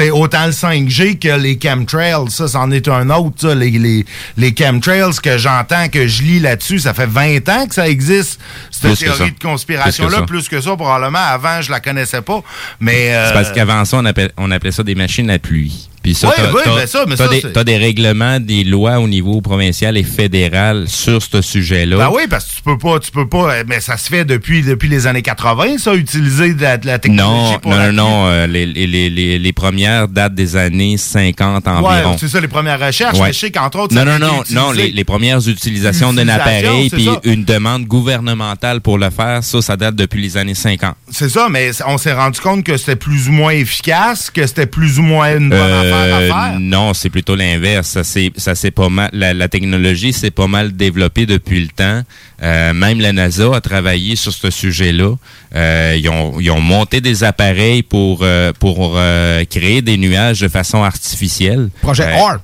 sais, autant le 5G que les chemtrails. Ça, c'en est un autre, ça. Les, les, les chemtrails que j'entends, que je lis là-dessus, ça fait 20 ans que ça existe, cette Plus théorie de conspiration-là. Plus que ça. Plus que ça, probablement. Avant, je la connaissais pas. Mais. euh, C'est parce qu'avant ça, on appelait, on appelait ça des machines à pluie. Puis ça, Ouais, t'as, ouais, t'as- ben ça, mais t'as ça, des, t'as des règlements, des lois au niveau provincial et fédéral sur ce sujet-là. Ben oui, parce que tu peux pas, tu peux pas, euh, mais ça se fait depuis, depuis les années 80, ça, utiliser de la, de la technologie Non, pour non, non, non. euh, les, les, les, les, premières datent des années 50 Ouais, environ. c'est ça, les premières recherches, Ouais. mais je sais qu'entre autres, Non, non, non, non, les, les premières utilisations d'un appareil puis une demande gouvernementale pour le faire, ça, ça date depuis les années 50. C'est ça, mais on s'est rendu compte que c'était plus ou moins efficace, que c'était plus ou moins une bonne affaire à Euh, faire. Non, c'est plutôt l'inverse. Ça c'est ça c'est pas mal. La, la technologie s'est pas mal développée depuis le temps. Euh, même la NASA a travaillé sur ce sujet-là. Euh, ils, ont, ils ont monté des appareils pour euh, pour euh, créer des nuages de façon artificielle. Projet Euh, HARP.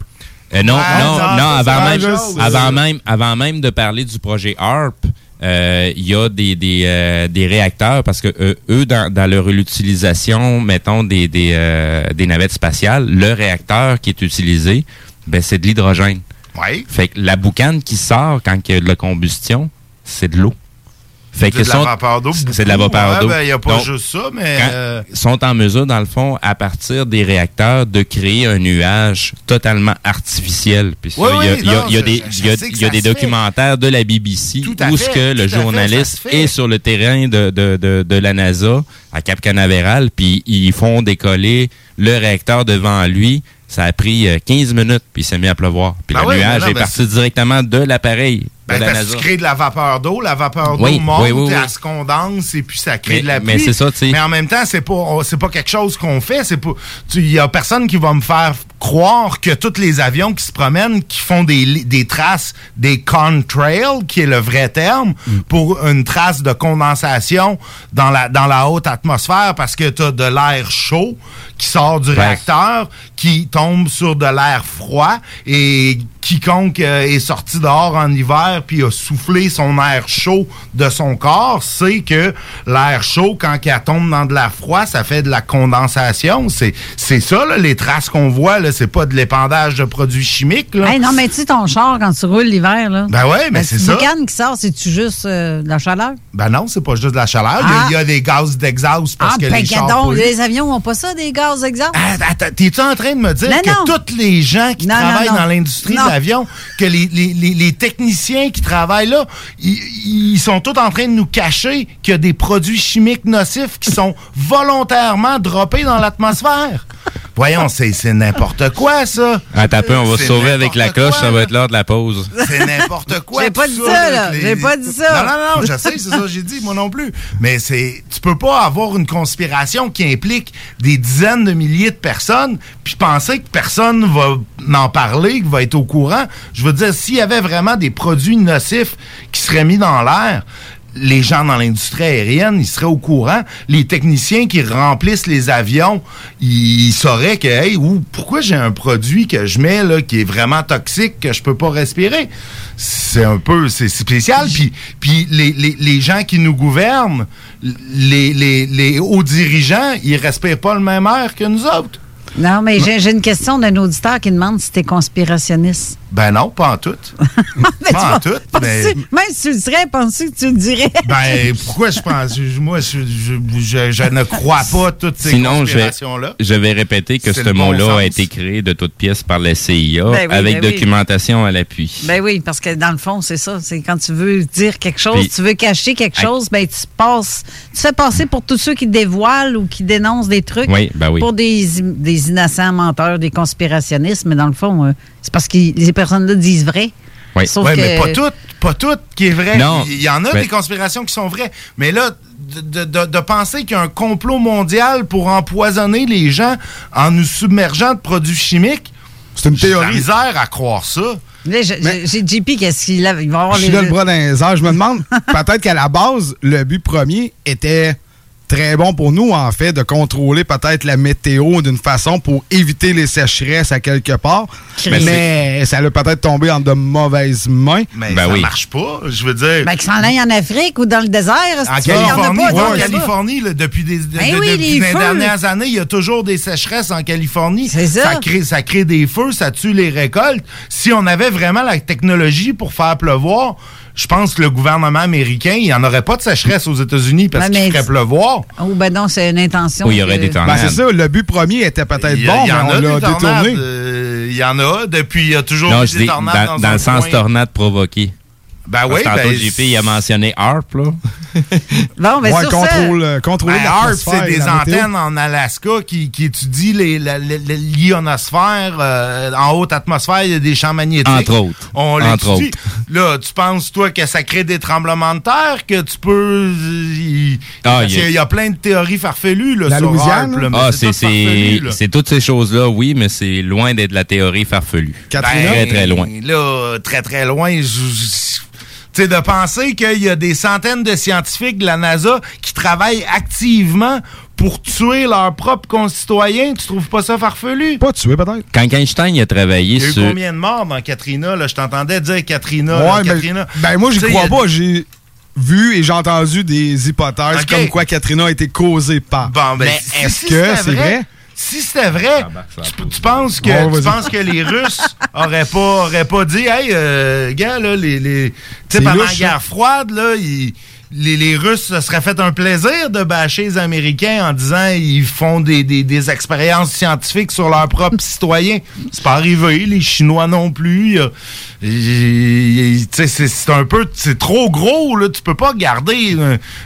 euh, non, Ah, non, non, avant même, avant même, avant même de parler du projet HARP, euh, il y a des, des, euh, des réacteurs parce que euh, eux, dans, dans leur utilisation, mettons des, des, euh, des navettes spatiales, le réacteur qui est utilisé, ben, c'est de l'hydrogène. Oui. Fait que la boucane qui sort quand il y a de la combustion, c'est de l'eau. Fait que C'est de la sont- vapeur d'eau, C'est de la vapeur Ouais, d'eau. ben, y a pas Donc, juste ça, mais, euh, sont en mesure, dans le fond, à partir des réacteurs, de créer un nuage totalement artificiel. Puis ça, Oui, il y a, oui, il y a- non, il y a je- des, je il y a- sais que il y a ça des se fait. documentaires de la BBC Tout où ce que le journaliste fait. est sur le terrain de, de, de, de la NASA à Cap Canaveral, puis ils font décoller le réacteur devant lui. Ça a pris euh, 15 minutes, puis il s'est mis à pleuvoir. Puis Ben le oui, nuage non, est ben parti directement de l'appareil Ben, de la NASA. tu crées de la vapeur d'eau, la vapeur d'eau Oui, monte, oui, elle se condense et puis ça crée Mais- de la pluie. mais c'est ça, tu sais. Mais en même temps, c'est pas c'est pas quelque chose qu'on fait, c'est pas il y a personne qui va me faire croire que tous les avions qui se promènent qui font des des traces des contrails qui est le vrai terme Mm. pour une trace de condensation dans la dans la haute atmosphère parce que tu as de l'air chaud qui sort du réacteur qui tombe sur de l'air froid et quiconque euh, est sorti dehors en hiver puis a soufflé son air chaud de son corps sait que l'air chaud quand il tombe dans de l'air froid ça fait de la condensation c'est c'est ça là, les traces qu'on voit là c'est pas de l'épandage de produits chimiques là. Hey, non, mais tu sais, ton char, quand tu roules l'hiver, là. Ben ouais, mais c'est ça. Le qui sort, c'est-tu juste euh, de la chaleur? ben non c'est pas juste de la chaleur il y a- Ah. il y, a des gaz d'exhaust parce ah, que ben, les chars donc, polluent. les avions n'ont pas ça, des gaz exhaust? Attends, t'es-tu en train de me dire Non, que tous les gens qui Non, travaillent non. dans l'industrie de Non. Que les, les- techniciens qui travaillent là, ils sont tous en train de nous cacher qu'il y a des produits chimiques nocifs qui sont volontairement droppés dans l'atmosphère? Voyons, c'est c'est n'importe quoi, ça. Attends un peu, on va se sauver avec la cloche, quoi, ça va être l'heure de la pause. C'est n'importe quoi. J'ai pas dit ça, là. J'ai pas dit ça. Non, non, non, je sais, c'est ça que j'ai dit, moi non plus. Mais c'est, tu peux pas avoir une conspiration qui implique des dizaines de milliers de personnes, puis penser que personne va en parler, que va être au courant. Je veux dire, s'il y avait vraiment des produits nocifs qui seraient mis dans l'air, les gens dans l'industrie aérienne, ils seraient au courant. Les techniciens qui remplissent les avions, ils sauraient que, hey, ou pourquoi j'ai un produit que je mets là qui est vraiment toxique que je peux pas respirer? C'est un peu, c'est spécial. Puis, puis les, les- les gens qui nous gouvernent, les, les, les hauts dirigeants, ils respirent pas le même air que nous autres. Non, mais j'ai une question d'un auditeur qui demande si t'es conspirationniste. Ben non, pas en tout. pas en tout. mais- Même si tu le serais, penses-tu que tu le dirais? Ben, pourquoi je pense? Moi, je, je- je- je ne crois pas toutes ces Sinon, je vais, conspirations-là. je vais répéter que ce bon mot-là a été créé de toutes pièces par la CIA Ben oui, avec ben oui. documentation à l'appui. Ben oui, parce que dans le fond, c'est ça. C'est quand tu veux dire quelque chose, Puis- tu veux cacher quelque chose, ben tu passes, tu fais passer pour tous ceux qui dévoilent ou qui dénoncent des trucs Oui, ben oui. pour des, des innocents menteurs, des conspirationnistes, mais dans le fond, euh, c'est parce que les personnes-là disent vrai. Oui. Sauf Ouais, que- mais pas tout, pas tout qui est vrai. Non. Il y en a des conspirations qui sont vraies. Mais là, de, de- de- de penser qu'il y a un complot mondial pour empoisonner les gens en nous submergeant de produits chimiques, c'est une J'ai théorie. misère à croire ça. Là, j'ai j'ai JP, qu'est-ce qu'il va avoir Je suis les- là le bras dans les airs. Je me demande, peut-être qu'à la base, le but premier était très bon pour nous, en fait, de contrôler peut-être la météo d'une façon pour éviter les sécheresses à quelque part. Mais Mais, ça allait peut-être tomber en de mauvaises mains. Mais Ben ça oui. marche pas. Je veux dire. Ben, qu'ils s'en aillent en Afrique ou dans le désert. En si tu veux, il y en a Californie, pas, ouais, en là-bas. Californie là, depuis, des, de- Ben de- oui, depuis les dernières années, il y a toujours des sécheresses en Californie. C'est ça. crée, ça crée des feux, ça tue les récoltes. Si on avait vraiment la technologie pour faire pleuvoir, je pense que le gouvernement américain, il n'y en aurait pas de sécheresse aux États-Unis parce qu'il ferait pleuvoir. Oh, ben non, c'est une intention. Oui, il y aurait que- des Ben, tornades. c'est ça, le but premier était peut-être y, bon, il y mais en on a l'a des tornades. détourné. euh, Il y en a. Depuis, il y a toujours non, eu je des dis tornades dans, dans, dans un le sens coin. tornade provoquée. Ben oui, tantôt, ben, JP, il a mentionné HARP, là. Bon, ben Ouais, sur contrôle, ça, euh, contrôler Ben, HARP, c'est des antennes en Alaska qui, qui étudient l'ionosphère. euh, en haute atmosphère, il y a des champs magnétiques. Entre autres. On Entre l'étudie. Là, tu penses, toi, que ça crée des tremblements de terre, que tu peux... il- Ah, y a- qu'il y, a plein de théories farfelues là, La sur Louisiane, HARP, là, mais Ah, c'est toutes ces choses-là, oui, mais c'est loin d'être la théorie farfelue. Katrina? Très, très loin. Ben, Là, très, très loin. je- je- Tu sais, de penser qu'il y a des centaines de scientifiques de la NASA qui travaillent activement pour tuer leurs propres concitoyens, tu trouves pas ça farfelu? Pas tué, peut-être. Quand Einstein a travaillé Il y a eu sur... combien de morts dans Katrina? Là? Je t'entendais dire Katrina. là, Ouais, Katrina. ben moi, j'y crois a- pas. J'ai vu et j'ai entendu des hypothèses comme quoi Katrina a été causée par. Bon, ben, est-ce si que c'est vrai? Si c'était vrai, tu, tu penses que, Bon, tu penses que les Russes auraient pas, auraient pas dit, hey, euh, gars, là, les, les, tu sais, C'est pendant louche, la guerre froide, là, ils- les, Russes se seraient fait un plaisir de bâcher les Américains en disant ils font des, des- expériences scientifiques sur leurs propres citoyens. C'est pas arrivé, les Chinois non plus. C'est un peu, c'est trop gros, là. Tu peux pas garder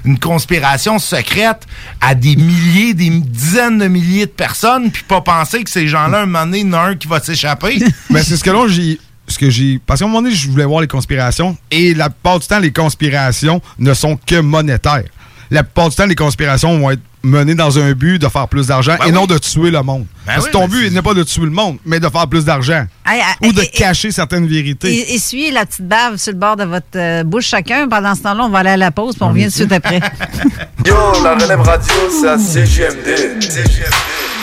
une, conspiration secrète à des milliers, des dizaines de milliers de personnes, puis pas penser que ces gens-là, un moment donné, il y en un qui va s'échapper. Mais c'est ce que j'ai. Ce que j'ai. Parce qu'à un moment donné, je voulais voir les conspirations. Et la plupart du temps, les conspirations ne sont que monétaires. La plupart du temps, les conspirations vont être menées dans un but de faire plus d'argent Ben et oui. non de tuer le monde. Ben Parce oui, que ton ben but n'est pas de tuer le monde, mais de faire plus d'argent. Ah, Ou de et- cacher certaines vérités. Essuyez la petite bave sur le bord de votre euh, bouche chacun. Pendant ce temps-là, on va aller à la pause, puis on revient tout de suite après. Yo, la relève radio, c'est à CGMD.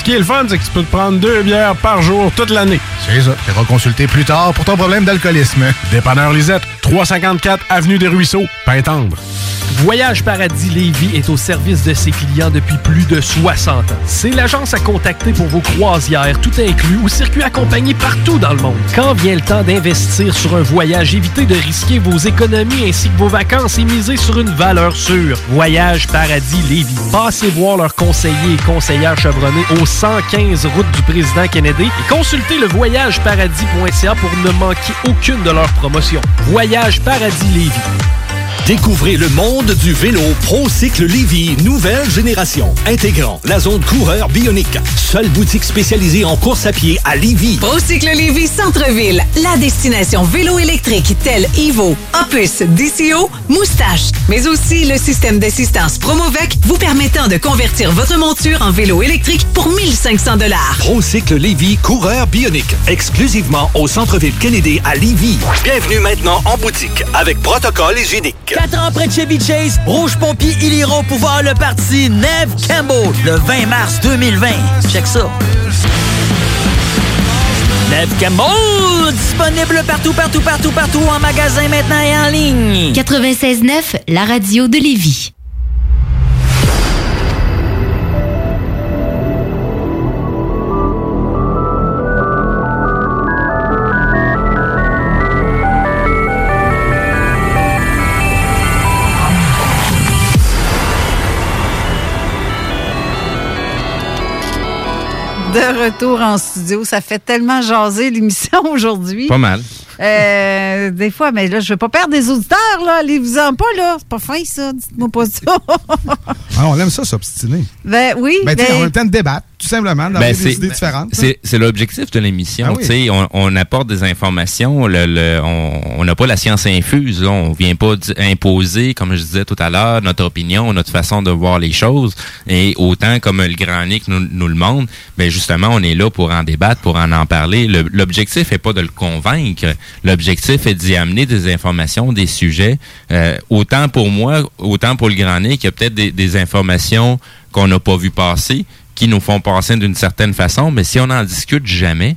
Ce qui est le fun, c'est que tu peux te prendre deux bières par jour toute l'année. C'est ça. Tu consulter plus tard pour ton problème d'alcoolisme. Dépanneur Lisette, 354 Avenue des Ruisseaux, Pintendre. Voyage Paradis Lévis est au service de ses clients depuis plus de 60 ans. C'est l'agence à contacter pour vos croisières, tout inclus, ou circuits accompagnés partout dans le monde. Quand vient le temps d'investir sur un voyage, évitez de risquer vos économies ainsi que vos vacances et misez sur une valeur sûre. Voyage Paradis Lévis. Passez voir leurs conseillers et conseillères chevronnés au 115 route du président Kennedy et consultez le voyageparadis.ca pour ne manquer aucune de leurs promotions. Voyage Paradis Lévis. Découvrez le monde du vélo ProCycle Lévy, nouvelle génération, intégrant la zone coureur bionique. Seule boutique spécialisée en course à pied à Lévy. Procycle Lévis Centre-Ville, la destination vélo électrique telle Evo, Opus, DCO, Moustache, mais aussi le système d'assistance Promovec vous permettant de convertir votre monture en vélo électrique pour 1500 dollars. ProCycle Lévy, coureur bionique, exclusivement au centre-ville Kennedy à Lévy. Bienvenue maintenant en boutique avec protocole hygiénique. Quatre ans près de Chevy Chase, Rouge Pompier, ils iront pouvoir le parti Neve Campbell le 20 mars 2020. Check ça. Neve Campbell, disponible partout, partout, partout, partout, en magasin maintenant et en ligne. 96.9, la radio de Lévis. Retour en studio. Ça fait tellement jaser l'émission aujourd'hui. Pas mal. Euh, des fois, mais là, je veux pas perdre des auditeurs, là. Allez-vous-en pas, là. C'est pas fin, ça. Dites-moi pas ça. Ah, on aime ça, s'obstiner. ben oui. Ben, ben- en même temps de débattre, tout simplement, d'avoir Ben, des idées différentes. C'est, c'est l'objectif de l'émission. Ah oui. On, on apporte des informations. Le, le- on n'a pas la science infuse. Là. On vient pas imposer, comme je disais tout à l'heure, notre opinion, notre façon de voir les choses. Et autant comme le grand Nick nous, nous le montre, ben justement, on est là pour en débattre, pour en en parler. Le- l'objectif est pas de le convaincre. L'objectif est d'y amener des informations, des sujets. Euh, autant pour moi, autant pour le grand Nick, il y a peut-être des, des informations qu'on n'a pas vu passer, qui nous font passer d'une certaine façon, mais si on n'en discute jamais,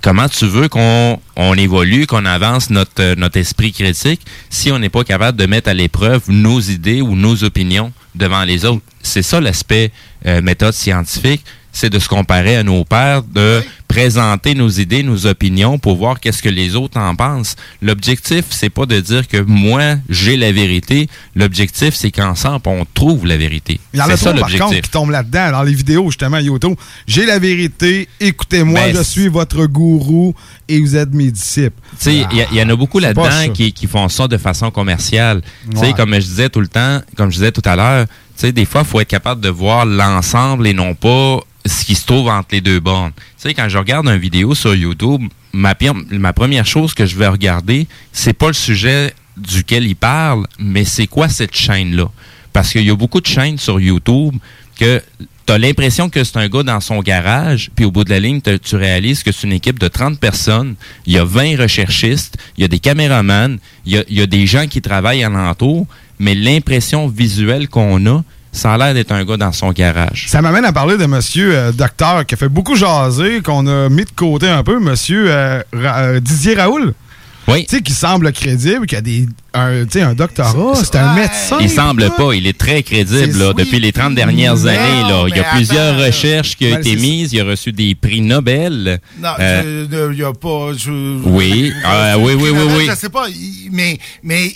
comment tu veux qu'on on évolue, qu'on avance notre, euh, notre esprit critique si on n'est pas capable de mettre à l'épreuve nos idées ou nos opinions devant les autres? C'est ça l'aspect euh, méthode scientifique, c'est de se comparer à nos pairs, de présenter nos idées, nos opinions pour voir qu'est-ce que les autres en pensent. L'objectif, c'est pas de dire que moi, j'ai la vérité. L'objectif, c'est qu'ensemble, on trouve la vérité. Il y en a ça trop, par contre, qui tombent là-dedans, dans les vidéos, justement, YouTube. J'ai la vérité, écoutez-moi, Ben, je suis votre gourou et vous êtes mes disciples. Tu sais, il y en a beaucoup ça. là-dedans qui, qui font ça de façon commerciale. Tu sais, comme je disais tout le temps, comme je disais tout à l'heure, tu sais, des fois, il faut être capable de voir l'ensemble et non pas ce qui se trouve entre les deux bornes. Tu sais, quand je regarde une vidéo sur YouTube, ma, première chose que je vais regarder, c'est pas le sujet duquel il parle, mais c'est quoi cette chaîne-là? Parce qu'il y a beaucoup de chaînes sur YouTube que tu as l'impression que c'est un gars dans son garage, puis au bout de la ligne, tu réalises que c'est une équipe de 30 personnes, il y a 20 recherchistes, il y a des caméramans, il y a, il y a des gens qui travaillent alentour, mais l'impression visuelle qu'on a, ça a l'air d'être un gars dans son garage. Ça m'amène à parler de monsieur euh, docteur qui a fait beaucoup jaser, qu'on a mis de côté un peu, monsieur euh, Ra- euh, Didier Raoul. Oui. Tu sais, qui semble crédible, qui a des, un, tu sais, un doctorat, c'est un médecin. Il semble pas, il est très crédible. Là. Depuis les 30 dernières Non, années, là, il y a plusieurs attends, recherches qui ont ben, été mises. Il a reçu des prix Nobel. Non, Euh, je- il n'y a pas. je- Oui, ah, oui, oui, oui, oui. Je sais pas, mais, mais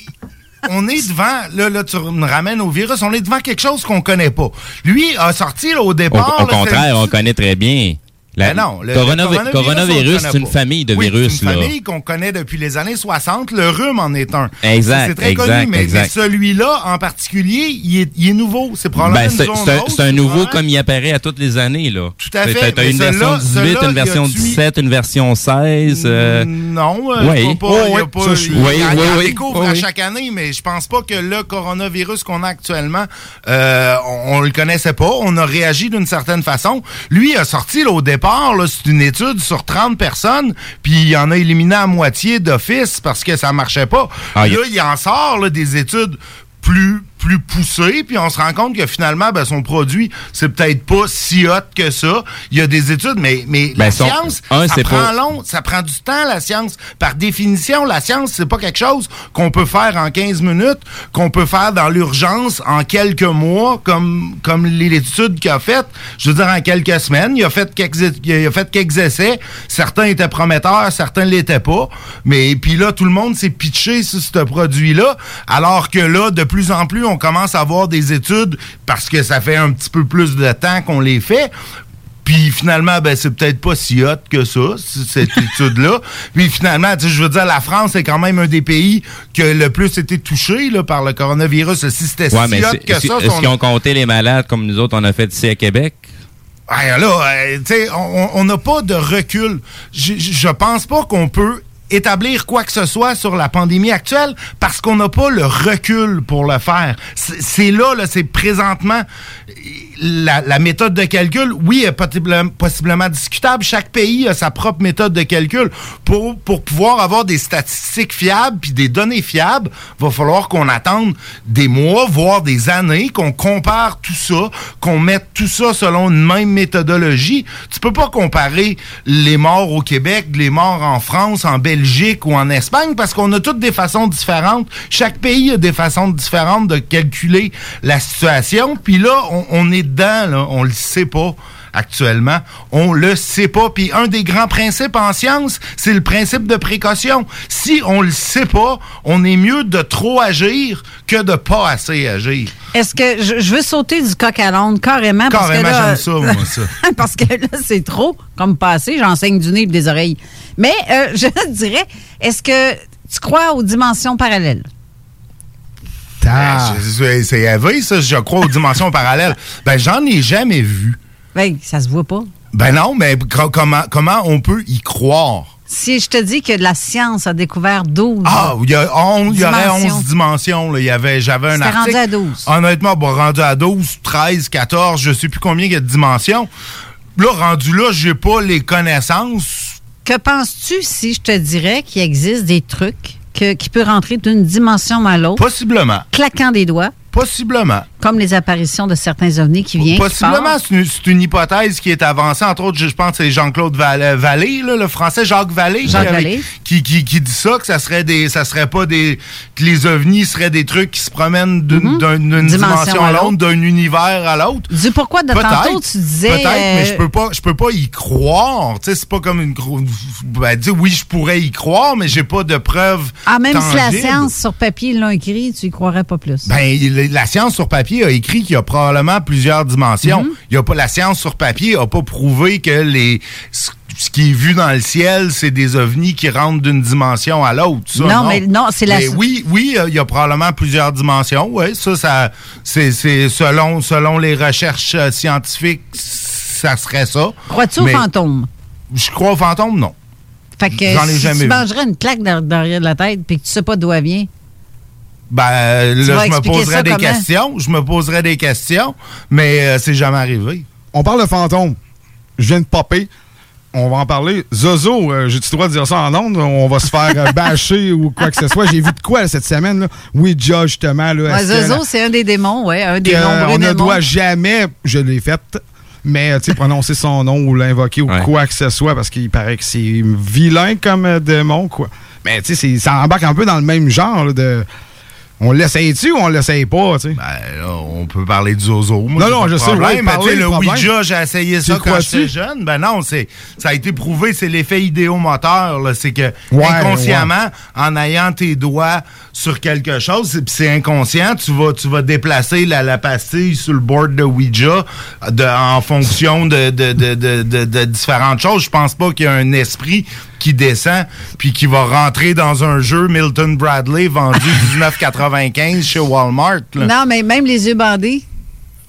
on est devant. Là, là, tu me ramènes au virus. On est devant quelque chose qu'on connaît pas. Lui a sorti là, au départ. au là, contraire, on connaît très bien. La- non, le- coronavi- le coronavirus, c'est une famille de Oui, virus. C'est une là. famille qu'on connaît depuis les années 60. Le rhume en est un. Exact, C'est très exact, connu, mais, celui-là en particulier, il est, il est nouveau. C'est probablement Ben, c'est un, nouveau comme il apparaît à toutes les années. Là. Tout à fait, T'as mais une version 18, celui-là, une version a-tu- 17, une version 16. euh, Non, euh, Oui. pas, Oh, il y a oui, pas- ça, il Oui, il il découvre à chaque année, mais je pense pas que le coronavirus qu'on a actuellement, euh, on, on le connaissait pas. On a réagi d'une certaine façon. Lui a sorti là, au départ, c'est une étude sur 30 personnes, puis il en a éliminé à moitié d'office parce que ça marchait pas. Ah, là, il en sort là, des études plus plus poussées, puis on se rend compte que finalement, ben, son produit, c'est peut-être pas si hot que ça. Il y a des études, mais, mais Ben, la son- science, un, ça prend pas- long, ça prend du temps, la science. Par définition, la science, c'est pas quelque chose qu'on peut faire en 15 minutes, qu'on peut faire dans l'urgence en quelques mois, comme, comme l'étude qu'il a faite. Je veux dire, en quelques semaines. Il a fait quelques, il a fait quelques essais. Certains étaient prometteurs, certains ne l'étaient pas. Mais puis là, tout le monde s'est pitché sur ce produit-là. Alors que là, de plus en plus, on commence à avoir des études parce que ça fait un petit peu plus de temps qu'on les fait. Puis finalement, ben, c'est peut-être pas si hot que ça, cette étude-là. Puis finalement, tu sais, je veux dire, la France est quand même un des pays qui a le plus été touché là, par le coronavirus. Si c'était ouais, si hot que ça, est-ce qu'ils ont compté les malades comme nous autres, on a fait ici à Québec? Ouais, là, euh, on n'a pas de recul. Je pense pas qu'on peut établir quoi que ce soit sur la pandémie actuelle parce qu'on n'a pas le recul pour le faire. C'est là, là c'est présentement la, la méthode de calcul, oui, est possiblement, discutable. Chaque pays a sa propre méthode de calcul. Pour, pour pouvoir avoir des statistiques fiables puis des données fiables, va falloir qu'on attende des mois, voire des années, qu'on compare tout ça, qu'on mette tout ça selon une même méthodologie. Tu peux pas comparer les morts au Québec, les morts en France, en Belgique ou en Espagne parce qu'on a toutes des façons différentes. Chaque pays a des façons différentes de calculer la situation. Puis là, on, on est dedans, là, on le sait pas actuellement. On le sait pas. Puis un des grands principes en science, c'est le principe de précaution. Si on le sait pas, on est mieux de trop agir que de pas assez agir. Est-ce que je, je veux sauter du coq à l'onde carrément? Carrément, parce que là, j'aime ça, moi, ça. parce que là, c'est trop. Comme passé, j'enseigne du nez et des oreilles. Mais euh, je dirais, est-ce que tu crois aux dimensions parallèles? Ben, je- je- C'est élevé, ça, je crois, aux dimensions parallèles. Ben, j'en ai jamais vu. Ben, ça se voit pas. Ben non, mais co- comment, comment on peut y croire? Si je te dis que la science a découvert 12. Ah, il y, a on- il y aurait Dimensions. 11 dimensions. là. Il y avait, j'avais un article. rendu à 12. Honnêtement, bon, rendu à 12, 13, 14, je sais plus combien il y a de dimensions. Là, rendu là, j'ai pas les connaissances. Que penses-tu si je te dirais qu'il existe des trucs que- qui peuvent rentrer d'une dimension à l'autre? Possiblement. Claquant des doigts. Possiblement. Comme les apparitions de certains ovnis qui viennent. Possiblement, c'est une, hypothèse qui est avancée. Entre autres, je pense que c'est Jean-Claude Val- Vallée, là, le français Jacques Vallée, Jacques qui, Vallée. qui, qui- qui dit ça, que ça serait des, ça serait pas des, que les ovnis seraient des trucs qui se promènent d'une d'un- d'une Mhm. Dimension dimension à l'autre, d'un univers à l'autre. Dis pourquoi de tantôt tu disais. Peut-être, mais euh, je peux pas, je peux pas y croire. Tu sais, c'est pas comme une ben, dis, oui, je pourrais y croire, mais j'ai pas de preuves. Ah, même si la science sur papier l'a écrit, tu y croirais pas plus. Ben, il- la science sur papier a écrit qu'il y a probablement plusieurs dimensions. Mhm. Il y a pas, la science sur papier a pas prouvé que les, ce qui est vu dans le ciel, c'est des ovnis qui rentrent d'une dimension à l'autre. Non, mais non, c'est la- Mais oui, oui, euh, il y a probablement plusieurs dimensions. Oui, ça, ça, c'est, selon, selon les recherches euh, scientifiques, ça serait ça. Crois-tu aux fantômes? Je crois aux fantômes, non. Fait que J'en ai si jamais tu mangerais une claque derrière de la tête puis que tu sais pas d'où elle vient, Ben, Tu là, je me poserais des comment? questions. Je me poserais des questions, mais euh, c'est jamais arrivé. On parle de fantômes. Je viens de popper. On va en parler. Zozo, euh, j'ai-tu le droit de dire ça en ondes? On va se faire euh, bâcher ou quoi que ce soit. J'ai vu de quoi là, cette semaine? Là? Ouija, justement. Là, Ouais, Zozo, c'est un des démons, ouais, un des nombreux on ne doit jamais, je l'ai fait, mais tu prononcer son nom ou l'invoquer ou quoi que ce soit parce qu'il paraît que c'est vilain comme démon, quoi. Mais tu sais, ça embarque un peu dans le même genre là, de. On l'essaye-tu ou on l'essaye pas, tu sais? Ben, là, on peut parler du zozo. Moi, Non, non, je sais, oui, mais parler, tu sais, le. Ouija, j'ai essayé ça quand j'étais jeune. Ben non, c'est ça a été prouvé, c'est l'effet idéomoteur. là. C'est que Ouais, inconsciemment, en ayant tes doigts sur quelque chose, c'est- puis c'est inconscient, tu vas, tu vas déplacer la, la pastille sur le board de Ouija de- en fonction de, de, de, de, de- de différentes choses. Je pense pas qu'il y a un esprit qui descend puis qui va rentrer dans un jeu Milton Bradley vendu 1995 chez Walmart. là. Non, mais même les yeux bandés.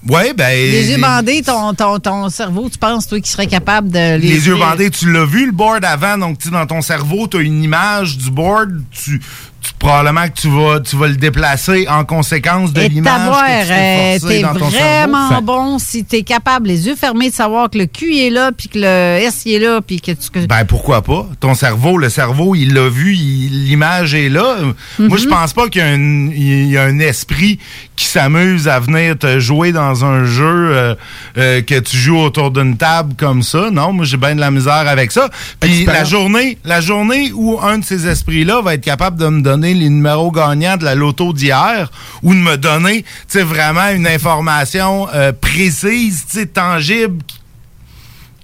Ouais, ben. Les yeux bandés, ton, ton, ton cerveau, tu penses, toi, qui serait capable de les. Les yeux bandés, tu l'as vu le board avant, donc tu dans ton cerveau, tu as une image du board, tu, tu- probablement que tu vas, tu vas le déplacer en conséquence de l'image que tu t'es euh, forcé t'es dans ton vraiment cerveau. bon si t'es capable, les yeux fermés, de savoir que le Q est là, puis que le S est là, puis que tu. Ben pourquoi pas? Ton cerveau, le cerveau, il l'a vu, l'image est là. Moi, je Mhm. pense pas qu'il y, a un- il y a un esprit qui s'amuse à venir te jouer dans un jeu euh, euh, que tu joues autour d'une table comme ça. Non, moi j'ai bien de la misère avec ça. Puis la journée, la journée où un de ces esprits-là va être capable de me donner les numéros gagnants de la loto d'hier ou de me donner, vraiment une information euh, précise, tangible,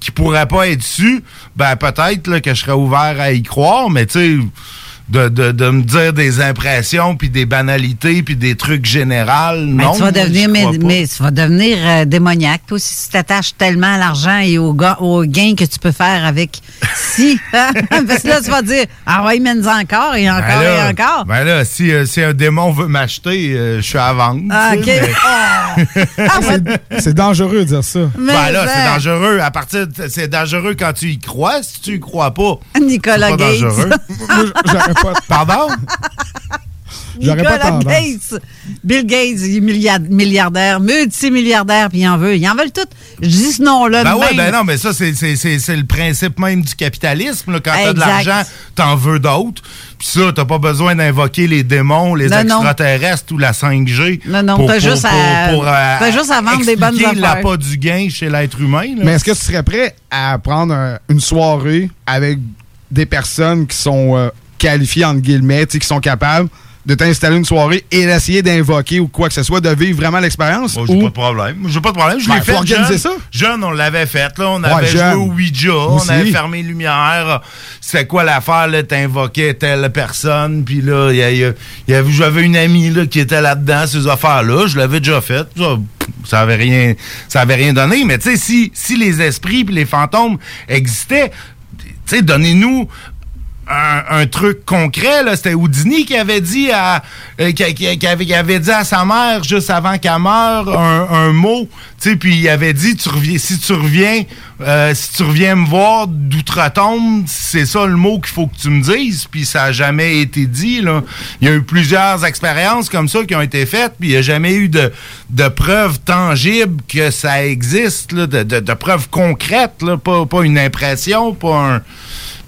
qui pourrait pas être su, ben peut-être que je serais ouvert à y croire, mais tu sais, de, de, de me dire des impressions, puis des banalités, puis des trucs généraux, Ben, non. tu vas moi, devenir, mais, tu vas devenir euh, démoniaque, toi, si tu t'attaches tellement à l'argent et au, au gain que tu peux faire avec. Si. Parce que là, tu vas dire, ah ouais, mène-en encore et encore Ben là, et encore. Ben là, si, euh, si un démon veut m'acheter, euh, je suis à vendre. Ah, OK. mais- Ah, ouais. C'est dangereux de dire ça. Mais Ben là, c'est ben. dangereux. À partir de- c'est dangereux quand tu y crois. Si tu y crois pas, Nicolas c'est pas Gates. dangereux. J'aurais pas. Pardon? J'aurais pas tendance. Gates. Bill Gates, il est milliard- milliardaire, multimilliardaire, puis ils en veut. Ils en veulent tout. Je dis ce nom-là. Ben même. ben non, mais ça, c'est- c'est c'est- c'est le principe même du capitalisme. là. Quand t'as de l'argent, t'en veux d'autres. Puis ça, t'as pas besoin d'invoquer les démons, les Non, non. extraterrestres ou la 5G. Non, non, t'as juste pour- à- euh, t'as juste à vendre des bonnes affaires. l'appât du gain chez l'être humain. là. Mais est-ce que tu serais prêt à prendre un- une soirée avec des personnes qui sont euh, qualifiées, entre guillemets, qui sont capables de t'installer une soirée et d'essayer d'invoquer ou quoi que ce soit, de vivre vraiment l'expérience? Moi, j'ai ou- pas de problème. J'ai pas de problème. Je Ben, l'ai fait organiser jeune. ça. Jeune, on l'avait fait. Là. On Ouais, avait jeune. joué au Ouija. Aussi. On avait fermé les lumières. C'est quoi l'affaire? T'invoquais telle personne. Puis là, y a- y y j'avais une amie là, qui était là-dedans, ces affaires-là. Je l'avais déjà fait. Ça, ça avait rien, ça avait rien donné. Mais tu sais, si, si les esprits puis les fantômes existaient, tu sais, donnez-nous un, un truc concret. C'était Houdini qui avait dit à euh, qui, avait, qui avait dit à sa mère juste avant qu'elle meure un, un mot. Puis il avait dit tu reviens, si tu reviens, euh, si tu reviens me voir d'outre-tombe, c'est ça le mot qu'il faut que tu me dises. Puis ça a jamais été dit. Là. Il y a eu plusieurs expériences comme ça qui ont été faites, puis il n'y a jamais eu de, de preuves tangibles que ça existe, là, de, de- de preuves concrètes, là, pas, pas une impression, pas un.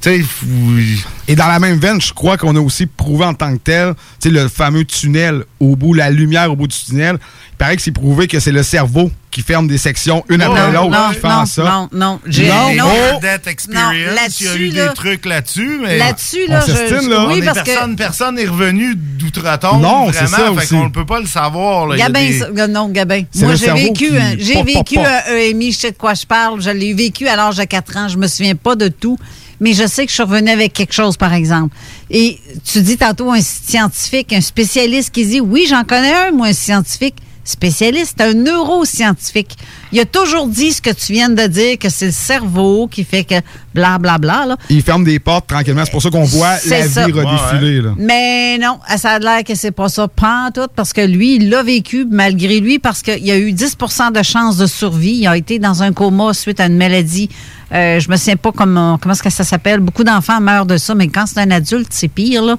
Et dans la même veine, je crois qu'on a aussi prouvé en tant que tel, tu sais, le fameux tunnel au bout, la lumière au bout du tunnel. Il paraît que c'est prouvé que c'est le cerveau qui ferme des sections une après l'autre qui fait en non, sorte. non, non. J'ai- Non, non. oh, Experience, il y a eu là-dessus, des là- trucs là-dessus, mais Là-dessus, là, on je- s'estime, je- là. oui, On est parce que- personne, personne n'est revenu d'outre-tombe, Non, c'est ça fait aussi. qu'on ne peut pas le savoir. là. Gabin, des- ça- non, Gabin. C'est Moi, j'ai vécu, qui- un, j'ai vécu pop. un EMI, je sais de quoi je parle. Je l'ai vécu à l'âge de 4 ans. Je me souviens pas de tout. Mais je sais que je suis revenue avec quelque chose, par exemple. Et tu dis tantôt un scientifique, un spécialiste qui dit Oui, j'en connais un, moi, un scientifique. Spécialiste, un neuroscientifique. Il a toujours dit ce que tu viens de dire, que c'est le cerveau qui fait que blablabla. Bla, bla, là. Il ferme des portes tranquillement. C'est pour ça qu'on voit la ça. vie redéfiler. là. Mais non, ça a l'air que c'est pas ça, pas en tout, parce que lui, il l'a vécu malgré lui, parce qu'il y a eu 10% de chances de survie. Il a été dans un coma suite à une maladie. Euh, je me souviens pas comment, comment est-ce que ça s'appelle. Beaucoup d'enfants meurent de ça, mais quand c'est un adulte, c'est pire, là.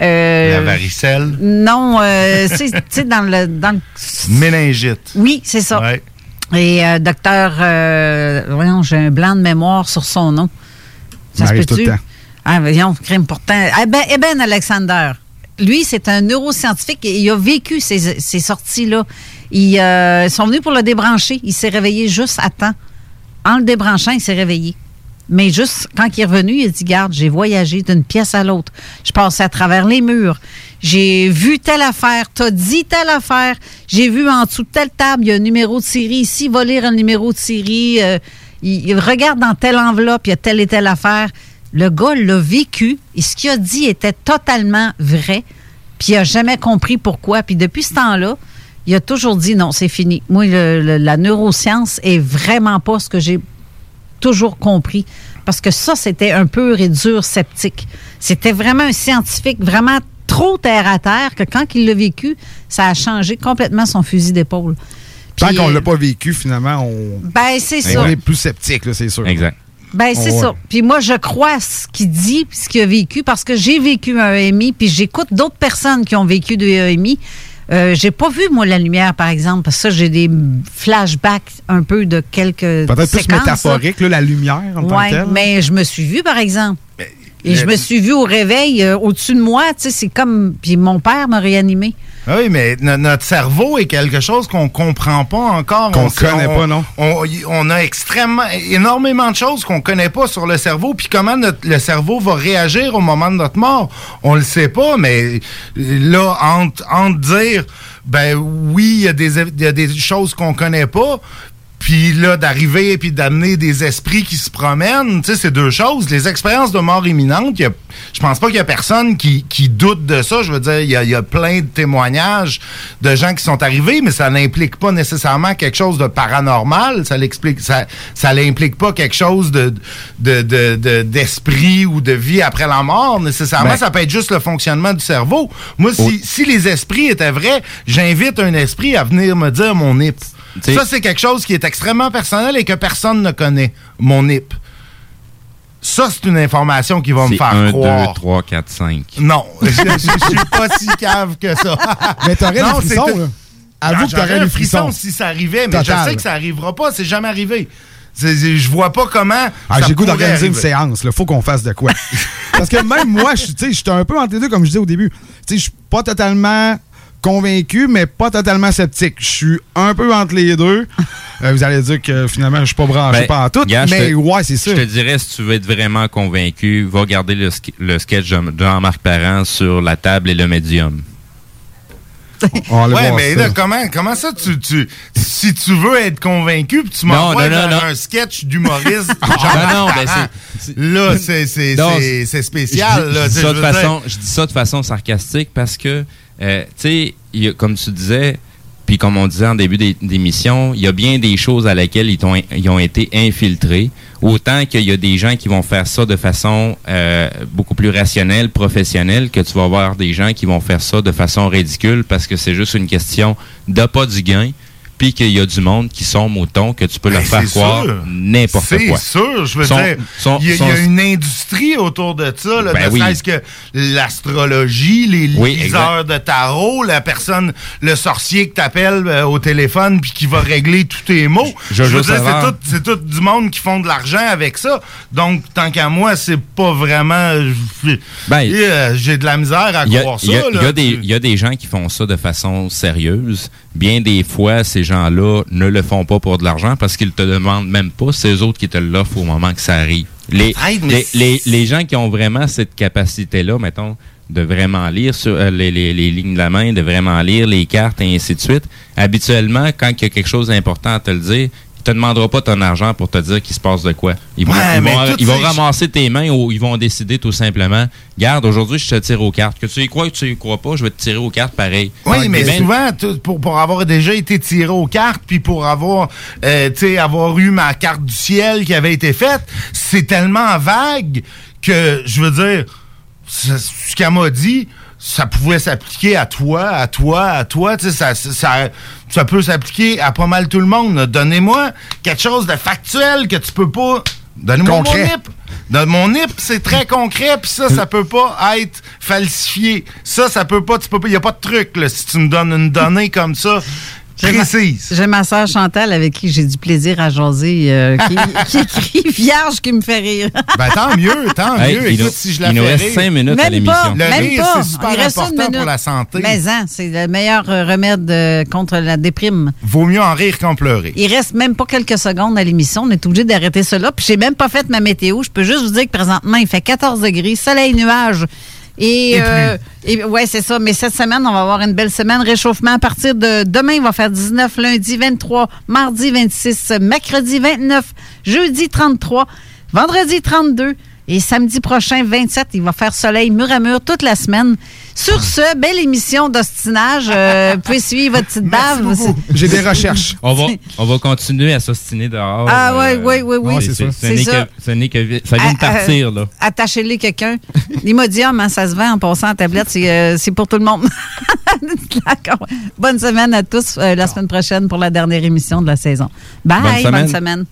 Euh, La varicelle, non, euh, c'est- tu sais, dans le, dans le méningite. oui, c'est ça. Ouais. Et euh, docteur, euh, voyons, j'ai un blanc de mémoire sur son nom. Ça temps. Ah, voyons, crime pourtant. Eh ben, eh ben, Alexander. Lui, c'est un neuroscientifique et il a vécu ces, ces sorties-là. Ils sont venus pour le débrancher. Il s'est réveillé juste à temps. En le débranchant, il s'est réveillé. Mais juste, quand il est revenu, il a dit, garde, j'ai voyagé d'une pièce à l'autre. Je passais à travers les murs. J'ai vu telle affaire. T'as dit telle affaire. J'ai vu en dessous de telle table, il y a un numéro de série ici. Va lire un numéro de série. Euh, il, il regarde dans telle enveloppe, il y a telle et telle affaire. Le gars l'a vécu et ce qu'il a dit était totalement vrai. Puis il n'a jamais compris pourquoi. Puis depuis ce temps-là, il a toujours dit non, c'est fini. Moi, la neuroscience est vraiment pas ce que j'ai toujours compris. Parce que ça, c'était un pur et dur sceptique. C'était vraiment un scientifique vraiment trop terre à terre que quand il l'a vécu, ça a changé complètement son fusil d'épaule. Tant Puis, qu'on euh, l'a pas vécu, finalement, on, Ben, c'est on ça. est plus sceptique, là, c'est sûr. Exact. Ben, c'est Oh, ouais. ça. Puis moi, je crois à ce qu'il dit, puis ce qu'il a vécu, parce que j'ai vécu un EMI, puis j'écoute d'autres personnes qui ont vécu de EMI. Euh, j'ai pas vu, moi, la lumière, par exemple, parce que ça, j'ai des flashbacks un peu de quelques Peut-être plus métaphorique, là, la lumière en tant que telle. mais je me suis vue, par exemple. Et le- je me suis vue au réveil euh, au-dessus de moi, tu sais, c'est comme... Puis mon père m'a réanimé. Ah Oui, mais no- notre cerveau est quelque chose qu'on comprend pas encore. Qu'on connaît on- pas, non? On, a extrêmement, énormément de choses qu'on connaît pas sur le cerveau. Puis comment notre- le cerveau va réagir au moment de notre mort, on le sait pas. Mais là, entre, entre dire, ben oui, il y, a des- il y a des choses qu'on connaît pas. Puis là, d'arriver et puis d'amener des esprits qui se promènent, tu sais, c'est deux choses. Les expériences de mort imminente, il y a- je pense pas qu'il y a personne qui, qui doute de ça. Je veux dire, il y, a, il y a plein de témoignages de gens qui sont arrivés, mais ça n'implique pas nécessairement quelque chose de paranormal. Ça l'explique, ça, ça n'implique pas quelque chose de, de, de- de- d'esprit ou de vie après la mort. Nécessairement, Ben- ça peut être juste le fonctionnement du cerveau. Moi, si, si les esprits étaient vrais, j'invite un esprit à venir me dire mon. T'sais- Ça, c'est quelque chose qui est extrêmement personnel et que personne ne connaît. Mon NIP. Ça, c'est une information qui va me faire 1, 2, croire. 3, 4, 5. Non, je, je- je suis pas si cave que ça. Mais t'aurais des frissons, là. Avoue Non, que t'aurais j'aurais des un frisson frissons. si ça arrivait, mais Total. je sais que ça arrivera pas. C'est jamais arrivé. Je vois pas comment. Ah, j'ai goût d'organiser une séance. Il faut qu'on fasse de quoi. Parce que même moi, je suis tu sais, j'étais un peu entre les deux, comme je disais au début. Tu sais, Je suis pas totalement convaincu, mais pas totalement sceptique. Je suis un peu entre les deux. Euh, vous allez dire que finalement, je suis pas branché Ben, pas en tout. mais te- ouais, c'est ça. Je te dirais, si tu veux être vraiment convaincu, va regarder le, sk- le sketch de Jean-Marc Parent sur la table et le médium. On va aller Ouais, mais ça. là, comment, comment ça, tu, tu, si tu veux être convaincu, puis tu Non, m'envoies non, non, non. un sketch d'humoriste, Ah, genre, non, ben, c'est- là, c'est, c'est, Non, c'est, c'est spécial, je, là, je dis tu sais, ça de façon, je dis ça de façon sarcastique parce que, euh, tu sais, comme tu disais, puis comme on disait en début d'é- d'émission, il y a bien des choses à laquelle ils ont, ils ont été infiltrés. Autant qu'il y a des gens qui vont faire ça de façon euh, beaucoup plus rationnelle, professionnelle, que tu vas avoir des gens qui vont faire ça de façon ridicule parce que c'est juste une question de pas du gain, puis qu'il y a du monde qui sont moutons, que tu peux leur Ben, faire c'est croire n'importe C'est quoi. sûr, je veux dire. il, y a, y une industrie autour de ça, là, Ben ne oui. serait-ce que l'astrologie, les Oui, liseurs de tarot, la personne, le sorcier que t'appelles euh, au téléphone puis qui va régler tous tes mots. Je- Je veux dire, c'est tout, c'est tout du monde qui font de l'argent avec ça. Donc, tant qu'à moi, c'est pas vraiment... Ben, euh, J'ai de la misère à croire ça. y il y a des gens qui font ça de façon sérieuse. Bien des fois, ces gens-là ne le font pas pour de l'argent parce qu'ils te demandent même pas. C'est eux autres qui te l'offrent au moment que ça arrive. Les, Peut-être, mais les, les, les gens qui ont vraiment cette capacité-là, mettons, de vraiment lire sur euh, les, les, les lignes de la main, de vraiment lire les cartes et ainsi de suite, habituellement, quand il y a quelque chose d'important à te le dire, te demandera pas ton argent pour te dire qu'il se passe de quoi. Ils vont, Ouais, ils vont, ils ramasser tes mains ou ils vont décider tout simplement, garde, aujourd'hui, je te tire aux cartes. Que tu y crois ou que tu y crois pas, je vais te tirer aux cartes pareil. Oui, mais ben, souvent, pour, pour avoir déjà été tiré aux cartes, puis pour avoir, euh, avoir eu ma carte du ciel qui avait été faite, c'est tellement vague que, je veux dire, ce qu'elle m'a dit, ça pouvait s'appliquer à toi, à toi, à toi, tu sais, ça, ça, ça peut s'appliquer à pas mal tout le monde. Donnez-moi quelque chose de factuel que tu peux pas... Donnez-moi mon. NIP. Dans mon NIP, c'est très concret, puis ça, ça peut pas être falsifié. Ça, ça peut pas, tu peux pas, y a pas de truc, là, si tu me donnes une donnée comme ça. J'ai ma- Précise. J'ai ma soeur Chantal avec qui j'ai du plaisir à jaser, euh, qui, qui écrit Vierge qui me fait rire. Ben, tant mieux, tant Hey, mieux. il Écoute, nous- si je la il nous fais reste rire- cinq minutes à Même l'émission. pas, Le même rire, pas. c'est super Il important pour la santé. Mais hein, c'est le meilleur euh, remède euh, contre la déprime. Vaut mieux en rire qu'en pleurer. Il reste même pas quelques secondes à l'émission. On est obligé d'arrêter cela. Puis j'ai même pas fait ma météo. Je peux juste vous dire que présentement, il fait 14 degrés, soleil, nuages. Et, Et euh, et ouais, c'est ça. Mais cette semaine, on va avoir une belle semaine. Réchauffement à partir de demain, il va faire 19, lundi 23, mardi 26, mercredi 29, jeudi 33, vendredi 32. Et samedi prochain, 27, il va faire soleil mur à mur toute la semaine. Sur ce, belle émission d'ostinage. Euh, vous pouvez suivre votre petite bave. J'ai des recherches. On va, on va continuer à s'ostiner dehors. Ah, ouais, euh, oui, oui, oui. c'est ça. Ce n'est ça. que- ce n'est que, ça vient de Ah, partir, euh, là. Attachez-les quelqu'un. L'imodium, hein, ça se vend en passant à tablette. C'est euh, c'est pour tout le monde. D'accord. Bonne semaine à tous. euh, la semaine prochaine pour la dernière émission de la saison. Bye. Bonne semaine. Bonne semaine.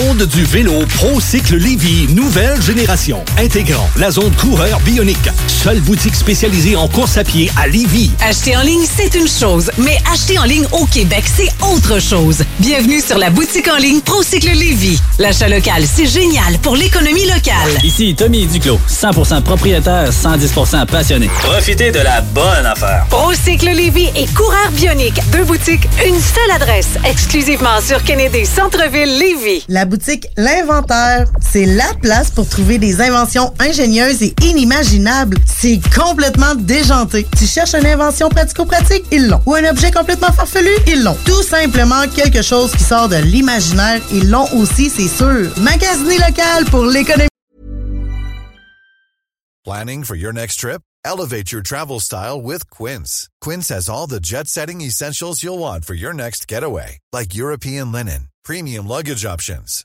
Bye. Monde du vélo ProCycle Lévy, nouvelle génération, intégrant la zone coureur bionique. Seule boutique spécialisée en course à pied à Lévy. Acheter en ligne, c'est une chose, mais acheter en ligne au Québec, c'est autre chose. Bienvenue sur la boutique en ligne ProCycle Lévy. L'achat local, c'est génial pour l'économie locale. Ici Tommy Duclos, 100% propriétaire, 110% passionné. Profitez de la bonne affaire. ProCycle Lévy et Coureur Bionique, deux boutiques, une seule adresse, exclusivement sur Kennedy Centre-ville Lévis. La boutique L'Inventaire, c'est la place pour trouver des inventions ingénieuses et inimaginables. C'est complètement déjanté. Tu cherches une invention pratico-pratique? Ils l'ont. Ou un objet complètement farfelu? Ils l'ont. Tout simplement quelque chose qui sort de l'imaginaire. Ils l'ont aussi, c'est sûr. Magasiner local pour l'économie. Planning for your next trip? Elevate your travel style with Quince. Quince has all the jet setting essentials you'll want for your next getaway, like European linen, premium luggage options,